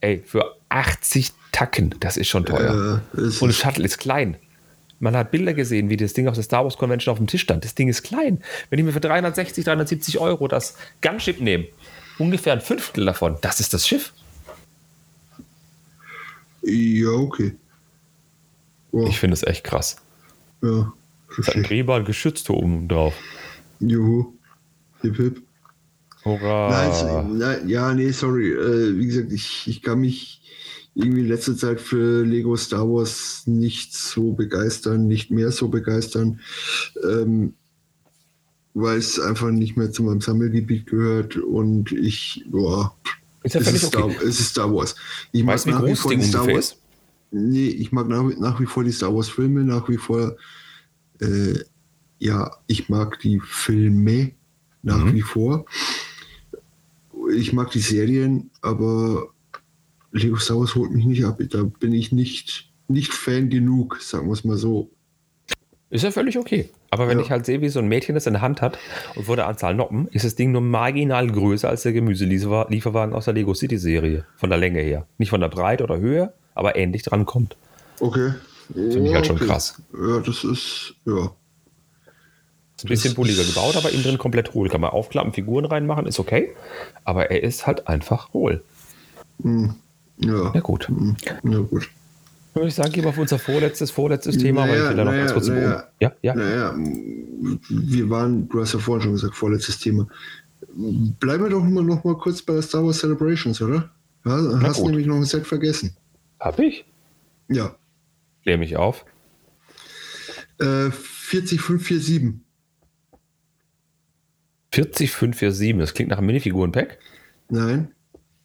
Ey, für 80 Tacken, das ist schon teuer. Äh, Und das Shuttle ist klein. Man hat Bilder gesehen, wie das Ding auf der Star Wars Convention auf dem Tisch stand. Das Ding ist klein. Wenn ich mir für 360, 370 Euro das Gunship nehme, ungefähr ein Fünftel davon, das ist das Schiff. ja, okay. Oh, Ich finde es echt krass. ja, Es hat ein drehbar geschützt oben drauf. Juhu. Hip, hip. Hurra. Nein, nein, ja, nee, sorry. Äh, wie gesagt, ich, ich kann mich irgendwie in letzter Zeit für Lego Star Wars nicht so begeistern, nicht mehr so begeistern, ähm, weil es einfach nicht mehr zu meinem Sammelgebiet gehört und ich, boah, ist ja es, ist okay. Star, es ist Star Wars. Ich Weißt wie nach wie vor die Star Wars. ist? Nee, ich mag nach, nach wie vor die Star Wars Filme, nach wie vor, äh, ja, ich mag die Filme nach Mhm. wie vor. Ich mag die Serien, aber Lego Star Wars holt mich nicht ab. Da bin ich nicht, nicht Fan genug, sagen wir es mal so. Ist ja völlig okay. Aber wenn Ja. ich halt sehe, wie so ein Mädchen das in der Hand hat und vor der Anzahl Noppen, ist das Ding nur marginal größer als der Gemüselieferwagen aus der Lego City Serie. Von der Länge her. Nicht von der Breite oder Höhe, aber ähnlich dran kommt. Okay. Finde ich halt schon Okay. krass. Ja, das ist, ja. Ist ein bisschen bulliger gebaut, aber innen drin komplett hohl. Kann man aufklappen, Figuren reinmachen, ist okay. Aber er ist halt einfach hohl. Hm. Ja. Ja, gut. Hm. Ja, gut. Dann würde ich sagen, gehen wir auf unser vorletztes, vorletztes Thema, weil ich Naja, will da noch naja, ganz kurz naja. Ja, ja. Naja, wir waren, du hast ja vorhin schon gesagt, vorletztes Thema. Bleiben wir doch mal noch mal kurz bei der Star Wars Celebrations, oder? Ja, hast gut. nämlich noch ein Set vergessen. Hab ich? Ja. Klär mich auf. Äh, 40547. 40547, das klingt nach einem Minifiguren-Pack. Nein.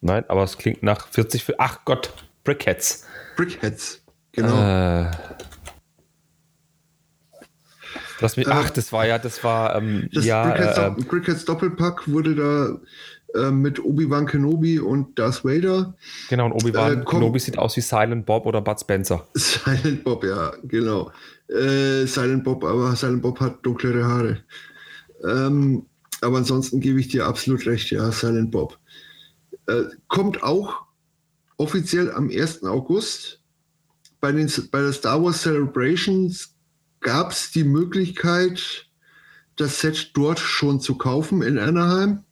Nein, aber es klingt nach 40 für. Ach Gott, Brickheads. Brickheads. Genau. Äh, mich, Äh, ach, das war ja, das war, ähm, Das ja, Brickheads, äh, Brickheads Doppelpack wurde da äh, mit Obi-Wan Kenobi und Darth Vader. genau, und Obi-Wan äh, Kenobi sieht aus wie Silent Bob oder Bud Spencer. Silent Bob, ja, genau. Äh, Silent Bob, aber Silent Bob hat dunklere Haare. Ähm, aber ansonsten gebe ich dir absolut recht, ja, Silent Bob. Äh, kommt auch offiziell am 1. August. Bei, den, bei der Star Wars Celebrations gab es die Möglichkeit, das Set dort schon zu kaufen in Anaheim.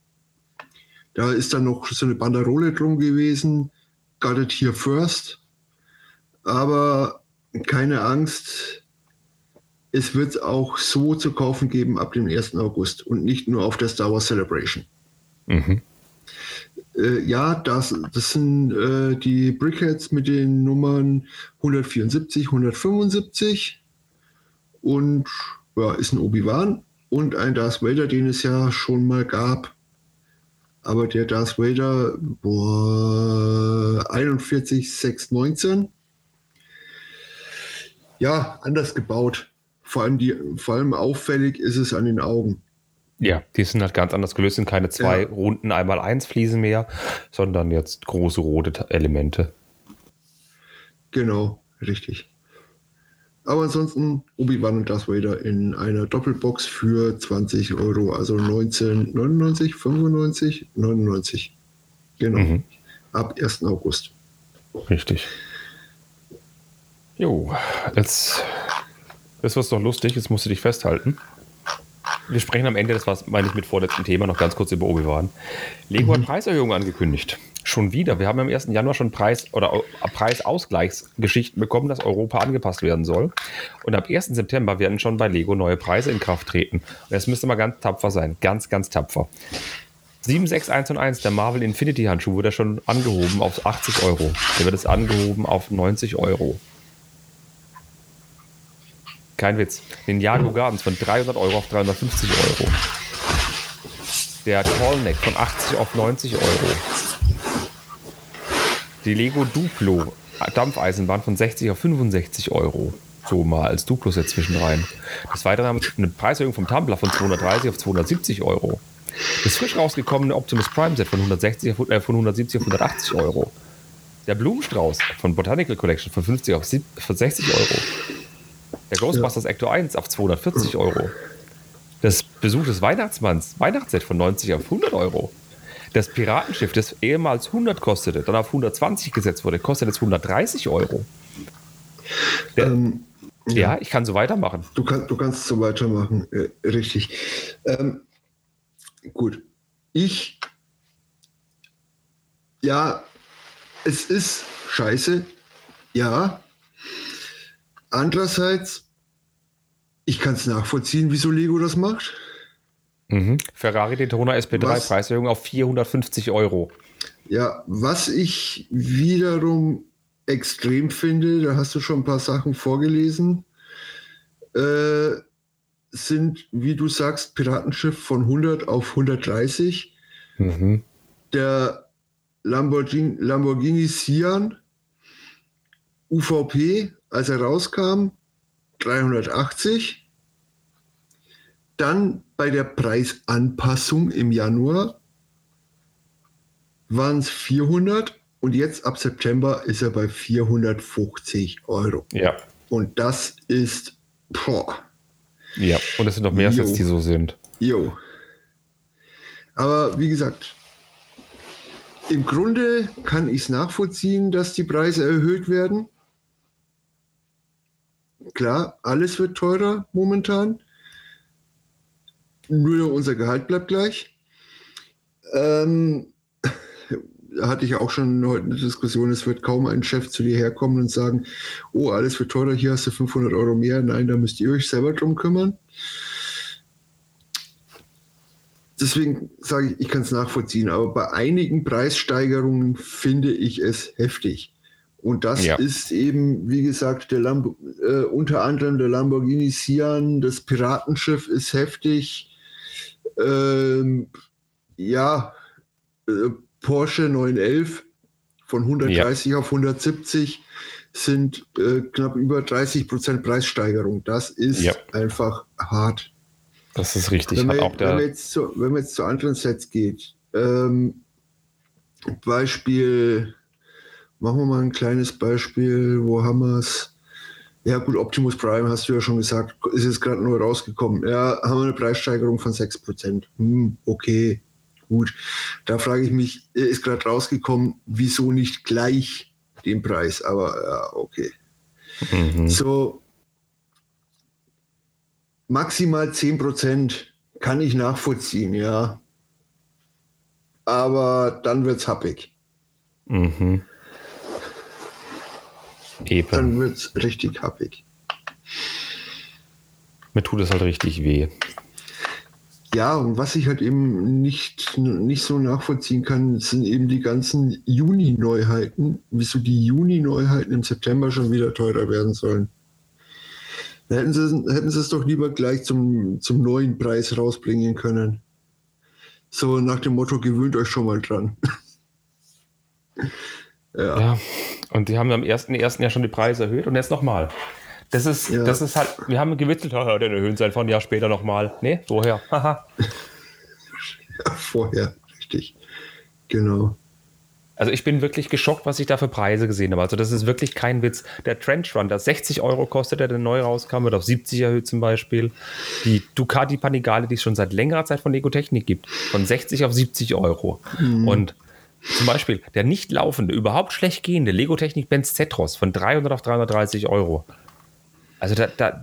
Da ist dann noch so eine Banderole drum gewesen. Got it here first. Aber keine Angst, es wird auch so zu kaufen geben ab dem 1. August und nicht nur auf der Star Wars Celebration. Mhm. Äh, ja, das, das sind äh, die Brickheads mit den Nummern 174, 175 und ja, ist ein Obi-Wan und ein Darth Vader, den es ja schon mal gab. Aber der Darth Vader, boah, 41, 619. Ja, anders gebaut. Vor allem, die, vor allem auffällig ist es an den Augen. Ja, die sind halt ganz anders gelöst, sind keine zwei Ja. runden einmal eins Fliesen mehr, sondern jetzt große rote Elemente. Genau, richtig. Aber ansonsten Obi-Wan und Darth Vader in einer Doppelbox für 20 Euro, also 1999, 95, 99. Genau. Mhm. Ab 1. August. Richtig. Jo, jetzt, das war doch lustig, jetzt musst du dich festhalten. Wir sprechen am Ende, das war meine ich mit vorletzten Thema, noch ganz kurz über Obi-Wan. Lego hat Preiserhöhungen angekündigt. Schon wieder. Wir haben am 1. Januar schon Preis- oder Au- Preisausgleichsgeschichten bekommen, dass Europa angepasst werden soll. Und ab 1. September werden schon bei Lego neue Preise in Kraft treten. Und jetzt müsste mal ganz tapfer sein. Ganz, ganz tapfer. 76111, der Marvel Infinity Handschuh, wurde schon angehoben auf 80 Euro. Der wird jetzt angehoben auf 90 Euro. Kein Witz. Ninjago Gardens von 300 Euro auf 350 Euro. Der Tallneck von 80 auf 90 Euro. Die Lego Duplo Dampfeisenbahn von 60 auf 65 Euro. So mal als Duplo jetzt zwischenrein. Des Weiteren haben wir eine Preiserhöhung vom Tumblr von 230 auf 270 Euro. Das frisch rausgekommene Optimus Prime Set von 160 auf, äh, von 170 auf 180 Euro. Der Blumenstrauß von Botanical Collection von 50 auf sieb- von 60 Euro. Der Ghostbusters Ecto 1 auf 240 Euro. Das Besuch des Weihnachtsmanns Weihnachtsset von 90 auf 100 Euro. Das Piratenschiff, das ehemals 100 kostete, dann auf 120 gesetzt wurde, kostet jetzt 130 Euro. Der, Ähm, ja, ich kann so weitermachen. Du, kann, du kannst so weitermachen, äh, richtig. Ähm, gut. Ich, ja, es ist scheiße, ja. Andererseits, ich kann es nachvollziehen, wieso Lego das macht. Mhm. Ferrari Daytona SP3 Was? Preiserhöhung auf 450 Euro. Ja, was ich wiederum extrem finde, da hast du schon ein paar Sachen vorgelesen, äh, sind, wie du sagst, Piratenschiff von 100 auf 130. Mhm. Der Lamborghini, Lamborghini Sian UVP, als er rauskam, 380. Dann bei der Preisanpassung im Januar waren es 400 und jetzt ab September ist er bei 450 Euro. Ja. Und das ist, boah, Ja. Und es sind noch mehr Jo. Sets, die so sind. jo. Aber wie gesagt, im Grunde kann ich es nachvollziehen, dass die Preise erhöht werden. Klar, alles wird teurer momentan. Nur unser Gehalt bleibt gleich. Ähm, da hatte ich auch schon heute eine Diskussion, es wird kaum ein Chef zu dir herkommen und sagen, oh, alles wird teurer, hier hast du 500 Euro mehr. Nein, da müsst ihr euch selber drum kümmern. deswegen sage ich, ich kann es nachvollziehen, aber bei einigen Preissteigerungen finde ich es heftig. Und das Ja. ist eben, wie gesagt, der Lambo, äh, unter anderem der Lamborghini Sian, das Piratenschiff ist heftig. Ähm, ja, äh, Porsche 911 von 130 auf 170 sind äh, knapp über 30 Prozent Preissteigerung. Das ist Ja. einfach hart. Das ist richtig. Wenn man, wenn, man jetzt zu, wenn man jetzt zu anderen Sets geht, ähm, Beispiel, machen wir mal ein kleines Beispiel, wo haben wir es? Ja gut, Optimus Prime hast du ja schon gesagt, ist jetzt gerade neu rausgekommen. Ja, haben wir eine Preissteigerung von 6%. Hm, okay, gut. Da frage ich mich, er ist gerade rausgekommen, wieso nicht gleich den Preis? Aber ja, okay. mhm. So maximal 10% kann ich nachvollziehen, ja. Aber dann wird's happig. Mhm. Eben. Dann wird's richtig happig. Mir tut es halt richtig weh. Ja, und was ich halt eben nicht, nicht so nachvollziehen kann, sind eben die ganzen Juni-Neuheiten, wieso die Juni-Neuheiten im September schon wieder teurer werden sollen. Da hätten sie, hätten sie es doch lieber gleich zum, zum neuen Preis rausbringen können. So nach dem Motto, gewöhnt euch schon mal dran. ja. Ja. Und die haben am 1.1. ja schon die Preise erhöht und jetzt nochmal. Das ist, Ja. das ist halt, wir haben gewitzelt, haha, dann erhöhen sie einfach ein Jahr später nochmal. Nee, vorher. Haha. Vorher, richtig. Genau. Also ich bin wirklich geschockt, was ich da für Preise gesehen habe. Also das ist wirklich kein Witz. Der Trench Run, der 60 Euro kostet, der der neu rauskam, wird auf 70 erhöht zum Beispiel. Die Ducati Panigale, die es schon seit längerer Zeit von Lego Technik gibt, von 60 auf 70 Euro. Und zum Beispiel der nicht laufende, überhaupt schlecht gehende Lego Technik Benz Zetros von 300 auf 330 Euro. Also da, da,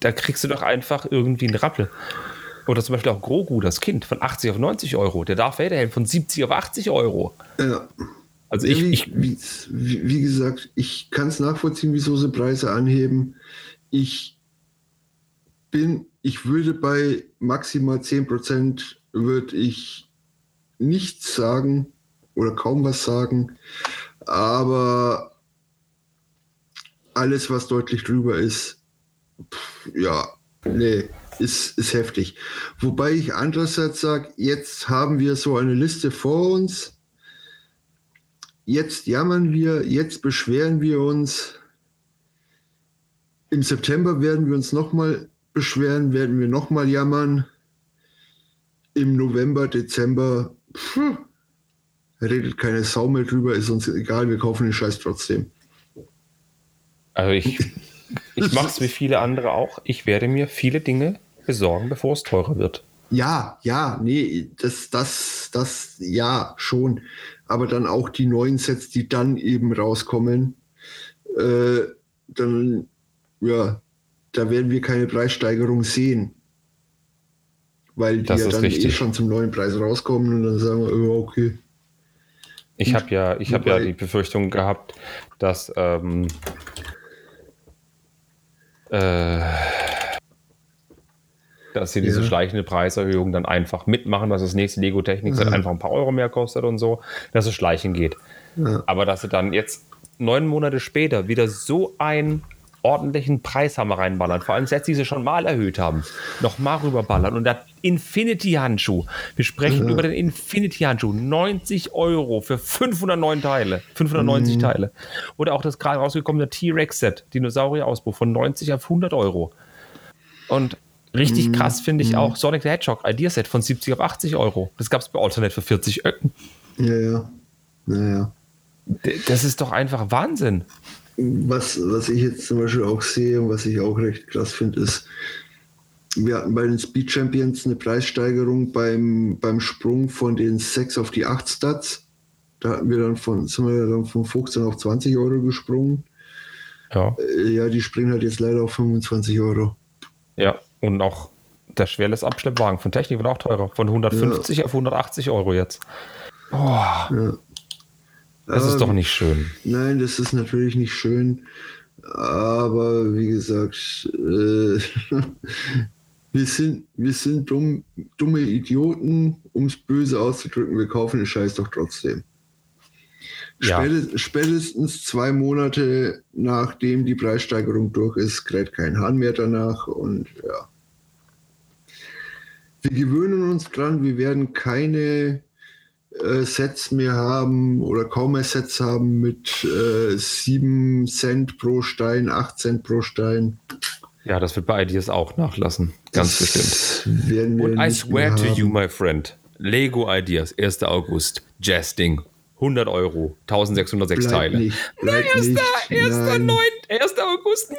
da kriegst du doch einfach irgendwie einen Rappel. Oder zum Beispiel auch Grogu, das Kind, von 80 auf 90 Euro. Der Darth Vader Helm von 70 auf 80 Euro. Ja. Also ich, wie, ich wie, wie, wie gesagt, ich kann es nachvollziehen, wieso sie Preise anheben. Ich bin, ich würde bei maximal 10% würde ich nichts sagen oder kaum was sagen, aber alles, was deutlich drüber ist, pff, ja, nee, ist, ist heftig. Wobei ich andererseits sage, jetzt haben wir so eine Liste vor uns, jetzt jammern wir, jetzt beschweren wir uns. Im September werden wir uns nochmal beschweren, werden wir nochmal jammern. Im November, Dezember, pff, redet keine Sau mehr drüber, ist uns egal, wir kaufen den Scheiß trotzdem. Also ich, ich mache es wie viele andere auch. Ich werde mir viele Dinge besorgen, bevor es teurer wird. Ja, ja, nee, das, das, das, ja, schon. Aber dann auch die neuen Sets, die dann eben rauskommen, äh, dann, ja, da werden wir keine Preissteigerung sehen. Weil die Das ja dann eh richtig. schon zum neuen Preis rauskommen und dann sagen wir, okay. Ich habe ja, ich habe ja die Befürchtung gehabt, dass ähm, äh, dass sie diese Ja. schleichende Preiserhöhung dann einfach mitmachen, dass das nächste Lego Technik Ja. einfach ein paar Euro mehr kostet und so, dass es schleichen geht. Ja. Aber dass sie dann jetzt neun Monate später wieder so einen ordentlichen Preishammer reinballern, vor allem Sets, die sie schon mal erhöht haben, nochmal rüberballern und der Infinity-Handschuh. Wir sprechen Ja. über den Infinity-Handschuh. 90 Euro für 509 Teile, 590 Mhm. Teile. Oder auch das gerade rausgekommene T-Rex-Set, Dinosaurier-Ausbruch von 90 auf 100 Euro. Und richtig Mhm. krass finde ich auch Sonic the Hedgehog Ideaset von 70 auf 80 Euro. Das gab es bei Alternate für 40 Öcken. Ja, ja. Naja. D- Das ist doch einfach Wahnsinn. Was, was ich jetzt zum Beispiel auch sehe und was ich auch recht krass finde, ist, wir hatten bei den Speed Champions eine Preissteigerung beim, beim Sprung von den 6 auf die 8 Stats. Da hatten wir dann von, sind wir dann von 15 auf 20 Euro gesprungen. Ja. Äh, Ja, die springen halt jetzt leider auf 25 Euro. Ja, und auch der schwerles Abschleppwagen von Technik wird auch teurer. Von 150 auf 180 Euro jetzt. Boah, Ja. Das ist doch nicht schön. Nein, das ist natürlich nicht schön. Aber wie gesagt, äh, wir sind, wir sind dumm, dumme Idioten, um es böse auszudrücken. Wir kaufen den Scheiß doch trotzdem. Ja. Spätestens, spätestens zwei Monate nachdem die Preissteigerung durch ist, kräht kein Hahn mehr danach und ja. Wir gewöhnen uns dran, wir werden keine äh, Sets mehr haben oder kaum mehr Sets haben mit äh, 7 Cent pro Stein, 8 Cent pro Stein. Ja, das wird bei Ideas auch nachlassen. Ganz bestimmt. bestimmt. Und I swear to you, my friend, Lego Ideas, 1. August, Jazzding, 100 Euro, 1606 Bleib Teile. nicht, bleib Erster, nicht. erster, Nein. 9, 1. August, nee,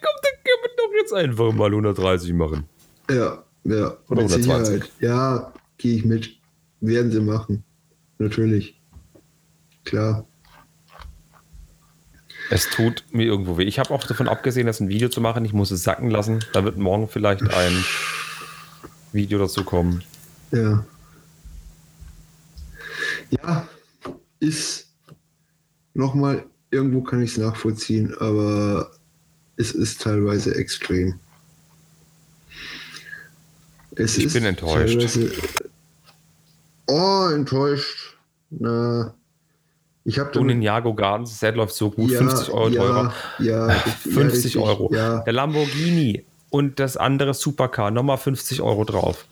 komm, dann können wir doch jetzt einfach mal 130 machen. Ja, ja. Oder mit 120. Sicherheit. Ja, gehe ich mit. Werden sie machen. Natürlich. Klar. Es tut mir irgendwo weh. Ich habe auch davon abgesehen, das ein Video zu machen. Ich muss es sacken lassen. Da wird morgen vielleicht ein Video dazu kommen. Ja. Ja, ist nochmal, irgendwo kann ich es nachvollziehen, aber es ist teilweise extrem. Es Ich bin enttäuscht. Oh, enttäuscht. Na, ich habe Du, Ninjago Gardens Set läuft so gut, ja, 50 Euro ja, teurer. Ja, richtig, 50 ja, Euro. Ja, Der Lamborghini und das andere Supercar, nochmal 50 Euro drauf.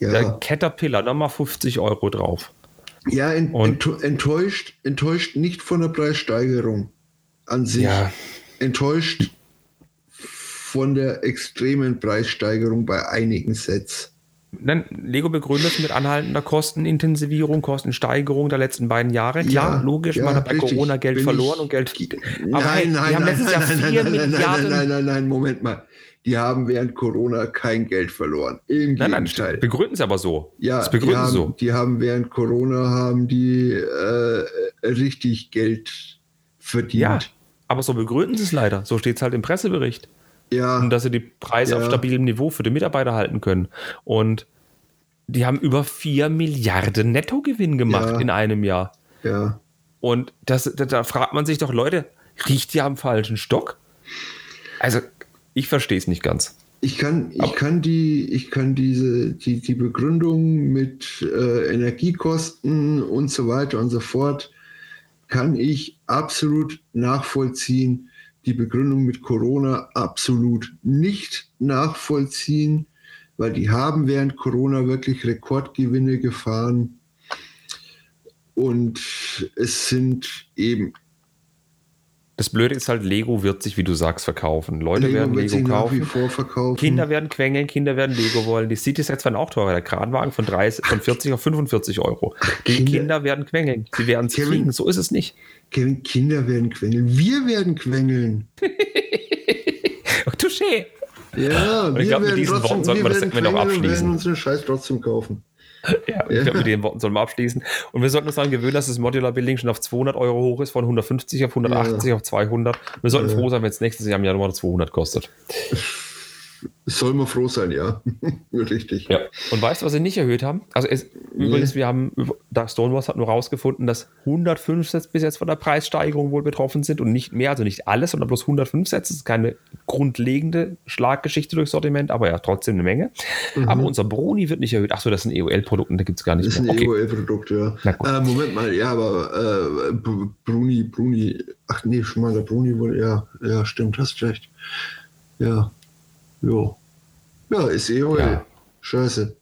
Der. Caterpillar, nochmal 50 Euro drauf. ja ent, Und- ent, enttäuscht, enttäuscht nicht von der Preissteigerung an sich. Enttäuscht von der extremen Preissteigerung bei einigen Sets. Nein, Lego begründet es mit anhaltender Kostenintensivierung, Kostensteigerung der letzten beiden Jahre. Klar, Ja, logisch, ja, man hat bei richtig. Corona Geld Bin verloren ich- und Geld. Nein, Aber hey, nein, die haben nein, nein, nein, 4 nein, nein, nein, nein, nein, nein, Moment mal. Die haben während Corona kein Geld verloren. Im Nein, nein, Gegenteil. begründen es aber so. ja, das die begründen haben, sie so. die haben während Corona haben die äh, richtig Geld verdient. Ja, aber so begründen sie es leider. So steht es halt im Pressebericht. Ja, Und dass sie die Preise auf Ja. stabilem Niveau für die Mitarbeiter halten können. Und die haben über 4 Milliarden Nettogewinn gemacht Ja. in einem Jahr. ja. Und das, da, da fragt man sich doch, Leute, riecht ihr am falschen Stock? Also, ich verstehe es nicht ganz. Ich kann, ich Aber- kann die, ich kann diese, die, die Begründung mit äh, Energiekosten und so weiter und so fort, kann ich absolut nachvollziehen. Die Begründung mit Corona absolut nicht nachvollziehen, weil die haben während Corona wirklich Rekordgewinne gefahren. Und es sind eben Das Blöde ist halt, Lego wird sich, wie du sagst, verkaufen. Leute Lego werden Lego kaufen. verkaufen. Kinder werden quengeln, Kinder werden Lego wollen. Die City-Sets werden auch teurer. Der Kranwagen von, 30, von 40 auf 45 Euro. Die Kinder- Kinder, werden quengeln. Sie werden es kriegen. So ist es nicht. Kevin, Kinder werden quengeln. Wir werden quengeln. Touché. Ja, wir ich glaub, mit werden diesen Worten sollten wir das werden Segment auch abschließen. werden unseren Scheiß trotzdem kaufen. Ja, ich glaube, mit den Worten sollen wir abschließen. Und wir sollten uns daran gewöhnen, dass das Modular Building schon auf 200 Euro hoch ist, von 150 auf 180 auf 200. Wir sollten Ja. froh sein, wenn es nächstes Jahr im Januar 200 kostet. Soll man froh sein, ja. Richtig. Ja. Und weißt du, was sie nicht erhöht haben? Also es, übrigens, wir haben, Dark Stonewalls hat nur rausgefunden, dass 105 Sets bis jetzt von der Preissteigerung wohl betroffen sind und nicht mehr, also nicht alles, sondern bloß 105 Sets. Das ist keine grundlegende Schlaggeschichte durchs Sortiment, aber ja, trotzdem eine Menge. Aber unser Bruni wird nicht erhöht. Achso, das sind EOL-Produkt und da gibt es gar nicht Mhm. Das ist ein mehr. Okay. EOL-Produkt, ja. Äh, Moment mal, ja, aber äh, Br- Bruni, Bruni, ach nee, schon mal der Bruni wurde, ja, ja, stimmt, hast recht. Ja, jo. Ja, ist EOL. Ja. Scheiße.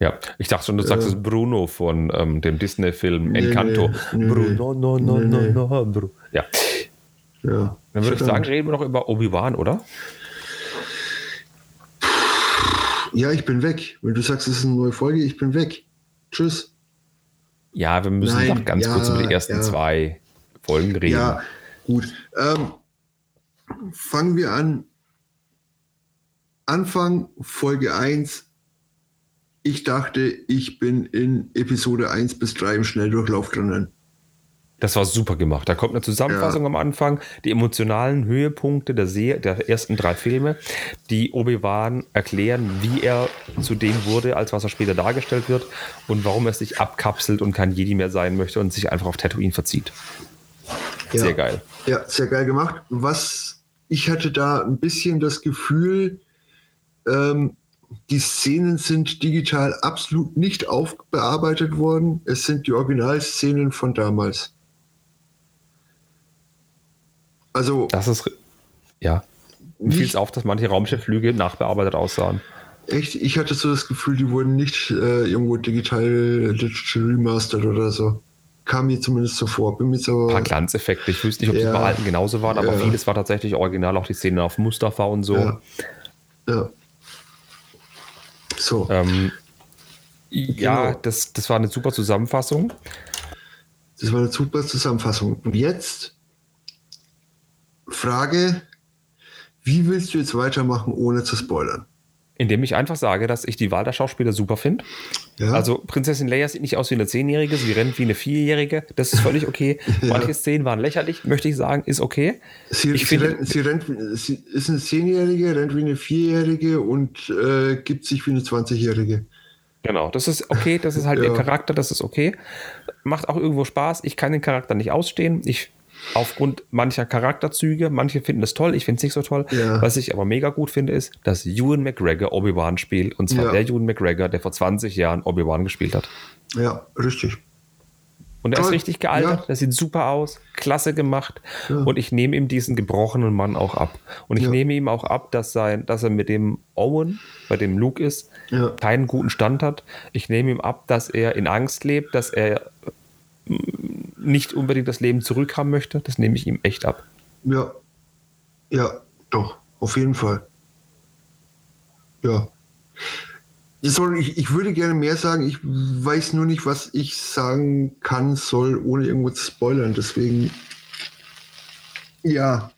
Ja, ich dachte schon, du sagst es Bruno von ähm, dem Disney-Film Nee, Encanto. nee, Bruno, no, no, nee, no, nee. no, Bru. Ja, Ja. dann würde ich sagen, reden wir noch über Obi-Wan, oder? Ja, ich bin weg. Wenn du sagst, es ist eine neue Folge, ich bin weg. Tschüss. Ja, wir müssen Nein, noch ganz ja, kurz über die ersten ja. zwei Folgen reden. Ja, gut. Ähm, fangen wir an. Anfang Folge 1. Ich dachte, ich bin in Episode 1 bis 3 im Schnelldurchlauf drinnen. Das war super gemacht. Da kommt eine Zusammenfassung Ja. am Anfang, die emotionalen Höhepunkte der, Se der ersten drei Filme, die Obi-Wan erklären, wie er zu dem wurde, als was er später dargestellt wird und warum er sich abkapselt und kein Jedi mehr sein möchte und sich einfach auf Tatooine verzieht. Sehr Ja. geil. Ja, sehr geil gemacht. Was ich hatte da ein bisschen das Gefühl, Ähm, die Szenen sind digital absolut nicht aufbearbeitet worden. Es sind die Originalszenen von damals. Also. Das ist. Ja. Mir fiel es auf, dass manche Raumschiffflüge nachbearbeitet aussahen. Echt? Ich hatte so das Gefühl, die wurden nicht äh, irgendwo digital, digital remastered oder so. Kam mir zumindest so vor. Bin mir so, Ein paar Glanzeffekte. Ich wüsste nicht, ob Ja. die bei alten genauso waren, aber Ja. vieles war tatsächlich original, auch die Szenen auf Mustafa und so. Ja. ja. So. Ähm, ja, Genau. das, das war eine super Zusammenfassung. Das war eine super Zusammenfassung. Und jetzt Frage, wie willst du jetzt weitermachen, ohne zu spoilern? Indem ich einfach sage, dass ich die Wahl der Schauspieler super finde. Ja? Also Prinzessin Leia sieht nicht aus wie eine Zehnjährige, sie rennt wie eine Vierjährige. Das ist völlig okay. Ja. Manche Szenen waren lächerlich, möchte ich sagen, ist okay. sie, ich sie, finde- rennt, sie, rennt, sie ist eine Zehnjährige, rennt wie eine Vierjährige und äh, gibt sich wie eine 20-Jährige. Genau, das ist okay, das ist halt Ja. ihr Charakter, das ist okay. Macht auch irgendwo Spaß. Ich kann den Charakter nicht ausstehen. Ich aufgrund mancher Charakterzüge, manche finden es toll, ich finde es nicht so toll. Ja. Was ich aber mega gut finde, ist, dass Ewan McGregor Obi-Wan spielt. Und zwar Ja. der Ewan McGregor, der vor 20 Jahren Obi-Wan gespielt hat. Ja, richtig. Und er ist richtig gealtert, Ja. der sieht super aus, klasse gemacht. Ja. Und ich nehme ihm diesen gebrochenen Mann auch ab. Und ich Ja. nehme ihm auch ab, dass, sein, dass er mit dem Owen, bei dem Luke ist, keinen guten Stand hat. Ich nehme ihm ab, dass er in Angst lebt, dass er nicht unbedingt das Leben zurückhaben möchte. Das nehme ich ihm echt ab. Ja. Ja, doch, auf jeden Fall. Ja. Soll, ich, ich würde gerne mehr sagen, ich weiß nur nicht, was ich sagen kann, soll, ohne irgendwo zu spoilern. Deswegen, ja,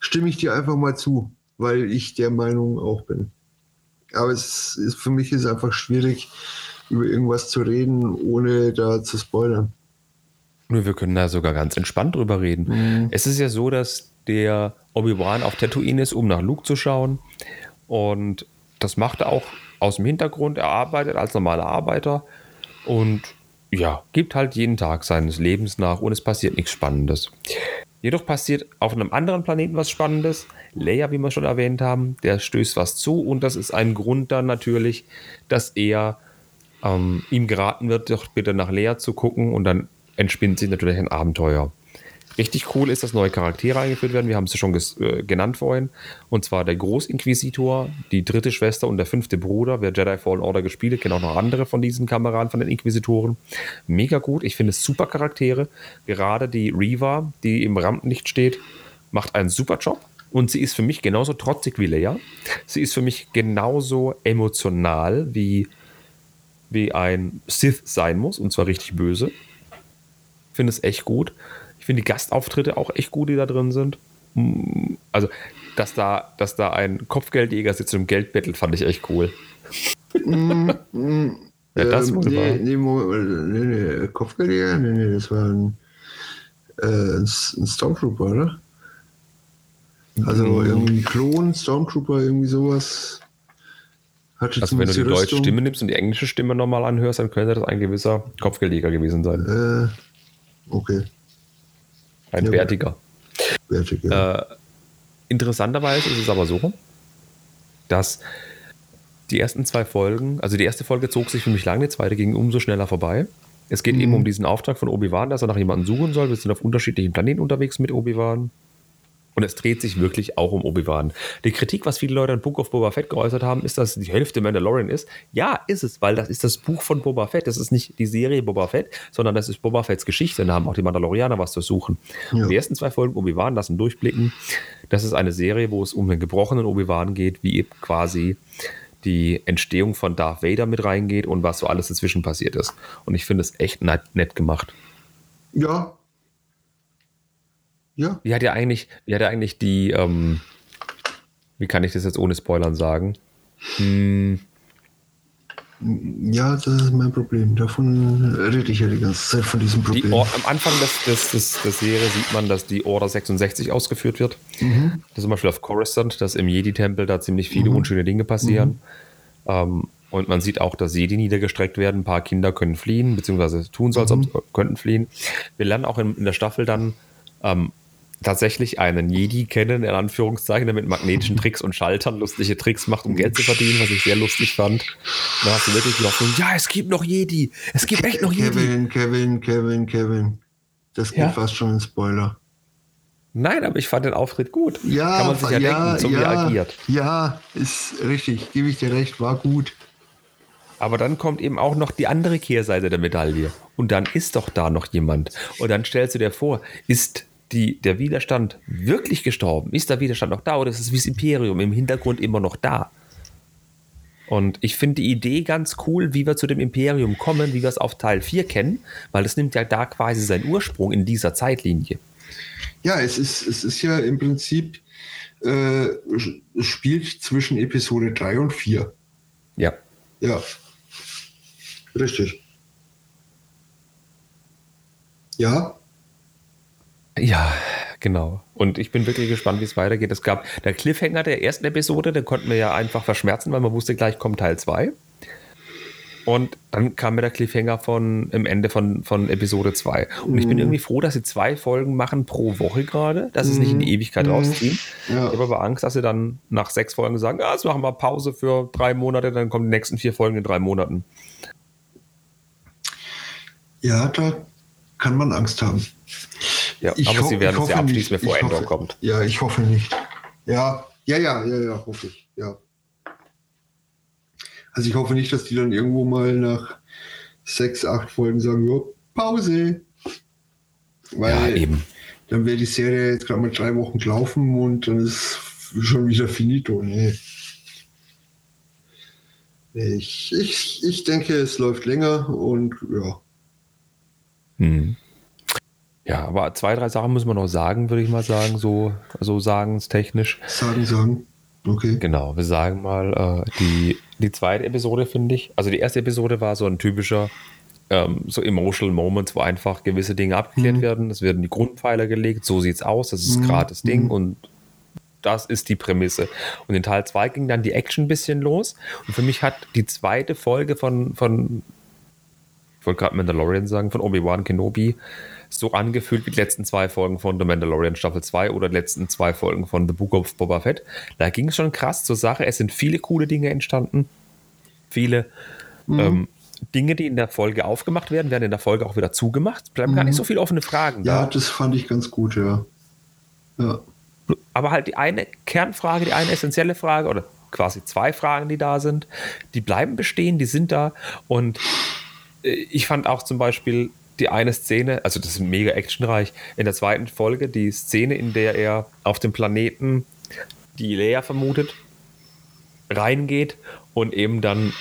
stimme ich dir einfach mal zu, weil ich der Meinung auch bin. Aber es ist für mich ist einfach schwierig, über irgendwas zu reden, ohne da zu spoilern. Nur wir können da sogar ganz entspannt drüber reden. Mhm. Es ist ja so, dass der Obi-Wan auf Tatooine ist, um nach Luke zu schauen. Und das macht er auch aus dem Hintergrund. Er arbeitet als normaler Arbeiter und ja, gibt halt jeden Tag seines Lebens nach und es passiert nichts Spannendes. Jedoch passiert auf einem anderen Planeten was Spannendes. Leia, wie wir schon erwähnt haben, der stößt was zu und das ist ein Grund dann natürlich, dass er ähm, ihm geraten wird, doch bitte nach Leia zu gucken und dann entspinnt sich natürlich ein Abenteuer. Richtig cool ist, dass neue Charaktere eingeführt werden. Wir haben sie schon äh, genannt vorhin. Und zwar der Großinquisitor, die dritte Schwester und der fünfte Bruder. Wer Jedi Fallen Order gespielt hat, kennt auch noch andere von diesen Kameraden, von den Inquisitoren. Mega gut. Ich finde es super Charaktere. Gerade die Reva, die im Rampenlicht steht, macht einen super Job. Und sie ist für mich genauso trotzig wie Leia. Sie ist für mich genauso emotional wie, wie ein Sith sein muss. Und zwar richtig böse finde es echt gut. Ich finde die Gastauftritte auch echt gut, die da drin sind. Mm, Also, dass da, dass da ein Kopfgeldjäger sitzt und Geld bettelt, fand ich echt cool. Ja, das Ähm, nee, nee, Moment, nee, nee, Kopfgeldjäger? Nee, nee, das war ein, äh, ein, Stormtrooper, oder? Also Mm. irgendwie ein Klon, Stormtrooper, irgendwie sowas. Hatte Also, wenn du die zumindest deutsche Rüstung. Stimme nimmst und die englische Stimme nochmal anhörst, dann könnte das ein gewisser Kopfgeldjäger gewesen sein. Äh, okay, Ein ja, bärtiger. wertig, ja. Äh, interessanterweise ist es aber so, dass die ersten zwei Folgen, also die erste Folge zog sich für mich lange, die zweite ging umso schneller vorbei. Es geht eben um diesen Auftrag von Obi-Wan, dass er nach jemandem suchen soll. Wir sind auf unterschiedlichen Planeten unterwegs mit Obi-Wan. Und es dreht sich wirklich auch um Obi-Wan. Die Kritik, was viele Leute an Book of Boba Fett geäußert haben, ist, dass die Hälfte Mandalorian ist. Ja, ist es, weil das ist das Buch von Boba Fett. Das ist nicht die Serie Boba Fett, sondern das ist Boba Fetts Geschichte. Da haben auch die Mandalorianer was zu suchen. Ja. Und die ersten zwei Folgen Obi-Wan lassen durchblicken. Das ist eine Serie, wo es um den gebrochenen Obi-Wan geht, wie eben quasi die Entstehung von Darth Vader mit reingeht und was so alles dazwischen passiert ist. Und ich finde es echt nett gemacht. ja. Ja, Wie hat ja eigentlich, wie hat ja eigentlich die, ähm, wie kann ich das jetzt ohne Spoilern sagen? Hm, ja, das ist mein Problem. Davon rede ich ja die ganze Zeit von diesem die Problem. Or am Anfang des, des, des, der Serie sieht man, dass die Order 66 ausgeführt wird. Mhm. Das ist zum Beispiel auf Coruscant, dass im Jedi-Tempel da ziemlich viele unschöne Dinge passieren. Ähm, und man sieht auch, dass Jedi niedergestreckt werden. Ein paar Kinder können fliehen, beziehungsweise tun so, als ob Mhm. sie könnten fliehen. Wir lernen auch in, in der Staffel dann ähm, tatsächlich einen Jedi kennen, in Anführungszeichen, der mit magnetischen Tricks und Schaltern lustige Tricks macht, um Geld zu verdienen, was ich sehr lustig fand. Da hast du wirklich Hoffnung, ja, es gibt noch Jedi. Es gibt echt noch Jedi. Kevin, Kevin, Kevin, Kevin. Das geht Ja? fast schon in Spoiler. Nein, aber ich fand den Auftritt gut. Ja, Kann man sich ja, denken, so wie er ja, agiert. ja, ist richtig, gebe ich dir recht, war gut. Aber dann kommt eben auch noch die andere Kehrseite der Medaille. Und dann ist doch da noch jemand. Und dann stellst du dir vor, ist die, der Widerstand wirklich gestorben? Ist der Widerstand noch da oder ist es wie das Imperium im Hintergrund immer noch da? Und ich finde die Idee ganz cool, wie wir zu dem Imperium kommen, wie wir es auf Teil 4 kennen, weil es nimmt ja da quasi seinen Ursprung in dieser Zeitlinie. Ja, es ist, es ist ja im Prinzip, äh, spielt zwischen Episode 3 und 4. Ja. Ja. Richtig. Ja, Ja, genau. Und ich bin wirklich gespannt, wie es weitergeht. Es gab der Cliffhanger der ersten Episode, den konnten wir ja einfach verschmerzen, weil man wusste, gleich kommt Teil 2. Und dann kam mir der Cliffhanger von im Ende von, von Episode 2. Und ich bin irgendwie froh, dass sie zwei Folgen machen pro Woche gerade, dass sie es nicht in die Ewigkeit rausziehen. Ja. Ich habe aber Angst, dass sie dann nach sechs Folgen sagen, ah, jetzt machen wir Pause für drei Monate, dann kommen die nächsten vier Folgen in drei Monaten. ja, da kann man Angst haben. Ja, Ich aber ho- sie werden es ja abschließen, nicht. bevor Endor kommt. Ja, ich hoffe nicht. Ja, ja, ja, ja, ja, hoffe ich. Ja. Also ich hoffe nicht, dass die dann irgendwo mal nach sechs, acht Folgen sagen, jo, Pause. Weil Ja, eben. dann wäre die Serie jetzt gerade mal drei Wochen gelaufen und dann ist schon wieder finito. Nee. Ich, ich, ich denke, es läuft länger und ja. Hm. Ja, aber zwei, drei Sachen müssen wir noch sagen, würde ich mal sagen, so, so sagenstechnisch. Sagen, sagen. Okay. Genau, wir sagen mal, äh, die, die zweite Episode finde ich, also die erste Episode war so ein typischer, ähm, so emotional Moments, wo einfach gewisse Dinge abgeklärt Mhm. werden. Es werden die Grundpfeiler gelegt, so sieht's aus, das ist Mhm. gerade das Ding Mhm. und das ist die Prämisse. Und in Teil 2 ging dann die Action ein bisschen los. Und für mich hat die zweite Folge von, von ich wollte gerade Mandalorian sagen, von Obi-Wan Kenobi, so angefühlt wie die letzten zwei Folgen von The Mandalorian Staffel 2 oder die letzten zwei Folgen von The Book of Boba Fett. Da ging es schon krass zur Sache. Es sind viele coole Dinge entstanden. Viele ähm, Dinge, die in der Folge aufgemacht werden, werden in der Folge auch wieder zugemacht. Es bleiben gar nicht so viele offene Fragen Ja, da. das fand ich ganz gut, ja. Ja. Aber halt die eine Kernfrage, die eine essentielle Frage oder quasi zwei Fragen, die da sind, die bleiben bestehen, die sind da. Und äh, ich fand auch zum Beispiel die eine Szene, also das ist mega actionreich, in der zweiten Folge, die Szene, in der er auf dem Planeten die Leia vermutet, reingeht und eben dann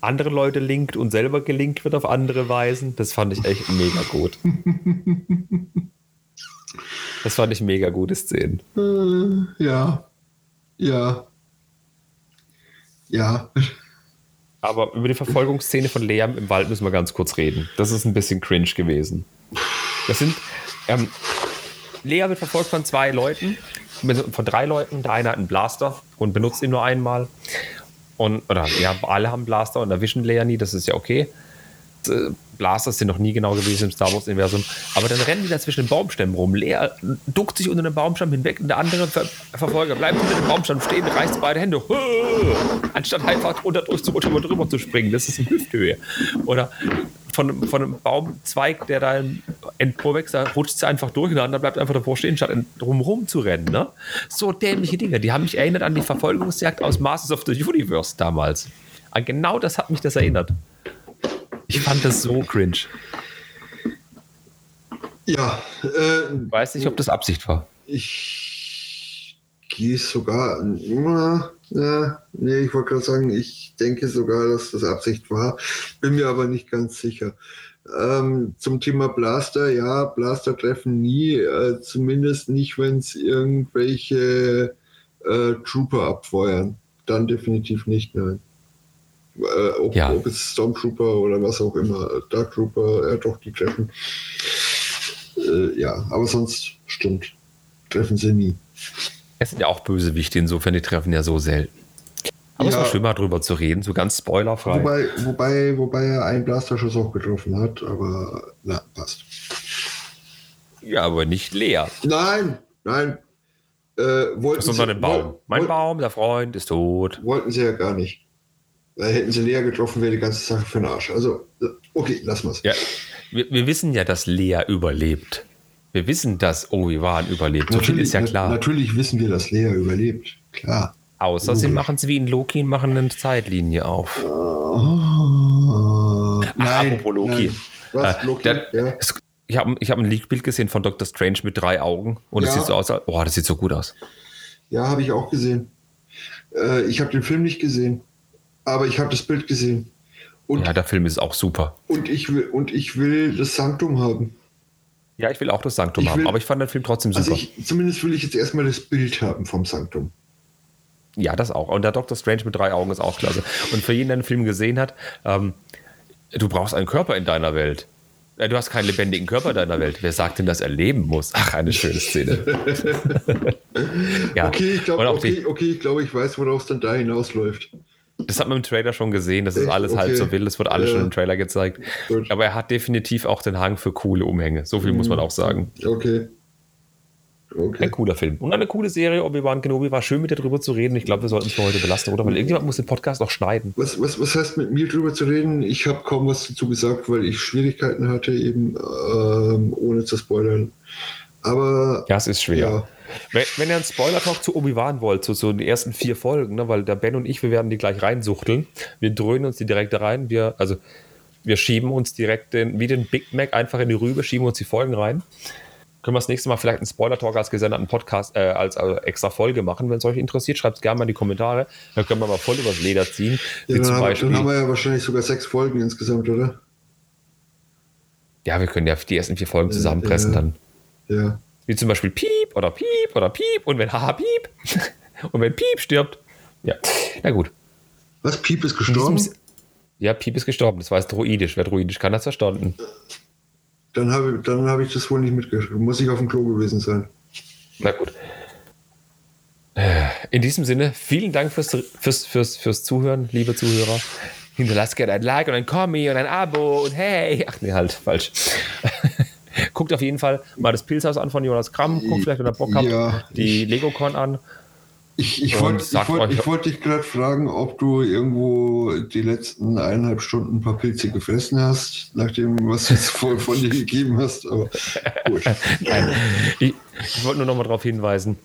andere Leute linkt und selber gelinkt wird auf andere Weisen. Das fand ich echt mega gut. Das fand ich mega gute Szenen. Äh, ja. Ja. Ja. Aber über die Verfolgungsszene von Lea im Wald müssen wir ganz kurz reden. Das ist ein bisschen cringe gewesen. Das sind. Ähm, Lea wird verfolgt von zwei Leuten, von drei Leuten. Der eine hat einen Blaster und benutzt ihn nur einmal. Und, oder ja, alle haben Blaster und erwischen Lea nie, das ist ja okay. Äh, Blasters sind noch nie genau gewesen im Star Wars-Universum. Aber dann rennen die da zwischen den Baumstämmen rum. Lea duckt sich unter den Baumstamm hinweg und der andere Ver Verfolger bleibt unter dem Baumstamm stehen, reißt beide Hände, anstatt einfach drunter durchzurutschen und drüber zu springen. Das ist in Hüfthöhe. Oder von, von einem Baumzweig, der da im Endpro da rutscht sie einfach durch und andere bleibt einfach davor stehen, statt drumherum zu rennen. Ne? So dämliche Dinge. Die haben mich erinnert an die Verfolgungsjagd aus Masters of the Universe damals. An genau das hat mich das erinnert. Ich fand das so cringe. Ja. Äh, Ich weiß nicht, ob das Absicht war. ich gehe sogar. Na, na, nee, ich wollte gerade sagen, ich denke sogar, dass das Absicht war. Bin mir aber nicht ganz sicher. Ähm, zum Thema Blaster, ja, Blaster treffen nie, äh, zumindest nicht, wenn es irgendwelche äh, Trooper abfeuern. Dann definitiv nicht, nein. Äh, ob, Ja. ob es Stormtrooper oder was auch immer, Dark Trooper, äh, doch, die treffen. Äh, ja, aber sonst stimmt. Treffen sie nie. Es sind ja auch Bösewichte, insofern die treffen ja so selten. Aber es Ja. war schön, mal drüber zu reden, so ganz spoilerfrei. Wobei, wobei, wobei er einen Blasterschuss auch getroffen hat, aber na, passt. ja, aber nicht Lea. Nein, Nein. Äh, wollten Das ist unter dem Baum. woll- Mein Baum, der Freund, ist tot. Wollten sie ja gar nicht. Weil hätten sie Lea getroffen, wäre die ganze Sache für den Arsch. Also, äh, okay, lassen wir's. Ja, wir, wir wissen ja, dass Lea überlebt. Wir wissen, dass Obi-Wan überlebt. So viel ist ja na- klar. Natürlich wissen wir, dass Lea überlebt. Klar. Außer sie machen es wie in Loki und machen eine Zeitlinie auf. Oh, apropos Loki. Was, Äh, Loki? der- ja. Ich habe ich hab ein Leak-Bild gesehen von Dr. Strange mit drei Augen und es Ja. sieht so aus, boah, das sieht so gut aus. ja, habe ich auch gesehen. Äh, ich habe den Film nicht gesehen, aber ich habe das Bild gesehen. Und, Ja, der Film ist auch super. und, ich will, und ich will das Sanktum haben. Ja, ich will auch das Sanktum Ich haben, will- aber ich fand den Film trotzdem super. Also ich, zumindest will ich jetzt erstmal das Bild haben vom Sanktum. Ja, das auch. Und der Dr. Strange mit drei Augen ist auch klasse. Und für jeden, der den Film gesehen hat, ähm, du brauchst einen Körper in deiner Welt. Äh, Du hast keinen lebendigen Körper in deiner Welt. Wer sagt denn, dass er leben muss? Ach, eine schöne Szene. ja. Okay, ich glaube, okay, okay, ich, glaub, ich weiß, worauf es dann da hinausläuft. Das hat man im Trailer schon gesehen. Das ist alles halb Okay. so wild. Das wird alles Ja. schon im Trailer gezeigt. Gut. Aber er hat definitiv auch den Hang für coole Umhänge. So viel muss man auch sagen. Okay. Okay. Ein cooler Film. Und eine coole Serie. Obi-Wan Kenobi war schön, mit dir drüber zu reden. Ich glaube, wir sollten es für heute belassen, oder? Weil irgendjemand muss den Podcast noch schneiden. Was, was, was heißt mit mir drüber zu reden? Ich habe kaum was dazu gesagt, weil ich Schwierigkeiten hatte, eben ähm, ohne zu spoilern. Aber Ja, es ist schwer. Ja. Wenn, wenn ihr einen Spoiler-Talk zu Obi-Wan wollt, zu so den ersten vier Folgen, ne, weil der Ben und ich, wir werden die gleich reinsuchteln. Wir dröhnen uns die direkt rein. Wir, also, wir schieben uns direkt den, wie den Big Mac einfach in die Rübe, schieben uns die Folgen rein. Können wir das nächste Mal vielleicht einen Spoiler-Talk als gesonderten Podcast, äh, als äh, extra Folge machen. Wenn es euch interessiert, schreibt es gerne mal in die Kommentare. Dann können wir mal voll übers Leder ziehen. ja, dann, haben, dann haben wir ja wahrscheinlich sogar sechs Folgen insgesamt, oder? ja, wir können ja die ersten vier Folgen zusammenpressen ja. dann. Ja. Wie zum Beispiel Piep oder Piep oder Piep und wenn Haha Piep und wenn Piep stirbt. Ja, na gut. Was? Piep ist gestorben? Ja, Piep ist gestorben. Das war jetzt Druidisch. Wer Druidisch kann, hat es verstanden. Dann habe dann hab ich das wohl nicht mitgeschrieben. Muss ich auf dem Klo gewesen sein. Na gut. In diesem Sinne, vielen Dank fürs, fürs, fürs, fürs Zuhören, liebe Zuhörer. Hinterlasst gerne ein Like und ein Kommi und ein Abo und hey. Ach nee, halt, falsch. Guckt auf jeden Fall mal das Pilzhaus an von Jonas Kramm. Guckt vielleicht, wenn ihr Bock habt, Ja. die Legocon an. Ich, ich wollte wollt, wollt dich gerade fragen, ob du irgendwo die letzten eineinhalb Stunden ein paar Pilze gefressen hast, nachdem was du voll von dir gegeben hast. Aber gut. Nein. Ich, ich wollte nur noch mal darauf hinweisen,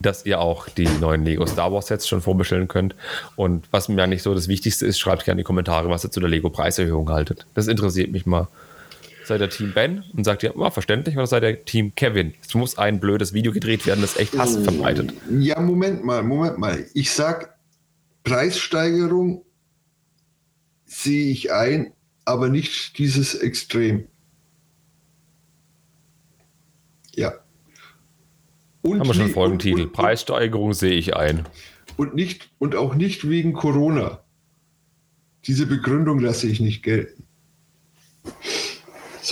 dass ihr auch die neuen Lego Star Wars Sets schon vorbestellen könnt. Und was mir eigentlich so das Wichtigste ist, schreibt gerne in die Kommentare, was ihr zu der Lego Preiserhöhung haltet. Das interessiert mich mal. Seid ihr Team Ben und sagt ihr, ja, verständlich, oder seid ihr Team Kevin? Es muss ein blödes Video gedreht werden, das echt Hass verbreitet. Ja, Moment mal, Moment mal. Ich sag, Preissteigerung sehe ich ein, aber nicht dieses Extrem. Ja. Und Haben wir schon nie- Folgentitel. Und, Preissteigerung sehe ich ein. und, nicht, und auch nicht wegen Corona. Diese Begründung lasse ich nicht gelten.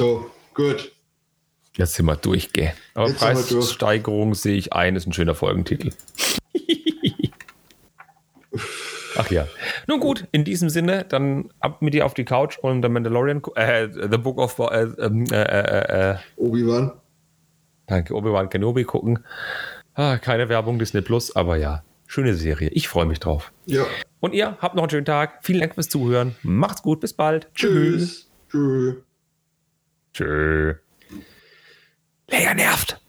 So, gut. Jetzt sind wir durch, gell? Aber Jetzt. Preissteigerung sehe ich ein, ist ein schöner Folgentitel. Ach ja. Nun gut, in diesem Sinne, dann ab mit dir auf die Couch und The Mandalorian, äh, The Book of, äh, ähm, äh, äh, äh, Obi-Wan. danke, Obi-Wan Kenobi gucken. Ah, keine Werbung, Disney Plus, aber ja, schöne Serie. Ich freue mich drauf. Ja. Und ihr habt noch einen schönen Tag. Vielen Dank fürs Zuhören. Macht's gut, bis bald. Tschüss. Tschüss. Tschö. Leia nervt.